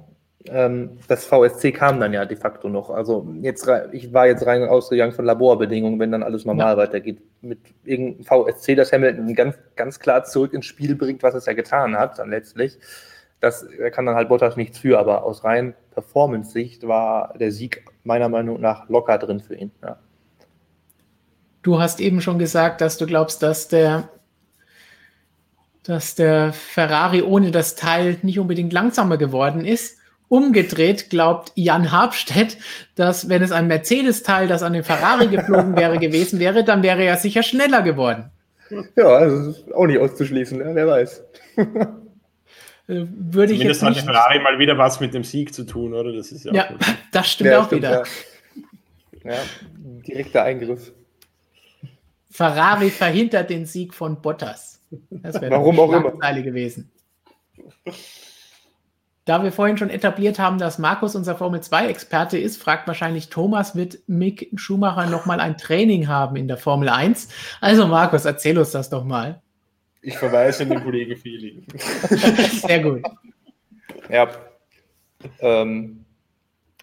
ähm, das VSC kam dann ja de facto noch. Also jetzt ich war jetzt rein ausgegangen von Laborbedingungen, wenn dann alles normal ja. weitergeht. Mit irgendeinem VSC, das Hamilton ganz, ganz klar zurück ins Spiel bringt, was es ja getan hat, dann letztlich. Das kann dann halt Bottas nichts für, aber aus rein Performance-Sicht war der Sieg meiner Meinung nach locker drin für ihn. Ja. Du hast eben schon gesagt, dass du glaubst, dass der dass der Ferrari ohne das Teil nicht unbedingt langsamer geworden ist. Umgedreht glaubt Jan Habstedt, dass wenn es ein Mercedes-Teil, das an den Ferrari geflogen wäre, gewesen wäre, dann wäre er sicher schneller geworden. Ja, also ist auch nicht auszuschließen, ne? wer weiß. Äh, würde ich Zumindest hat der Ferrari mal wieder was mit dem Sieg zu tun, oder? Das ist ja, ja das stimmt ja, auch stimmt, wieder. Ja. Ja, direkter Eingriff. Ferrari verhindert den Sieg von Bottas. Das wäre Warum auch immer. gewesen. Da wir vorhin schon etabliert haben, dass Markus unser Formel 2-Experte ist, fragt wahrscheinlich Thomas, wird Mick Schumacher nochmal ein Training haben in der Formel 1? Also Markus, erzähl uns das doch mal. Ich verweise an den Kollegen Feeling. Sehr gut. Ja. Ähm,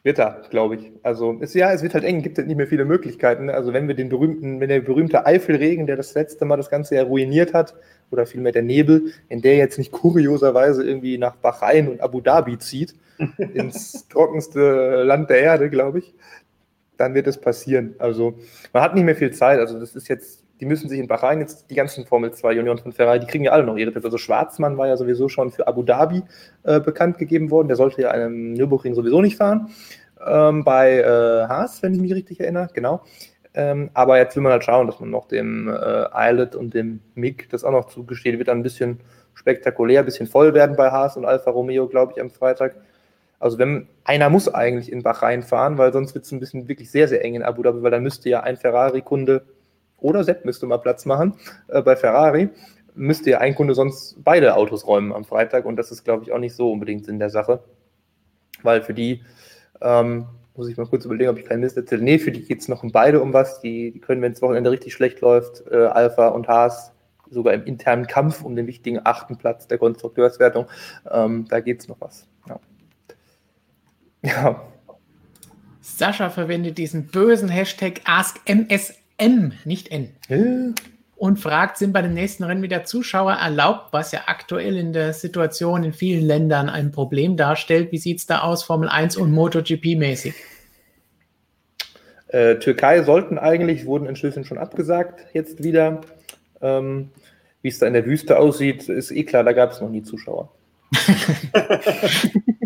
wird er, glaube ich. Also es, ja, es wird halt eng, gibt halt nicht mehr viele Möglichkeiten. Also wenn wir den berühmten, wenn der berühmte Eifelregen, der das letzte Mal das Ganze ja ruiniert hat, oder vielmehr der Nebel, wenn der jetzt nicht kurioserweise irgendwie nach Bahrain und Abu Dhabi zieht, ins trockenste Land der Erde, glaube ich, dann wird es passieren. Also man hat nicht mehr viel Zeit. Also das ist jetzt, die müssen sich in Bahrain jetzt die ganzen Formel 2 Junioren von Ferrari, die kriegen ja alle noch ihre Tipps. Also Schwarzmann war ja sowieso schon für Abu Dhabi äh, bekannt gegeben worden. Der sollte ja einem Nürburgring sowieso nicht fahren. Ähm, bei äh, Haas, wenn ich mich richtig erinnere, genau. Ähm, aber jetzt will man halt schauen, dass man noch dem äh, Islet und dem MIG das auch noch zugesteht. Wird dann ein bisschen spektakulär, ein bisschen voll werden bei Haas und Alfa Romeo, glaube ich, am Freitag. Also wenn einer muss eigentlich in Bahrain fahren, weil sonst wird es ein bisschen wirklich sehr, sehr eng in Abu Dhabi, weil dann müsste ja ein Ferrari-Kunde oder Sepp müsste mal Platz machen äh, bei Ferrari, müsste ja ein Kunde sonst beide Autos räumen am Freitag und das ist, glaube ich, auch nicht so unbedingt Sinn der Sache, weil für die ähm, muss ich mal kurz überlegen, ob ich keinen Mist erzähle. Nee, für die geht es noch um beide um was. Die, die können, wenn es Wochenende richtig schlecht läuft, äh, Alpha und Haas sogar im internen Kampf um den wichtigen achten Platz der Konstrukteurswertung. Ähm, da geht es noch was. Ja. ja. Sascha verwendet diesen bösen Hashtag AskMSM, nicht N. Ja und fragt, sind bei den nächsten Rennen wieder Zuschauer erlaubt, was ja aktuell in der Situation in vielen Ländern ein Problem darstellt. Wie sieht es da aus, Formel 1 und MotoGP-mäßig? Äh, Türkei sollten eigentlich, wurden inzwischen schon abgesagt, jetzt wieder. Ähm, Wie es da in der Wüste aussieht, ist eh klar, da gab es noch nie Zuschauer.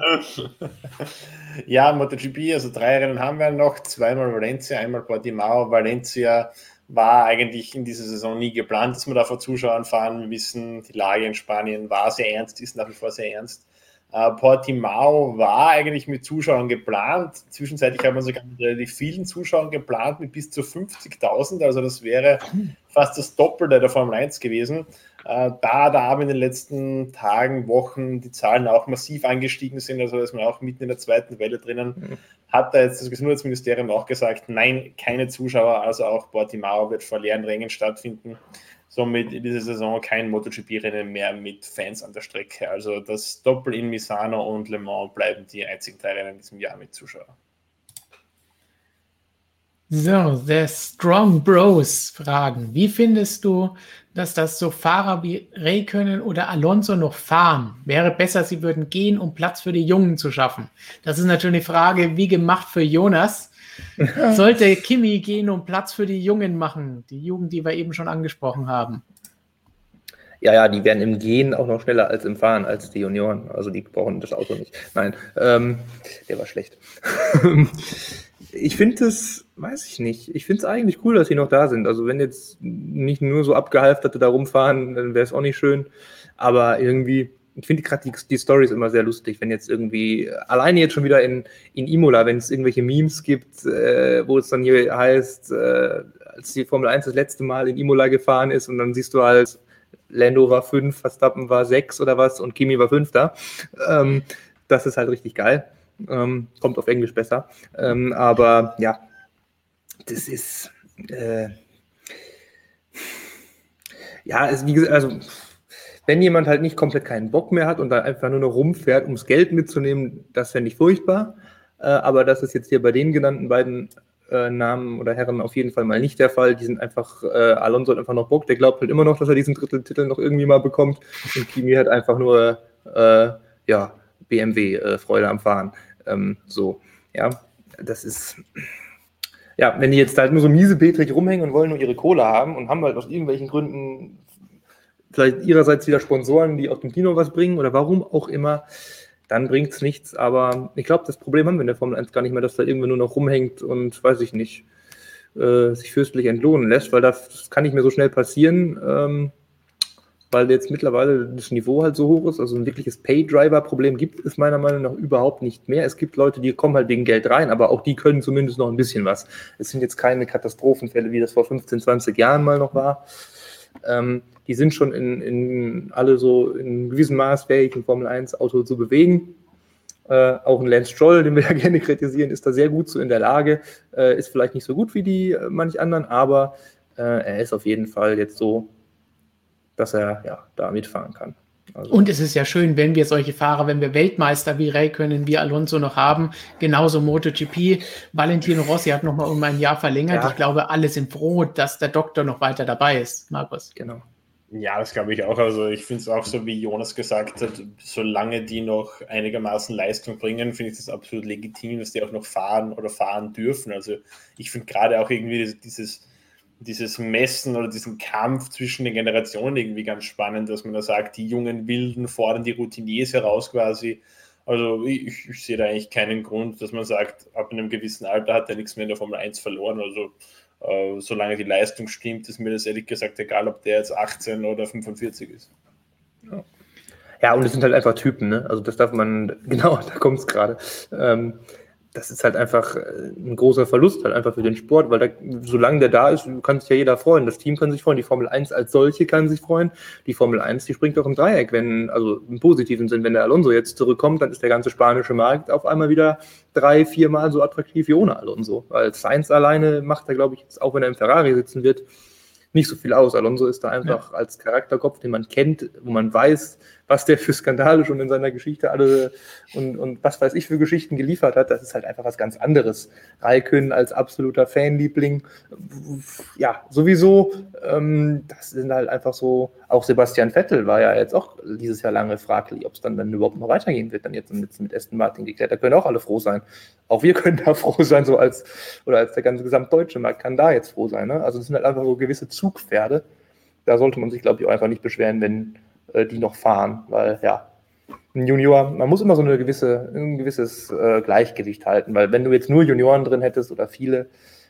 ja, MotoGP, also drei Rennen haben wir noch, zweimal Valencia, einmal Portimao, Valencia war eigentlich in dieser Saison nie geplant, dass wir da vor Zuschauern fahren. Wir wissen, die Lage in Spanien war sehr ernst, ist nach wie vor sehr ernst. Uh, Portimao war eigentlich mit Zuschauern geplant. Zwischenzeitlich hat man sogar mit relativ vielen Zuschauern geplant, mit bis zu 50.000. Also das wäre fast das Doppelte der Formel 1 gewesen. Uh, da da aber in den letzten Tagen, Wochen die Zahlen auch massiv angestiegen sind, also ist man auch mitten in der zweiten Welle drinnen, mhm hat da jetzt das Gesundheitsministerium auch gesagt, nein, keine Zuschauer, also auch Portimao wird vor leeren Rängen stattfinden. Somit in dieser Saison kein MotoGP-Rennen mehr mit Fans an der Strecke. Also das Doppel in Misano und Le Mans bleiben die einzigen drei Rennen in diesem Jahr mit Zuschauern. So, The Strong Bros fragen, wie findest du, dass das so Fahrer wie Räikkönen oder Alonso noch fahren? Wäre besser, sie würden gehen, um Platz für die Jungen zu schaffen. Das ist natürlich eine Frage, wie gemacht für Jonas. Sollte Kimi gehen, um Platz für die Jungen machen? Die Jugend, die wir eben schon angesprochen haben. Ja, ja, die werden im Gehen auch noch schneller als im Fahren, als die Junioren. Also die brauchen das Auto nicht. Nein, ähm, der war schlecht. ich finde es, weiß ich nicht, ich finde es eigentlich cool, dass sie noch da sind. Also wenn jetzt nicht nur so abgehalfterte da rumfahren, dann wäre es auch nicht schön. Aber irgendwie, ich finde gerade die, die Stories immer sehr lustig, wenn jetzt irgendwie, alleine jetzt schon wieder in, in Imola, wenn es irgendwelche Memes gibt, äh, wo es dann hier heißt, äh, als die Formel 1 das letzte Mal in Imola gefahren ist und dann siehst du halt, Lando war 5, Verstappen war 6 oder was und Kimi war 5 da. Ähm, das ist halt richtig geil. Ähm, kommt auf Englisch besser. Ähm, aber ja, das ist. Äh, ja, ist wie gesagt, also wenn jemand halt nicht komplett keinen Bock mehr hat und dann einfach nur noch rumfährt, ums Geld mitzunehmen, das fände ich furchtbar. Äh, aber das ist jetzt hier bei den genannten beiden äh, Namen oder Herren auf jeden Fall mal nicht der Fall. Die sind einfach, äh, Alonso hat einfach noch Bock, der glaubt halt immer noch, dass er diesen Dritteltitel noch irgendwie mal bekommt. Und Kimi hat einfach nur, äh, ja, BMW, äh, am Fahren. Ähm, so, ja, das ist, ja, wenn die jetzt halt nur so miese Petrig rumhängen und wollen nur ihre Kohle haben und haben halt aus irgendwelchen Gründen vielleicht ihrerseits wieder Sponsoren, die aus dem Kino was bringen oder warum auch immer, dann bringt es nichts. Aber ich glaube, das Problem haben wir in der Formel 1 gar nicht mehr, dass da irgendwer nur noch rumhängt und weiß ich nicht, äh, sich fürstlich entlohnen lässt, weil das kann nicht mehr so schnell passieren. Ähm, weil jetzt mittlerweile das Niveau halt so hoch ist. Also ein wirkliches Pay-Driver-Problem gibt es meiner Meinung nach überhaupt nicht mehr. Es gibt Leute, die kommen halt wegen Geld rein, aber auch die können zumindest noch ein bisschen was. Es sind jetzt keine Katastrophenfälle, wie das vor 15, 20 Jahren mal noch war. Ähm, die sind schon in, in alle so in gewissem Maß fähig, ein Formel 1 Auto zu bewegen. Äh, auch ein Lance Stroll, den wir ja gerne kritisieren, ist da sehr gut so in der Lage. Äh, ist vielleicht nicht so gut wie die äh, manch anderen, aber äh, er ist auf jeden Fall jetzt so, dass er ja da mitfahren kann. Also. Und es ist ja schön, wenn wir solche Fahrer, wenn wir Weltmeister wie Räikkönen, wie Alonso noch haben, genauso MotoGP. Valentino Rossi hat noch mal um ein Jahr verlängert. Ja. Ich glaube, alle sind froh, dass der Doktor noch weiter dabei ist, Markus. Genau. Ja, das glaube ich auch. Also ich finde es auch so, wie Jonas gesagt hat, solange die noch einigermaßen Leistung bringen, finde ich das absolut legitim, dass die auch noch fahren oder fahren dürfen. Also ich finde gerade auch irgendwie dieses, dieses Messen oder diesen Kampf zwischen den Generationen irgendwie ganz spannend, dass man da sagt, die jungen Wilden fordern die Routiniers heraus quasi. Also ich, ich sehe da eigentlich keinen Grund, dass man sagt, ab einem gewissen Alter hat er nichts mehr in der Formel 1 verloren. Also äh, solange die Leistung stimmt, ist mir das ehrlich gesagt egal, ob der jetzt 18 oder 45 ist. Ja. Ja, und es sind halt einfach Typen, ne? Also das darf man, genau, da kommt es gerade. Ähm, das ist halt einfach äh, ein großer Verlust halt einfach für den Sport, weil da, solange der da ist, kann sich ja jeder freuen. Das Team kann sich freuen, die Formel 1 als solche kann sich freuen. Die Formel 1, die springt auch im Dreieck, wenn, also im positiven Sinn, wenn der Alonso jetzt zurückkommt, dann ist der ganze spanische Markt auf einmal wieder drei, viermal so attraktiv wie ohne Alonso. Weil Sainz alleine macht er, glaube ich, jetzt, auch wenn er im Ferrari sitzen wird, nicht so viel aus. Alonso ist da einfach ja. als Charakterkopf, den man kennt, wo man weiß, was der für Skandale schon in seiner Geschichte alle und, und was weiß ich für Geschichten geliefert hat. Das ist halt einfach was ganz anderes. Raikön als absoluter Fanliebling, ja, sowieso. Ähm, das sind halt einfach so, auch Sebastian Vettel war ja jetzt auch dieses Jahr lange fraglich, ob es dann, dann überhaupt noch weitergehen wird, dann jetzt mit, mit Aston Martin geklärt. Da können auch alle froh sein. Auch wir können da froh sein, so als, oder als der ganze gesamtdeutsche Markt kann da jetzt froh sein. Ne? Also es sind halt einfach so gewisse Zugpferde. Da sollte man sich, glaube ich, auch einfach nicht beschweren, wenn äh, die noch fahren, weil ja, ein Junior, man muss immer so eine gewisse, ein gewisses äh, Gleichgewicht halten, weil wenn du jetzt nur Junioren drin hättest oder viele,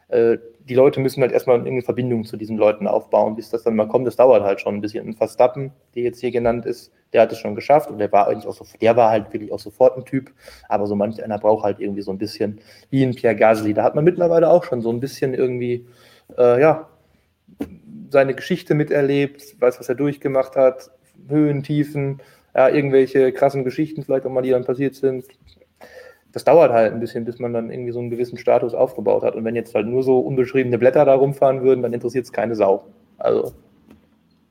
äh, die Leute müssen halt erstmal eine Verbindung zu diesen Leuten aufbauen, bis das dann mal kommt. Das dauert halt schon ein bisschen. Und Verstappen, der jetzt hier genannt ist, der hat es schon geschafft und der war eigentlich auch so, der war halt wirklich auch sofort ein Typ, aber so manch einer braucht halt irgendwie so ein bisschen wie ein Pierre Gasly. Da hat man mittlerweile auch schon so ein bisschen irgendwie, äh, ja, seine Geschichte miterlebt, weiß, was er durchgemacht hat, Höhen, Tiefen, ja, irgendwelche krassen Geschichten vielleicht auch mal, die dann passiert sind. Das dauert halt ein bisschen, bis man dann irgendwie so einen gewissen Status aufgebaut hat. Und wenn jetzt halt nur so unbeschriebene Blätter da rumfahren würden, dann interessiert es keine Sau. Also.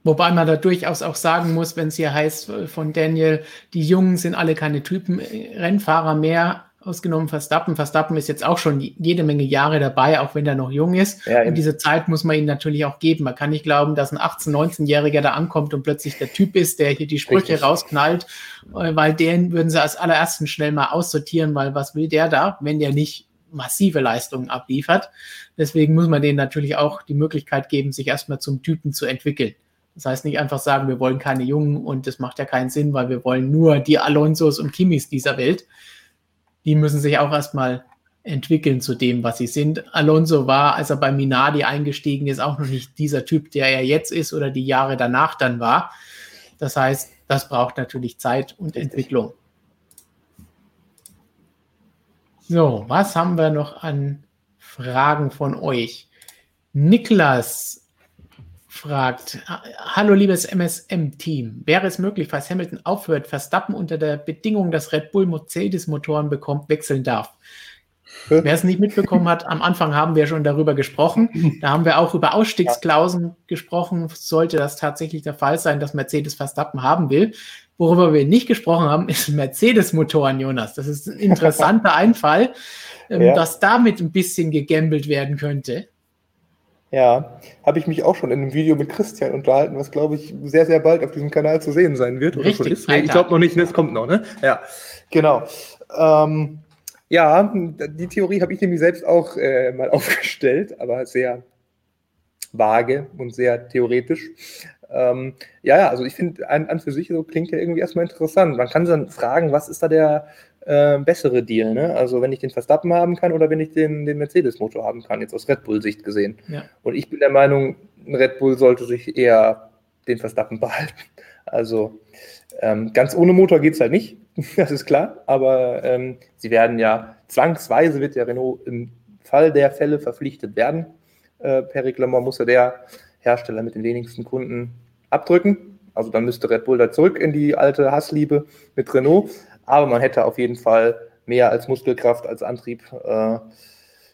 Wobei man da durchaus auch sagen muss, wenn es hier heißt von Daniel, die Jungen sind alle keine Typen Rennfahrer mehr, ausgenommen Verstappen. Verstappen ist jetzt auch schon jede Menge Jahre dabei, auch wenn er noch jung ist. Ja, und diese Zeit muss man ihm natürlich auch geben. Man kann nicht glauben, dass ein 18-, 19-Jähriger da ankommt und plötzlich der Typ ist, der hier die Sprüche Richtig. rausknallt, äh, weil den würden sie als allerersten schnell mal aussortieren, weil was will der da, wenn der nicht massive Leistungen abliefert. Deswegen muss man denen natürlich auch die Möglichkeit geben, sich erstmal zum Typen zu entwickeln. Das heißt nicht einfach sagen, wir wollen keine Jungen und das macht ja keinen Sinn, weil wir wollen nur die Alonsos und Kimis dieser Welt, die müssen sich auch erstmal entwickeln zu dem, was sie sind. Alonso war, als er bei Minardi eingestiegen ist, auch noch nicht dieser Typ, der er jetzt ist oder die Jahre danach dann war. Das heißt, das braucht natürlich Zeit und Entwicklung. So, was haben wir noch an Fragen von euch? Niklas fragt, hallo liebes MSM-Team, wäre es möglich, falls Hamilton aufhört, Verstappen unter der Bedingung, dass Red Bull Mercedes-Motoren bekommt, wechseln darf? Wer es nicht mitbekommen hat, am Anfang haben wir schon darüber gesprochen. Da haben wir auch über Ausstiegsklauseln gesprochen. Sollte das tatsächlich der Fall sein, dass Mercedes Verstappen haben will. Worüber wir nicht gesprochen haben, ist Mercedes-Motoren, Jonas. Das ist ein interessanter Einfall, ähm, ja. dass damit ein bisschen gegambelt werden könnte. Ja, habe ich mich auch schon in einem Video mit Christian unterhalten, was glaube ich sehr, sehr bald auf diesem Kanal zu sehen sein wird. Richtig, oder ist. Ich glaube noch nicht, es kommt noch, ne? Ja, genau. Ähm, ja, die Theorie habe ich nämlich selbst auch äh, mal aufgestellt, aber sehr vage und sehr theoretisch. Ähm, ja, ja, also ich finde, an, an für sich so klingt ja irgendwie erstmal interessant. Man kann dann fragen, was ist da der, äh, bessere Deal. Ne? Also wenn ich den Verstappen haben kann oder wenn ich den, den Mercedes-Motor haben kann, jetzt aus Red Bull-Sicht gesehen. Ja. Und ich bin der Meinung, ein Red Bull sollte sich eher den Verstappen behalten. Also ähm, ganz ohne Motor geht es halt nicht, das ist klar, aber ähm, sie werden ja zwangsweise wird der Renault im Fall der Fälle verpflichtet werden. Äh, per Reglement muss ja der Hersteller mit den wenigsten Kunden abdrücken. Also dann müsste Red Bull da zurück in die alte Hassliebe mit Renault. Aber man hätte auf jeden Fall mehr als Muskelkraft, als Antrieb. Äh,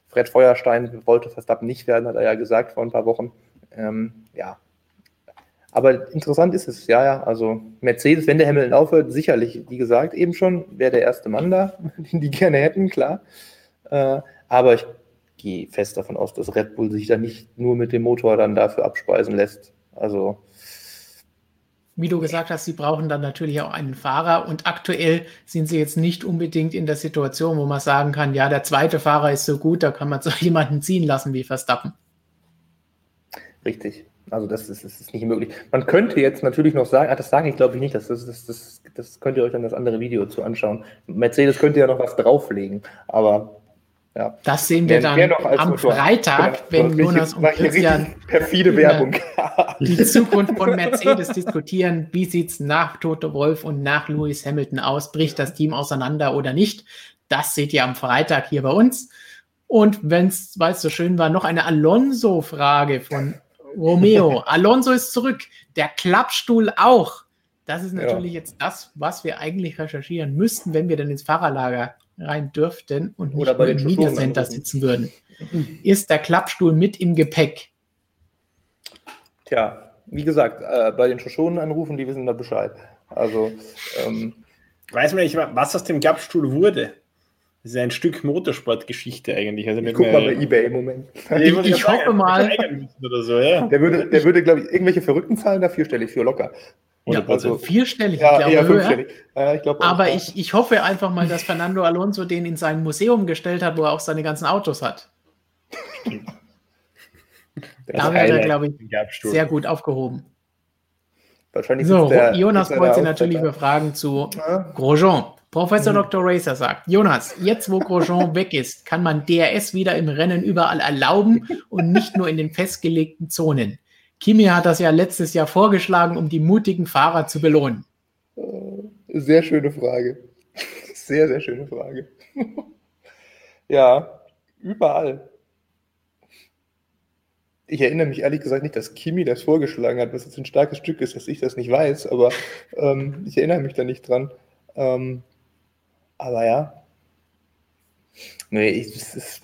Fred Feuerstein wollte Verstappen nicht werden, hat er ja gesagt vor ein paar Wochen. Ähm, ja. Aber interessant ist es, ja, ja. Also Mercedes, wenn der Hamilton aufhört, sicherlich, wie gesagt, eben schon, wäre der erste Mann da, den die gerne hätten, klar. Äh, aber ich gehe fest davon aus, dass Red Bull sich da nicht nur mit dem Motor dann dafür abspeisen lässt. Also wie du gesagt hast, sie brauchen dann natürlich auch einen Fahrer und aktuell sind sie jetzt nicht unbedingt in der Situation, wo man sagen kann, ja, der zweite Fahrer ist so gut, da kann man so jemanden ziehen lassen wie Verstappen. Richtig. Also das ist, das ist nicht möglich. Man könnte jetzt natürlich noch sagen, ah, das sage ich glaube ich nicht, das, das, das, das, das könnt ihr euch dann das andere Video zu anschauen. Mercedes könnte ja noch was drauflegen, aber ja. Das sehen wir dann am Motor. Freitag, genau. wenn Jonas und Christian perfide Werbung. die Zukunft von Mercedes diskutieren. Wie sieht es nach Toto Wolf und nach Lewis Hamilton aus? Bricht das Team auseinander oder nicht? Das seht ihr am Freitag hier bei uns. Und wenn es, weil es so schön war, noch eine Alonso-Frage von Romeo. Alonso ist zurück. Der Klappstuhl auch. Das ist natürlich ja. jetzt das, was wir eigentlich recherchieren müssten, wenn wir dann ins Fahrerlager rein dürften und nicht Oder bei im Media Center sitzen würden. Ist der Klappstuhl mit im Gepäck? Tja, wie gesagt, äh, bei den Shoshonen anrufen, die wissen da Bescheid. Also, ähm, weiß man nicht, was aus dem Klappstuhl wurde. Das ist ein Stück Motorsportgeschichte eigentlich. Also ich guck mal bei Ebay im Moment. Ich, ich, ich hoffe mal. So, ja. Der würde, der würde glaube ich, irgendwelche verrückten Zahlen dafür stelle ich für locker. Ja, also vierstellig, ja, ich glaube, fünfstellig. Ja, ich glaub, Aber ich, ich hoffe einfach mal, dass Fernando Alonso den in sein Museum gestellt hat, wo er auch seine ganzen Autos hat. da wäre er, glaube ich, sehr gut aufgehoben. Wahrscheinlich so, der, Jonas wollte natürlich befragen zu ja. Grosjean. Professor mhm. Dr. Racer sagt, Jonas, jetzt wo Grosjean weg ist, kann man DRS wieder im Rennen überall erlauben und nicht nur in den festgelegten Zonen. Kimi hat das ja letztes Jahr vorgeschlagen, um die mutigen Fahrer zu belohnen. Sehr schöne Frage. Sehr, sehr schöne Frage. ja, überall. Ich erinnere mich ehrlich gesagt nicht, dass Kimi das vorgeschlagen hat, was jetzt ein starkes Stück ist, dass ich das nicht weiß, aber ähm, ich erinnere mich da nicht dran. Ähm, aber ja. Nee, ich, das, ist,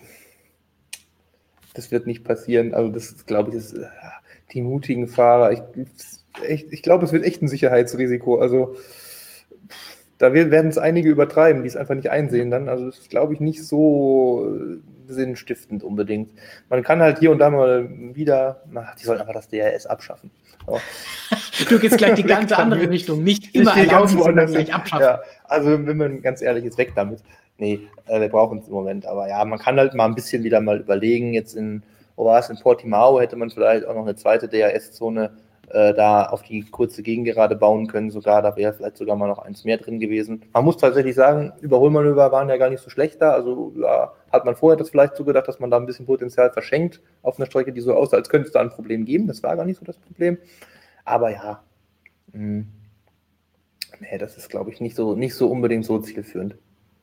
das wird nicht passieren. Also, das glaube ich, ist die mutigen Fahrer. Ich, echt, ich glaube, es wird echt ein Sicherheitsrisiko. Also da werden es einige übertreiben, die es einfach nicht einsehen dann. Also das ist, glaube ich, nicht so äh, sinnstiftend unbedingt. Man kann halt hier und da mal wieder, na, die sollen einfach das DRS abschaffen. Aber du gehst gleich die ganze andere Richtung, nicht immer erlauben, sondern gleich abschaffen. Ja, also wenn man ganz ehrlich ist, weg damit. Nee, äh, wir brauchen es im Moment. Aber ja, man kann halt mal ein bisschen wieder mal überlegen, jetzt in wo in Portimao hätte man vielleicht auch noch eine zweite DRS-Zone äh, da auf die kurze Gegengerade bauen können, sogar, da wäre vielleicht sogar mal noch eins mehr drin gewesen. Man muss tatsächlich sagen, Überholmanöver waren ja gar nicht so schlecht da, also ja, hat man vorher das vielleicht so gedacht, dass man da ein bisschen Potenzial verschenkt auf einer Strecke, die so aussah, als könnte es da ein Problem geben, das war gar nicht so das Problem, aber ja, mh, hm, nee, das ist, glaube ich, nicht so, nicht so unbedingt so zielführend.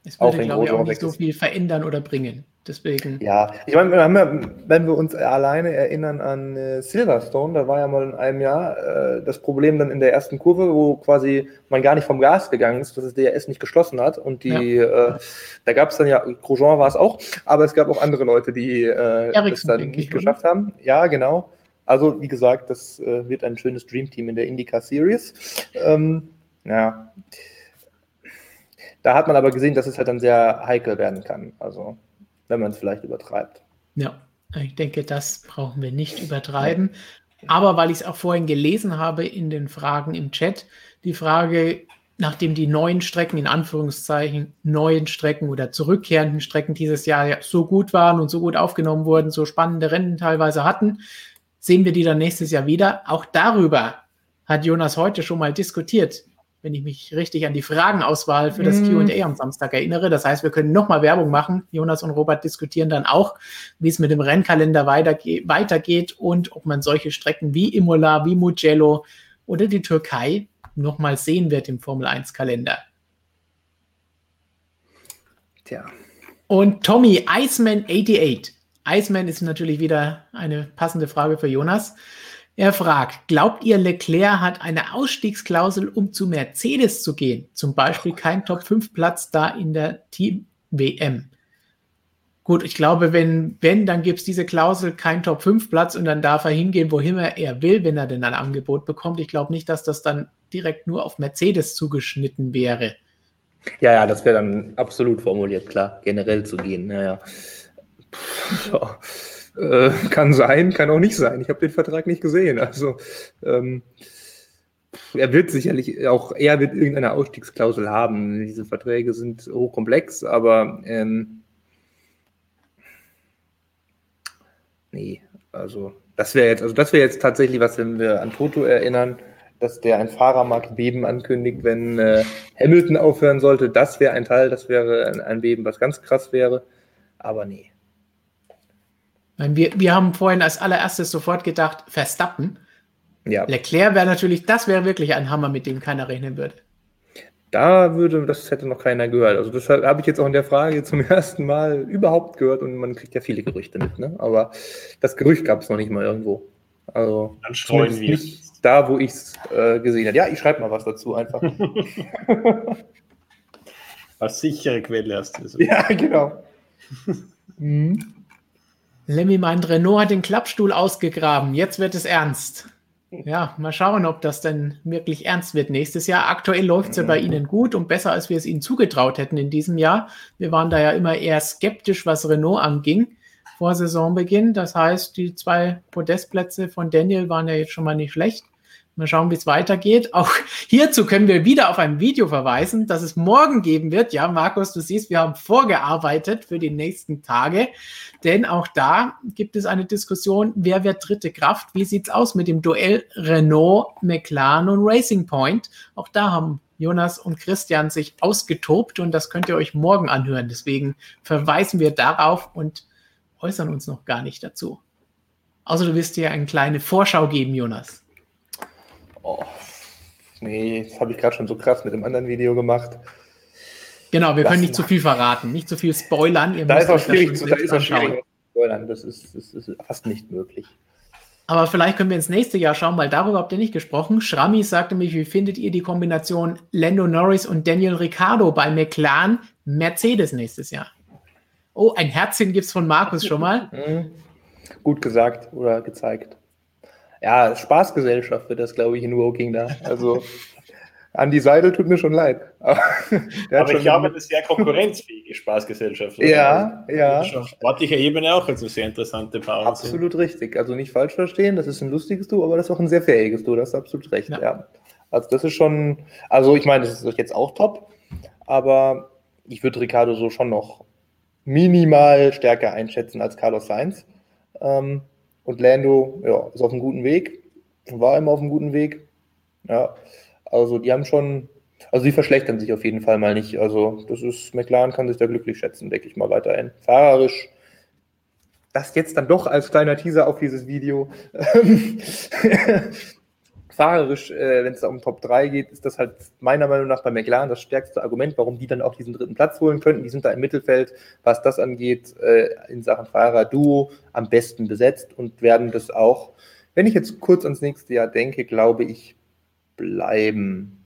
Es würde, glaube ich, auch nicht so viel verändern oder bringen. Deswegen. Ja, ich meine, wir wenn wir uns alleine erinnern an äh, Silverstone, da war ja mal in einem Jahr äh, das Problem dann in der ersten Kurve, wo quasi man gar nicht vom Gas gegangen ist, dass das DRS nicht geschlossen hat. Und die, ja. äh, da gab es dann ja, Grosjean war es auch, aber es gab auch andere Leute, die äh, das dann nicht geschafft haben. Ja, genau. Also, wie gesagt, das äh, wird ein schönes Dreamteam in der IndyCar Series. Ähm, ja. Da hat man aber gesehen, dass es halt dann sehr heikel werden kann. Also wenn man es vielleicht übertreibt. Ja, ich denke, das brauchen wir nicht übertreiben. Aber weil ich es auch vorhin gelesen habe in den Fragen im Chat, die Frage, nachdem die neuen Strecken, in Anführungszeichen, neuen Strecken oder zurückkehrenden Strecken dieses Jahr ja so gut waren und so gut aufgenommen wurden, so spannende Rennen teilweise hatten, sehen wir die dann nächstes Jahr wieder. Auch darüber hat Jonas heute schon mal diskutiert wenn ich mich richtig an die Fragenauswahl für das mm. QA am Samstag erinnere. Das heißt, wir können nochmal Werbung machen. Jonas und Robert diskutieren dann auch, wie es mit dem Rennkalender weiterge weitergeht und ob man solche Strecken wie Imola, wie Mugello oder die Türkei nochmal sehen wird im Formel 1-Kalender. Tja. Und Tommy Iceman 88. Iceman ist natürlich wieder eine passende Frage für Jonas. Er fragt, glaubt ihr, Leclerc hat eine Ausstiegsklausel, um zu Mercedes zu gehen? Zum Beispiel kein Top-5-Platz da in der Team-WM. Gut, ich glaube, wenn, wenn, dann gibt es diese Klausel, kein Top-5-Platz und dann darf er hingehen, wohin er will, wenn er denn ein Angebot bekommt. Ich glaube nicht, dass das dann direkt nur auf Mercedes zugeschnitten wäre. Ja, ja, das wäre dann absolut formuliert, klar, generell zu gehen. Naja. Ja. Äh, kann sein, kann auch nicht sein. Ich habe den Vertrag nicht gesehen. Also ähm, er wird sicherlich auch, er wird irgendeine Ausstiegsklausel haben. Diese Verträge sind hochkomplex, aber ähm, nee, also das wäre jetzt, also das wäre jetzt tatsächlich was, wenn wir an Toto erinnern dass der ein Fahrermarktbeben ankündigt, wenn äh, Hamilton aufhören sollte. Das wäre ein Teil, das wäre ein, ein, Beben, was ganz krass wäre. Aber nee. Wir, wir haben vorhin als allererstes sofort gedacht, Verstappen. Ja. Leclerc wäre natürlich, das wäre wirklich ein Hammer, mit dem keiner rechnen würde. Da würde, das hätte noch keiner gehört. Also das habe ich jetzt auch in der Frage zum ersten Mal überhaupt gehört und man kriegt ja viele Gerüchte mit, ne? Aber das Gerücht gab es noch nicht mal irgendwo. Also dann streuen wir. Nicht, da, wo ich es äh, gesehen habe. Ja, ich schreibe mal was dazu einfach. Als sichere Quelle hast du es. Ja, genau. mhm. Lemmy meint, Renault hat den Klappstuhl ausgegraben. Jetzt wird es ernst. Ja, mal schauen, ob das denn wirklich ernst wird nächstes Jahr. Aktuell läuft es ja bei Ihnen gut und besser, als wir es Ihnen zugetraut hätten in diesem Jahr. Wir waren da ja immer eher skeptisch, was Renault anging vor Saisonbeginn. Das heißt, die zwei Podestplätze von Daniel waren ja jetzt schon mal nicht schlecht. Mal schauen, wie es weitergeht. Auch hierzu können wir wieder auf ein Video verweisen, das es morgen geben wird. Ja, Markus, du siehst, wir haben vorgearbeitet für die nächsten Tage, denn auch da gibt es eine Diskussion, wer wird dritte Kraft? Wie sieht es aus mit dem Duell Renault, McLaren und Racing Point? Auch da haben Jonas und Christian sich ausgetobt und das könnt ihr euch morgen anhören. Deswegen verweisen wir darauf und äußern uns noch gar nicht dazu. Außer du wirst dir eine kleine Vorschau geben, Jonas. Oh, nee, das habe ich gerade schon so krass mit dem anderen Video gemacht. Genau, wir das können nicht zu viel verraten, nicht zu viel spoilern. Ihr da ist auch schwierig, zu, da ist auch schwierig spoilern. Das ist, das ist fast nicht möglich. Aber vielleicht können wir ins nächste Jahr schauen, weil darüber habt ihr nicht gesprochen. Schrammi sagte mich, wie findet ihr die Kombination Lando Norris und Daniel Ricciardo bei McLaren Mercedes nächstes Jahr? Oh, ein Herzchen gibt es von Markus schon mal. Mhm. Gut gesagt oder gezeigt. Ja, Spaßgesellschaft wird das, glaube ich, in Woking da. Also Andi Seidel tut mir schon leid. Aber, Aber ich glaube, das ist sehr konkurrenzfähige Spaßgesellschaft. Oder? Ja, also, ja. Auf sportlicher Ebene auch also sehr interessante Paare. Absolut sind. richtig. Also nicht falsch verstehen, das ist ein lustiges Du, aber das ist auch ein sehr fähiges Du, das ist absolut recht, ja. ja. Also das ist schon, also ich meine, das ist jetzt auch top, aber ich würde Ricardo so schon noch minimal stärker einschätzen als Carlos Sainz. Ähm, und Lando ja, ist auf einem guten Weg, war immer auf einem guten Weg. Ja, also die haben schon, also die verschlechtern sich auf jeden Fall mal nicht. Also das ist, McLaren kann sich da glücklich schätzen, denke ich mal weiterhin. Fahrerisch das jetzt dann doch als kleiner Teaser auf dieses Video. fahrerisch, äh, wenn es da um Top 3 geht, ist das halt meiner Meinung nach bei McLaren das stärkste Argument, warum die dann auch diesen dritten Platz holen könnten. Die sind da im Mittelfeld, was das angeht, äh, in Sachen Fahrer-Duo am besten besetzt und werden das auch, wenn ich jetzt kurz ans nächste Jahr denke, glaube ich, bleiben.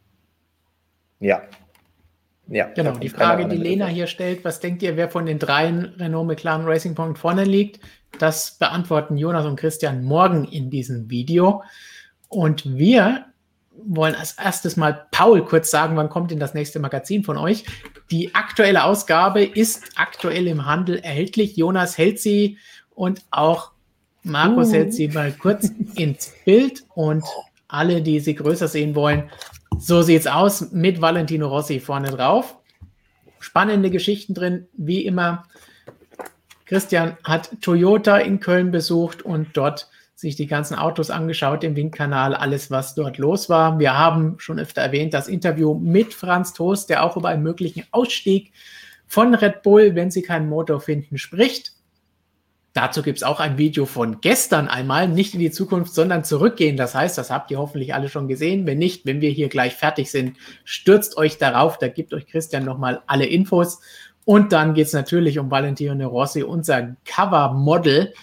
Ja. Ja, genau, die Frage, die Lena hier stellt, was denkt ihr, wer von den dreien Renault McLaren Racing Point vorne liegt? Das beantworten Jonas und Christian morgen in diesem Video. Und wir wollen als erstes mal Paul kurz sagen, wann kommt denn das nächste Magazin von euch? Die aktuelle Ausgabe ist aktuell im Handel erhältlich. Jonas hält sie und auch Markus uh. hält sie mal kurz ins Bild und alle, die sie größer sehen wollen, so sieht's aus mit Valentino Rossi vorne drauf. Spannende Geschichten drin, wie immer. Christian hat Toyota in Köln besucht und dort sich die ganzen Autos angeschaut im Windkanal, alles, was dort los war. Wir haben schon öfter erwähnt, das Interview mit Franz Toast, der auch über einen möglichen Ausstieg von Red Bull, wenn sie keinen Motor finden, spricht. Dazu gibt es auch ein Video von gestern einmal, nicht in die Zukunft, sondern zurückgehen. Das heißt, das habt ihr hoffentlich alle schon gesehen. Wenn nicht, wenn wir hier gleich fertig sind, stürzt euch darauf. Da gibt euch Christian nochmal alle Infos. Und dann geht es natürlich um Valentino Rossi, unser Cover-Model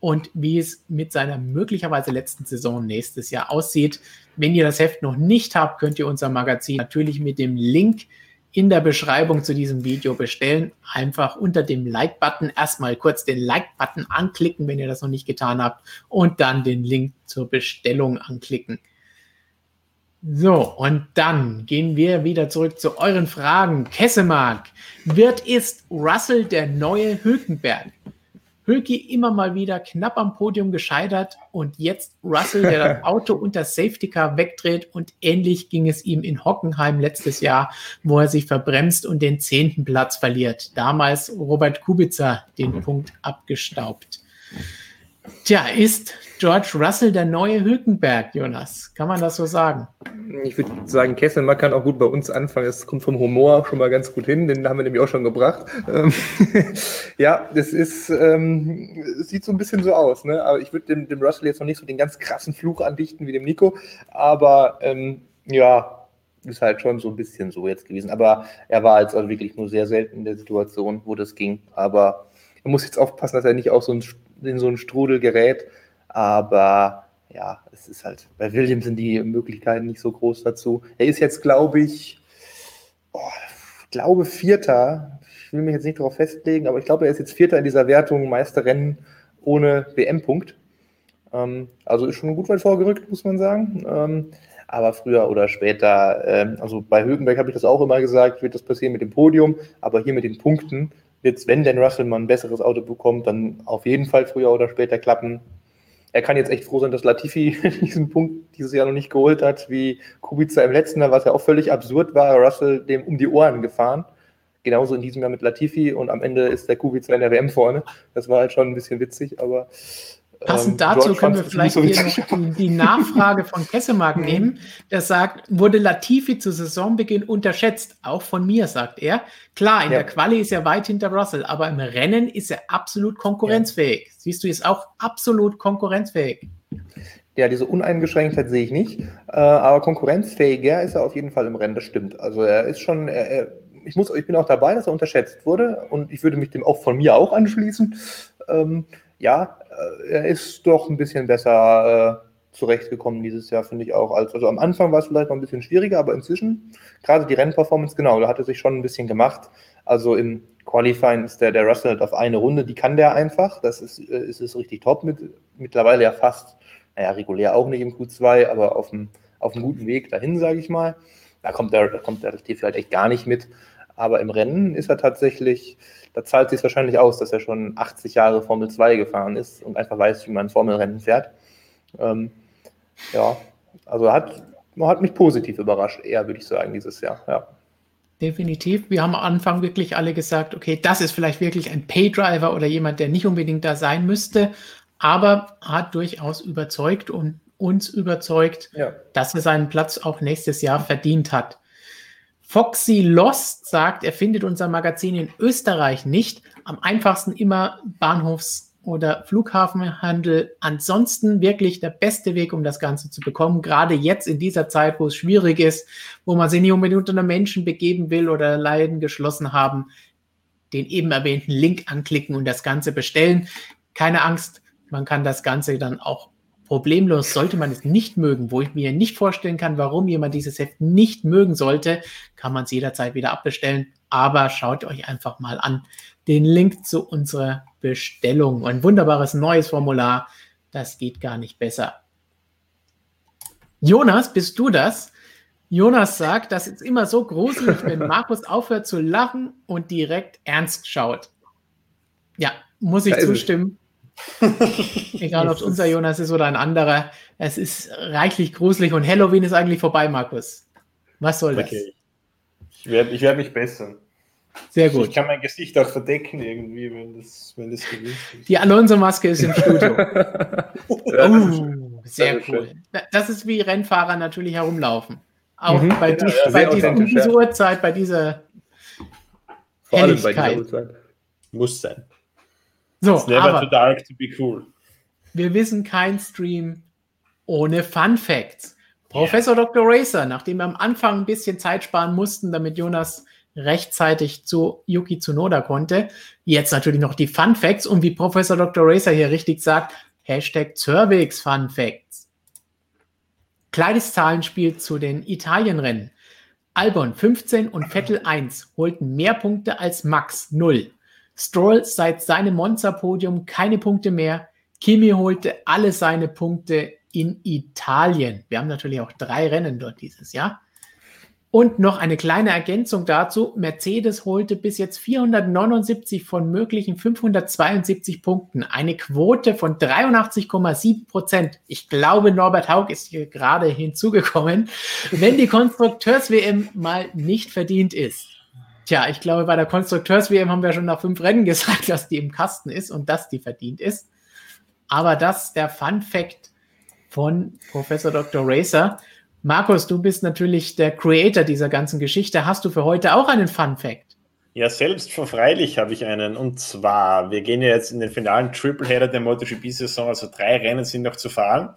und wie es mit seiner möglicherweise letzten Saison nächstes Jahr aussieht. Wenn ihr das Heft noch nicht habt, könnt ihr unser Magazin natürlich mit dem Link in der Beschreibung zu diesem Video bestellen. Einfach unter dem Like-Button erstmal kurz den Like-Button anklicken, wenn ihr das noch nicht getan habt, und dann den Link zur Bestellung anklicken. So, und dann gehen wir wieder zurück zu euren Fragen. Kessemark, wird ist Russell der neue Hülkenberg? Hülki immer mal wieder knapp am Podium gescheitert und jetzt Russell, der das Auto unter Safety Car wegdreht und ähnlich ging es ihm in Hockenheim letztes Jahr, wo er sich verbremst und den zehnten Platz verliert. Damals Robert Kubica den mhm. Punkt abgestaubt. Tja, ist George Russell der neue Hülkenberg, Jonas? Kann man das so sagen? Ich würde sagen, Kesselmann kann auch gut bei uns anfangen. Das kommt vom Humor schon mal ganz gut hin. Den haben wir nämlich auch schon gebracht. Ähm, ja, das ist, ähm, sieht so ein bisschen so aus. Ne? Aber ich würde dem, dem, Russell jetzt noch nicht so den ganz krassen Fluch andichten wie dem Nico. Aber ähm, ja, ist halt schon so ein bisschen so jetzt gewesen. Aber er war jetzt also wirklich nur sehr selten in der Situation, wo das ging. Aber er muss jetzt aufpassen, dass er nicht auch so ein in so einen Strudel gerät. Aber ja, es ist halt, bei Williams sind die Möglichkeiten nicht so groß dazu. Er ist jetzt, glaube ich, oh, glaube Vierter. Ich will mich jetzt nicht darauf festlegen, aber ich glaube, er ist jetzt Vierter in dieser Wertung Meisterrennen ohne WM-Punkt. Ähm, also ist schon gut weit vorgerückt, muss man sagen. Ähm, aber früher oder später, ähm, also bei Högenberg habe ich das auch immer gesagt, wird das passieren mit dem Podium, aber hier mit den Punkten wird wenn denn Russell mal ein besseres Auto bekommt, dann auf jeden Fall früher oder später klappen. Er kann jetzt echt froh sein, dass Latifi diesen Punkt dieses Jahr noch nicht geholt hat, wie Kubica im letzten Jahr, was ja auch völlig absurd war, Russell dem um die Ohren gefahren. Genauso in diesem Jahr mit Latifi und am Ende ist der Kubica in der WM vorne. Das war halt schon ein bisschen witzig, aber Passend ähm, dazu George können wir vielleicht die, die, Nachfrage von Kessemark mhm. nehmen. Der sagt, wurde Latifi zu Saisonbeginn unterschätzt? Auch von mir, sagt er. Klar, in ja. der Quali ist er weit hinter Russell, aber im Rennen ist er absolut konkurrenzfähig. Ja. Siehst du, ist auch absolut konkurrenzfähig. Ja, diese Uneingeschränktheit sehe ich nicht, äh, aber konkurrenzfähiger ist er auf jeden Fall im Rennen, das stimmt. Also er ist schon, er, ich, muss, ich bin auch dabei, dass er unterschätzt wurde und ich würde mich dem auch von mir auch anschließen. Ähm, ja, äh, er ist doch ein bisschen besser äh, zurechtgekommen dieses Jahr, finde ich auch. Als, also am Anfang war es vielleicht noch ein bisschen schwieriger, aber inzwischen, gerade die Rennperformance, genau, da hat er sich schon ein bisschen gemacht. Also im Qualifying ist der, der Russell halt auf eine Runde, die kann der einfach. Das ist, äh, ist, ist richtig top mit. Mittlerweile ja fast, naja, regulär auch nicht im Q2, aber auf einem, auf einem guten Weg dahin, sage ich mal. Da kommt der, da kommt der Tief halt echt gar nicht mit. Aber im Rennen ist er tatsächlich, da zahlt es sich wahrscheinlich aus, dass er schon 80 Jahre Formel 2 gefahren ist und einfach weiß, wie man Formelrennen fährt. Ähm, ja, also hat, hat mich positiv überrascht, eher würde ich sagen, dieses Jahr. Ja. Definitiv. Wir haben am Anfang wirklich alle gesagt, okay, das ist vielleicht wirklich ein Paydriver oder jemand, der nicht unbedingt da sein müsste, aber hat durchaus überzeugt und uns überzeugt, ja. dass er seinen Platz auch nächstes Jahr verdient hat. Foxy Lost sagt, er findet unser Magazin in Österreich nicht. Am einfachsten immer Bahnhofs- oder Flughafenhandel. Ansonsten wirklich der beste Weg, um das Ganze zu bekommen. Gerade jetzt in dieser Zeit, wo es schwierig ist, wo man sich nicht unbedingt unter Menschen begeben will oder Leiden geschlossen haben, den eben erwähnten Link anklicken und das Ganze bestellen. Keine Angst, man kann das Ganze dann auch problemlos sollte man es nicht mögen, wo ich mir nicht vorstellen kann, warum jemand dieses Heft nicht mögen sollte, kann man es jederzeit wieder abbestellen. Aber schaut euch einfach mal an den Link zu unserer Bestellung. Ein wunderbares neues Formular. Das geht gar nicht besser. Jonas, bist du das? Jonas sagt, das ist immer so gruselig, wenn Markus aufhört zu lachen und direkt ernst schaut. Ja, muss ich zustimmen. Egal, ob es unser Jonas ist oder ein anderer. Es ist reichlich gruselig und Halloween ist eigentlich vorbei, Markus. Was soll das? Ich werde ich werd mich bessern. Sehr gut. Ich kann mein Gesicht auch verdecken irgendwie, wenn das, wenn das gewinnt ist. Die Alonso-Maske ist im Studio. oh, sehr cool. Das ist wie Rennfahrer natürlich herumlaufen. Auch mhm. bei, ja, ja, bei dieser, um diese Uhrzeit, bei dieser Vor allem bei dieser Uhrzeit. Muss sein. So, It's never aber too dark to be cool. Wir wissen kein Stream ohne Fun Facts. Professor yeah. Dr. Racer, nachdem wir am Anfang ein bisschen Zeit sparen mussten, damit Jonas rechtzeitig zu Yuki Tsunoda konnte, jetzt natürlich noch die Fun Facts und wie Professor Dr. Racer hier richtig sagt, Hashtag Cervix Fun Facts. Kleines Zahlenspiel zu den Italienrennen. Albon 15 und Vettel 1 holten mehr Punkte als Max 0. Stroll seit seinem Monza-Podium keine Punkte mehr. Kimi holte alle seine Punkte in Italien. Wir haben natürlich auch drei Rennen dort dieses Jahr. Und noch eine kleine Ergänzung dazu. Mercedes holte bis jetzt 479 von möglichen 572 Punkten. Eine Quote von 83,7 Prozent. Ich glaube, Norbert Haug ist hier gerade hinzugekommen. Wenn die Konstrukteurs-WM mal nicht verdient ist. Tja, ich glaube, bei der Konstrukteurs-WM haben wir schon nach fünf Rennen gesagt, dass die im Kasten ist und dass die verdient ist. Aber das der Fun Fact von Professor Dr. Racer. Markus, du bist natürlich der Creator dieser ganzen Geschichte. Hast du für heute auch einen Fun Fact? Ja, selbst habe ich einen. Und zwar, wir gehen ja jetzt in den finalen Tripleheader der MotoGP-Saison, also drei Rennen sind noch zu fahren.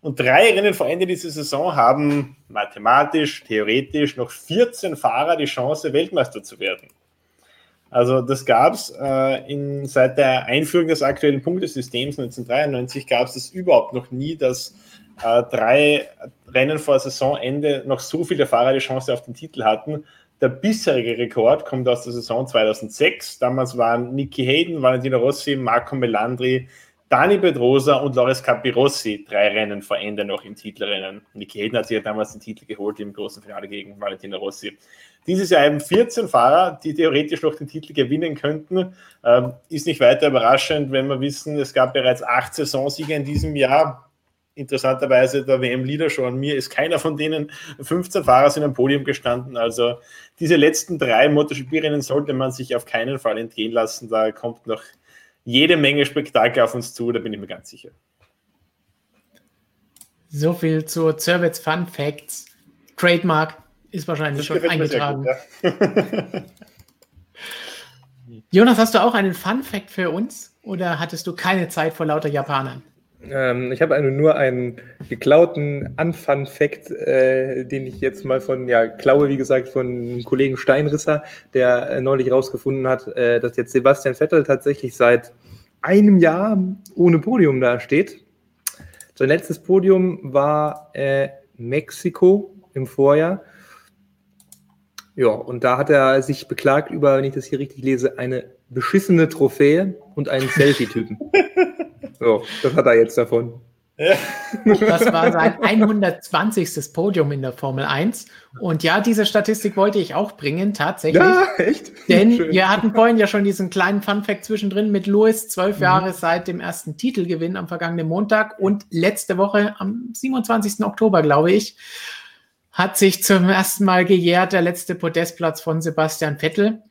Und drei Rennen vor Ende dieser Saison haben mathematisch, theoretisch noch 14 Fahrer die Chance, Weltmeister zu werden. Also das gab es äh, seit der Einführung des aktuellen Punktesystems 1993 gab es das überhaupt noch nie, dass äh, drei Rennen vor Saisonende noch so viele Fahrer die Chance auf den Titel hatten. Der bisherige Rekord kommt aus der Saison 2006. Damals waren Nicky Hayden, Valentino Rossi, Marco Melandri, Dani Pedrosa und Loris Capirossi drei Rennen vor Ende noch im Titelrennen. Nicky Hayden hat sich ja damals den Titel geholt im großen Finale gegen Valentino Rossi. Dieses Jahr eben 14 Fahrer, die theoretisch noch den Titel gewinnen könnten. Ähm, ist nicht weiter überraschend, wenn wir wissen, es gab bereits acht Saisonsieger in diesem Jahr interessanterweise der WM-Leader schon an mir ist keiner von denen. 15 Fahrer sind am Podium gestanden. Also diese letzten drei MotoGP-Rennen sollte man sich auf keinen Fall entgehen lassen. Da kommt noch jede Menge Spektakel auf uns zu, da bin ich mir ganz sicher. So viel zu Cervets Fun Facts. Trademark ist wahrscheinlich das schon eingetragen. Gut, ja. Jonas, hast du auch einen Fun Fact für uns oder hattest du keine Zeit vor lauter Japanern? Ähm, ich habe nur einen geklauten Unfun-Fact, äh, den ich jetzt mal von, ja, klaue, wie gesagt, von Kollegen Steinrisser, der äh, neulich rausgefunden hat, äh, dass jetzt Sebastian Vettel tatsächlich seit einem Jahr ohne Podium dasteht. Sein letztes Podium war äh, Mexiko im Vorjahr. Ja, und da hat er sich beklagt über, wenn ich das hier richtig lese, eine beschissene Trophäe und einen Selfie-Typen. So, das hat er jetzt davon. Das war sein 120. Podium in der Formel 1. Und ja, diese Statistik wollte ich auch bringen, tatsächlich. Ja, echt? Denn Schön. wir hatten vorhin ja schon diesen kleinen Funfact zwischendrin mit Lewis, zwölf mhm. Jahre seit dem ersten Titelgewinn am vergangenen Montag und letzte Woche am 27. Oktober, glaube ich, hat sich zum ersten Mal gejährt der letzte Podestplatz von Sebastian Vettel.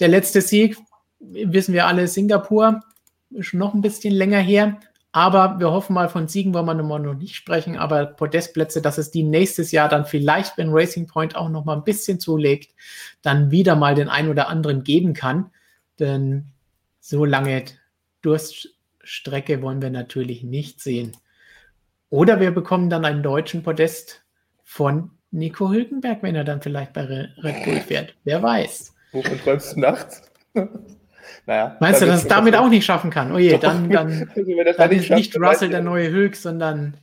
Der letzte Sieg, wissen wir alle, Singapur ist noch ein bisschen länger her. Aber wir hoffen mal, von Siegen wollen wir noch nicht sprechen. Aber Podestplätze, dass es die nächstes Jahr dann vielleicht, wenn Racing Point auch noch mal ein bisschen zulegt, dann wieder mal den einen oder anderen geben kann. Denn so lange Durststrecke wollen wir natürlich nicht sehen. Oder wir bekommen dann einen deutschen Podest von Nico Hülkenberg, wenn er dann vielleicht bei Red Bull fährt. Wer weiß. Wovon träumst du nachts? Naja, Meinst du, dass es damit auch nicht schaffen kann? Oh je, dann, dann, dann ist nicht Russell der neue Hülk, sondern.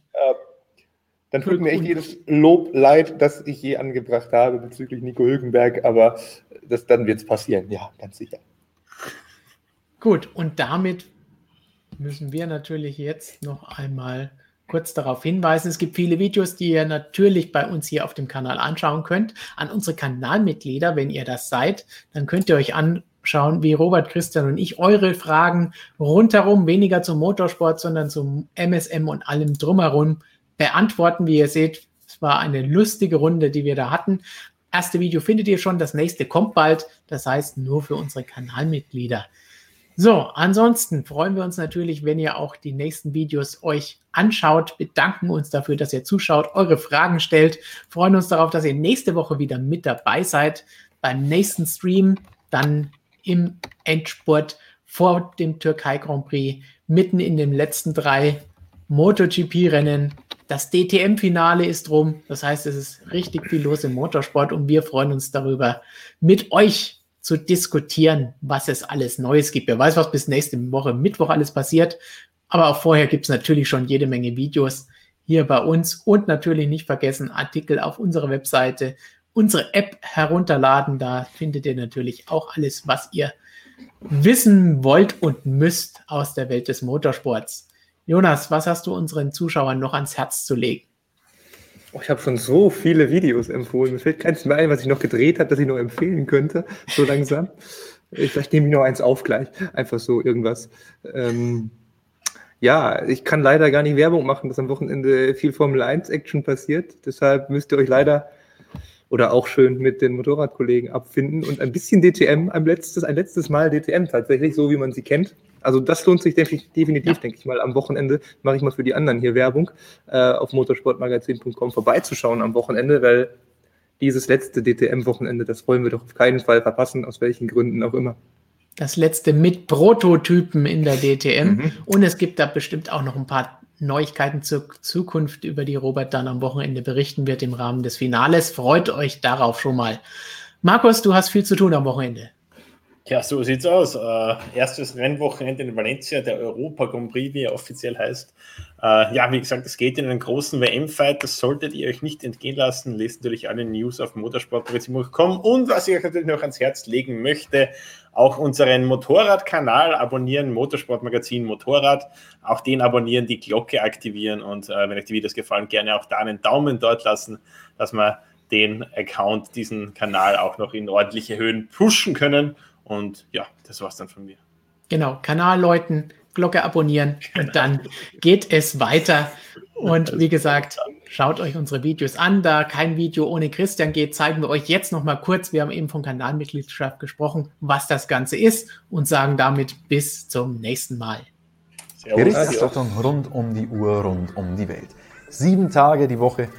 Dann tut mir echt jedes Lob leid, das ich je angebracht habe bezüglich Nico Hülkenberg, aber das, dann wird es passieren, ja, ganz sicher. Gut, und damit müssen wir natürlich jetzt noch einmal kurz darauf hinweisen. Es gibt viele Videos, die ihr natürlich bei uns hier auf dem Kanal anschauen könnt. An unsere Kanalmitglieder, wenn ihr das seid, dann könnt ihr euch an schauen, wie Robert, Christian und ich eure Fragen rundherum, weniger zum Motorsport, sondern zum MSM und allem drumherum beantworten. Wie ihr seht, es war eine lustige Runde, die wir da hatten. Erste Video findet ihr schon, das nächste kommt bald. Das heißt nur für unsere Kanalmitglieder. So, ansonsten freuen wir uns natürlich, wenn ihr auch die nächsten Videos euch anschaut, bedanken uns dafür, dass ihr zuschaut, eure Fragen stellt, freuen uns darauf, dass ihr nächste Woche wieder mit dabei seid beim nächsten Stream. Dann im Endspurt vor dem Türkei Grand Prix, mitten in den letzten drei MotoGP-Rennen. Das DTM-Finale ist rum. Das heißt, es ist richtig viel los im Motorsport und wir freuen uns darüber, mit euch zu diskutieren, was es alles Neues gibt. Wer weiß, was bis nächste Woche Mittwoch alles passiert. Aber auch vorher gibt es natürlich schon jede Menge Videos hier bei uns und natürlich nicht vergessen, Artikel auf unserer Webseite, unsere App herunterladen. Da findet ihr natürlich auch alles, was ihr wissen wollt und müsst aus der Welt des Motorsports. Jonas, was hast du unseren Zuschauern noch ans Herz zu legen? Oh, ich habe schon so viele Videos empfohlen. Mir fällt keins mehr ein, was ich noch gedreht habe, das ich noch empfehlen könnte, so langsam. Ich, vielleicht nehme ich noch eins auf gleich. Einfach so irgendwas. Ähm, ja, ich kann leider gar nicht Werbung machen, dass am Wochenende viel Formel 1 Action passiert. Deshalb müsst ihr euch leider oder auch schön mit den Motorradkollegen abfinden und ein bisschen DTM, ein letztes, ein letztes Mal DTM tatsächlich, so wie man sie kennt. Also das lohnt sich definitiv, ja. denke ich mal. Am Wochenende mache ich mal für die anderen hier Werbung, äh, auf motorsportmagazin.com vorbeizuschauen am Wochenende, weil dieses letzte DTM-Wochenende, das wollen wir doch auf keinen Fall verpassen, aus welchen Gründen auch immer. Das letzte mit Prototypen in der DTM. Mhm. Und es gibt da bestimmt auch noch ein paar Neuigkeiten zur Zukunft, über die Robert dann am Wochenende berichten wird im Rahmen des Finales. Freut euch darauf schon mal. Markus, du hast viel zu tun am Wochenende. Ja, so sieht's aus. Äh, erstes Rennwochenende in Valencia, der Europa Grand Prix, wie er offiziell heißt. Äh, ja, wie gesagt, es geht in einen großen WM-Fight. Das solltet ihr euch nicht entgehen lassen. Lest natürlich alle News auf motorsportmagazin.com. Und was ich euch natürlich noch ans Herz legen möchte, auch unseren Motorradkanal abonnieren, Motorsportmagazin Motorrad. Auch den abonnieren, die Glocke aktivieren und äh, wenn euch die Videos gefallen, gerne auch da einen Daumen dort lassen, dass wir den Account, diesen Kanal auch noch in ordentliche Höhen pushen können. Und ja, das war's dann von mir. Genau, Kanal läuten, Glocke abonnieren genau. und dann geht es weiter. Und wie gesagt, schaut euch unsere Videos an. Da kein Video ohne Christian geht, zeigen wir euch jetzt noch mal kurz, wir haben eben von Kanalmitgliedschaft gesprochen, was das Ganze ist und sagen damit bis zum nächsten Mal. Berichterstattung rund um die Uhr, rund um die Welt. Sieben Tage die Woche,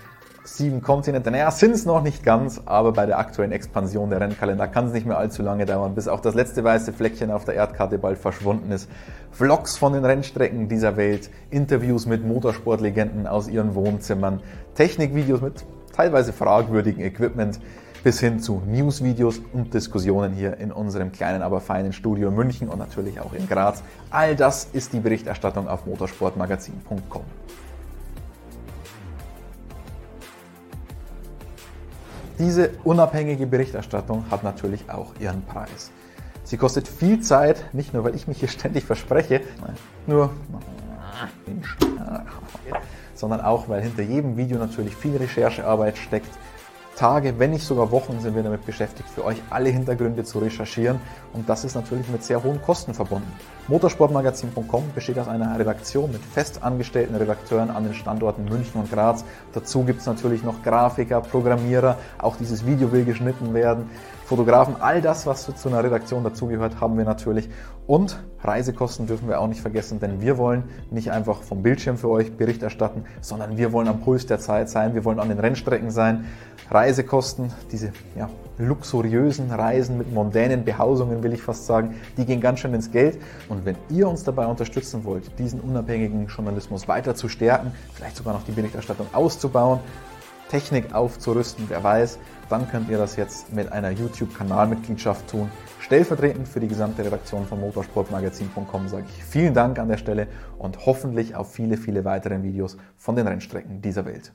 sieben Kontinente. Naja, sind es noch nicht ganz, aber bei der aktuellen Expansion der Rennkalender kann es nicht mehr allzu lange dauern, bis auch das letzte weiße Fleckchen auf der Erdkarte bald verschwunden ist. Vlogs von den Rennstrecken dieser Welt, Interviews mit Motorsportlegenden aus ihren Wohnzimmern, Technikvideos mit teilweise fragwürdigem Equipment bis hin zu Newsvideos und Diskussionen hier in unserem kleinen, aber feinen Studio in München und natürlich auch in Graz. All das ist die Berichterstattung auf motorsportmagazin.com. Diese unabhängige Berichterstattung hat natürlich auch ihren Preis. Sie kostet viel Zeit, nicht nur weil ich mich hier ständig verspreche, nur sondern auch weil hinter jedem Video natürlich viel Recherchearbeit steckt, Tage, wenn nicht sogar Wochen sind wir damit beschäftigt, für euch alle Hintergründe zu recherchieren und das ist natürlich mit sehr hohen Kosten verbunden. Motorsportmagazin.com besteht aus einer Redaktion mit festangestellten Redakteuren an den Standorten München und Graz. Dazu gibt es natürlich noch Grafiker, Programmierer, auch dieses Video will geschnitten werden. Fotografen, all das, was zu einer Redaktion dazugehört, haben wir natürlich. Und Reisekosten dürfen wir auch nicht vergessen, denn wir wollen nicht einfach vom Bildschirm für euch Bericht erstatten, sondern wir wollen am Puls der Zeit sein, wir wollen an den Rennstrecken sein. Reisekosten, diese ja, luxuriösen Reisen mit mondänen Behausungen, will ich fast sagen, die gehen ganz schön ins Geld. Und wenn ihr uns dabei unterstützen wollt, diesen unabhängigen Journalismus weiter zu stärken, vielleicht sogar noch die Berichterstattung auszubauen, Technik aufzurüsten, wer weiß, dann könnt ihr das jetzt mit einer YouTube-Kanalmitgliedschaft tun. Stellvertretend für die gesamte Redaktion von motorsportmagazin.com sage ich vielen Dank an der Stelle und hoffentlich auf viele, viele weitere Videos von den Rennstrecken dieser Welt.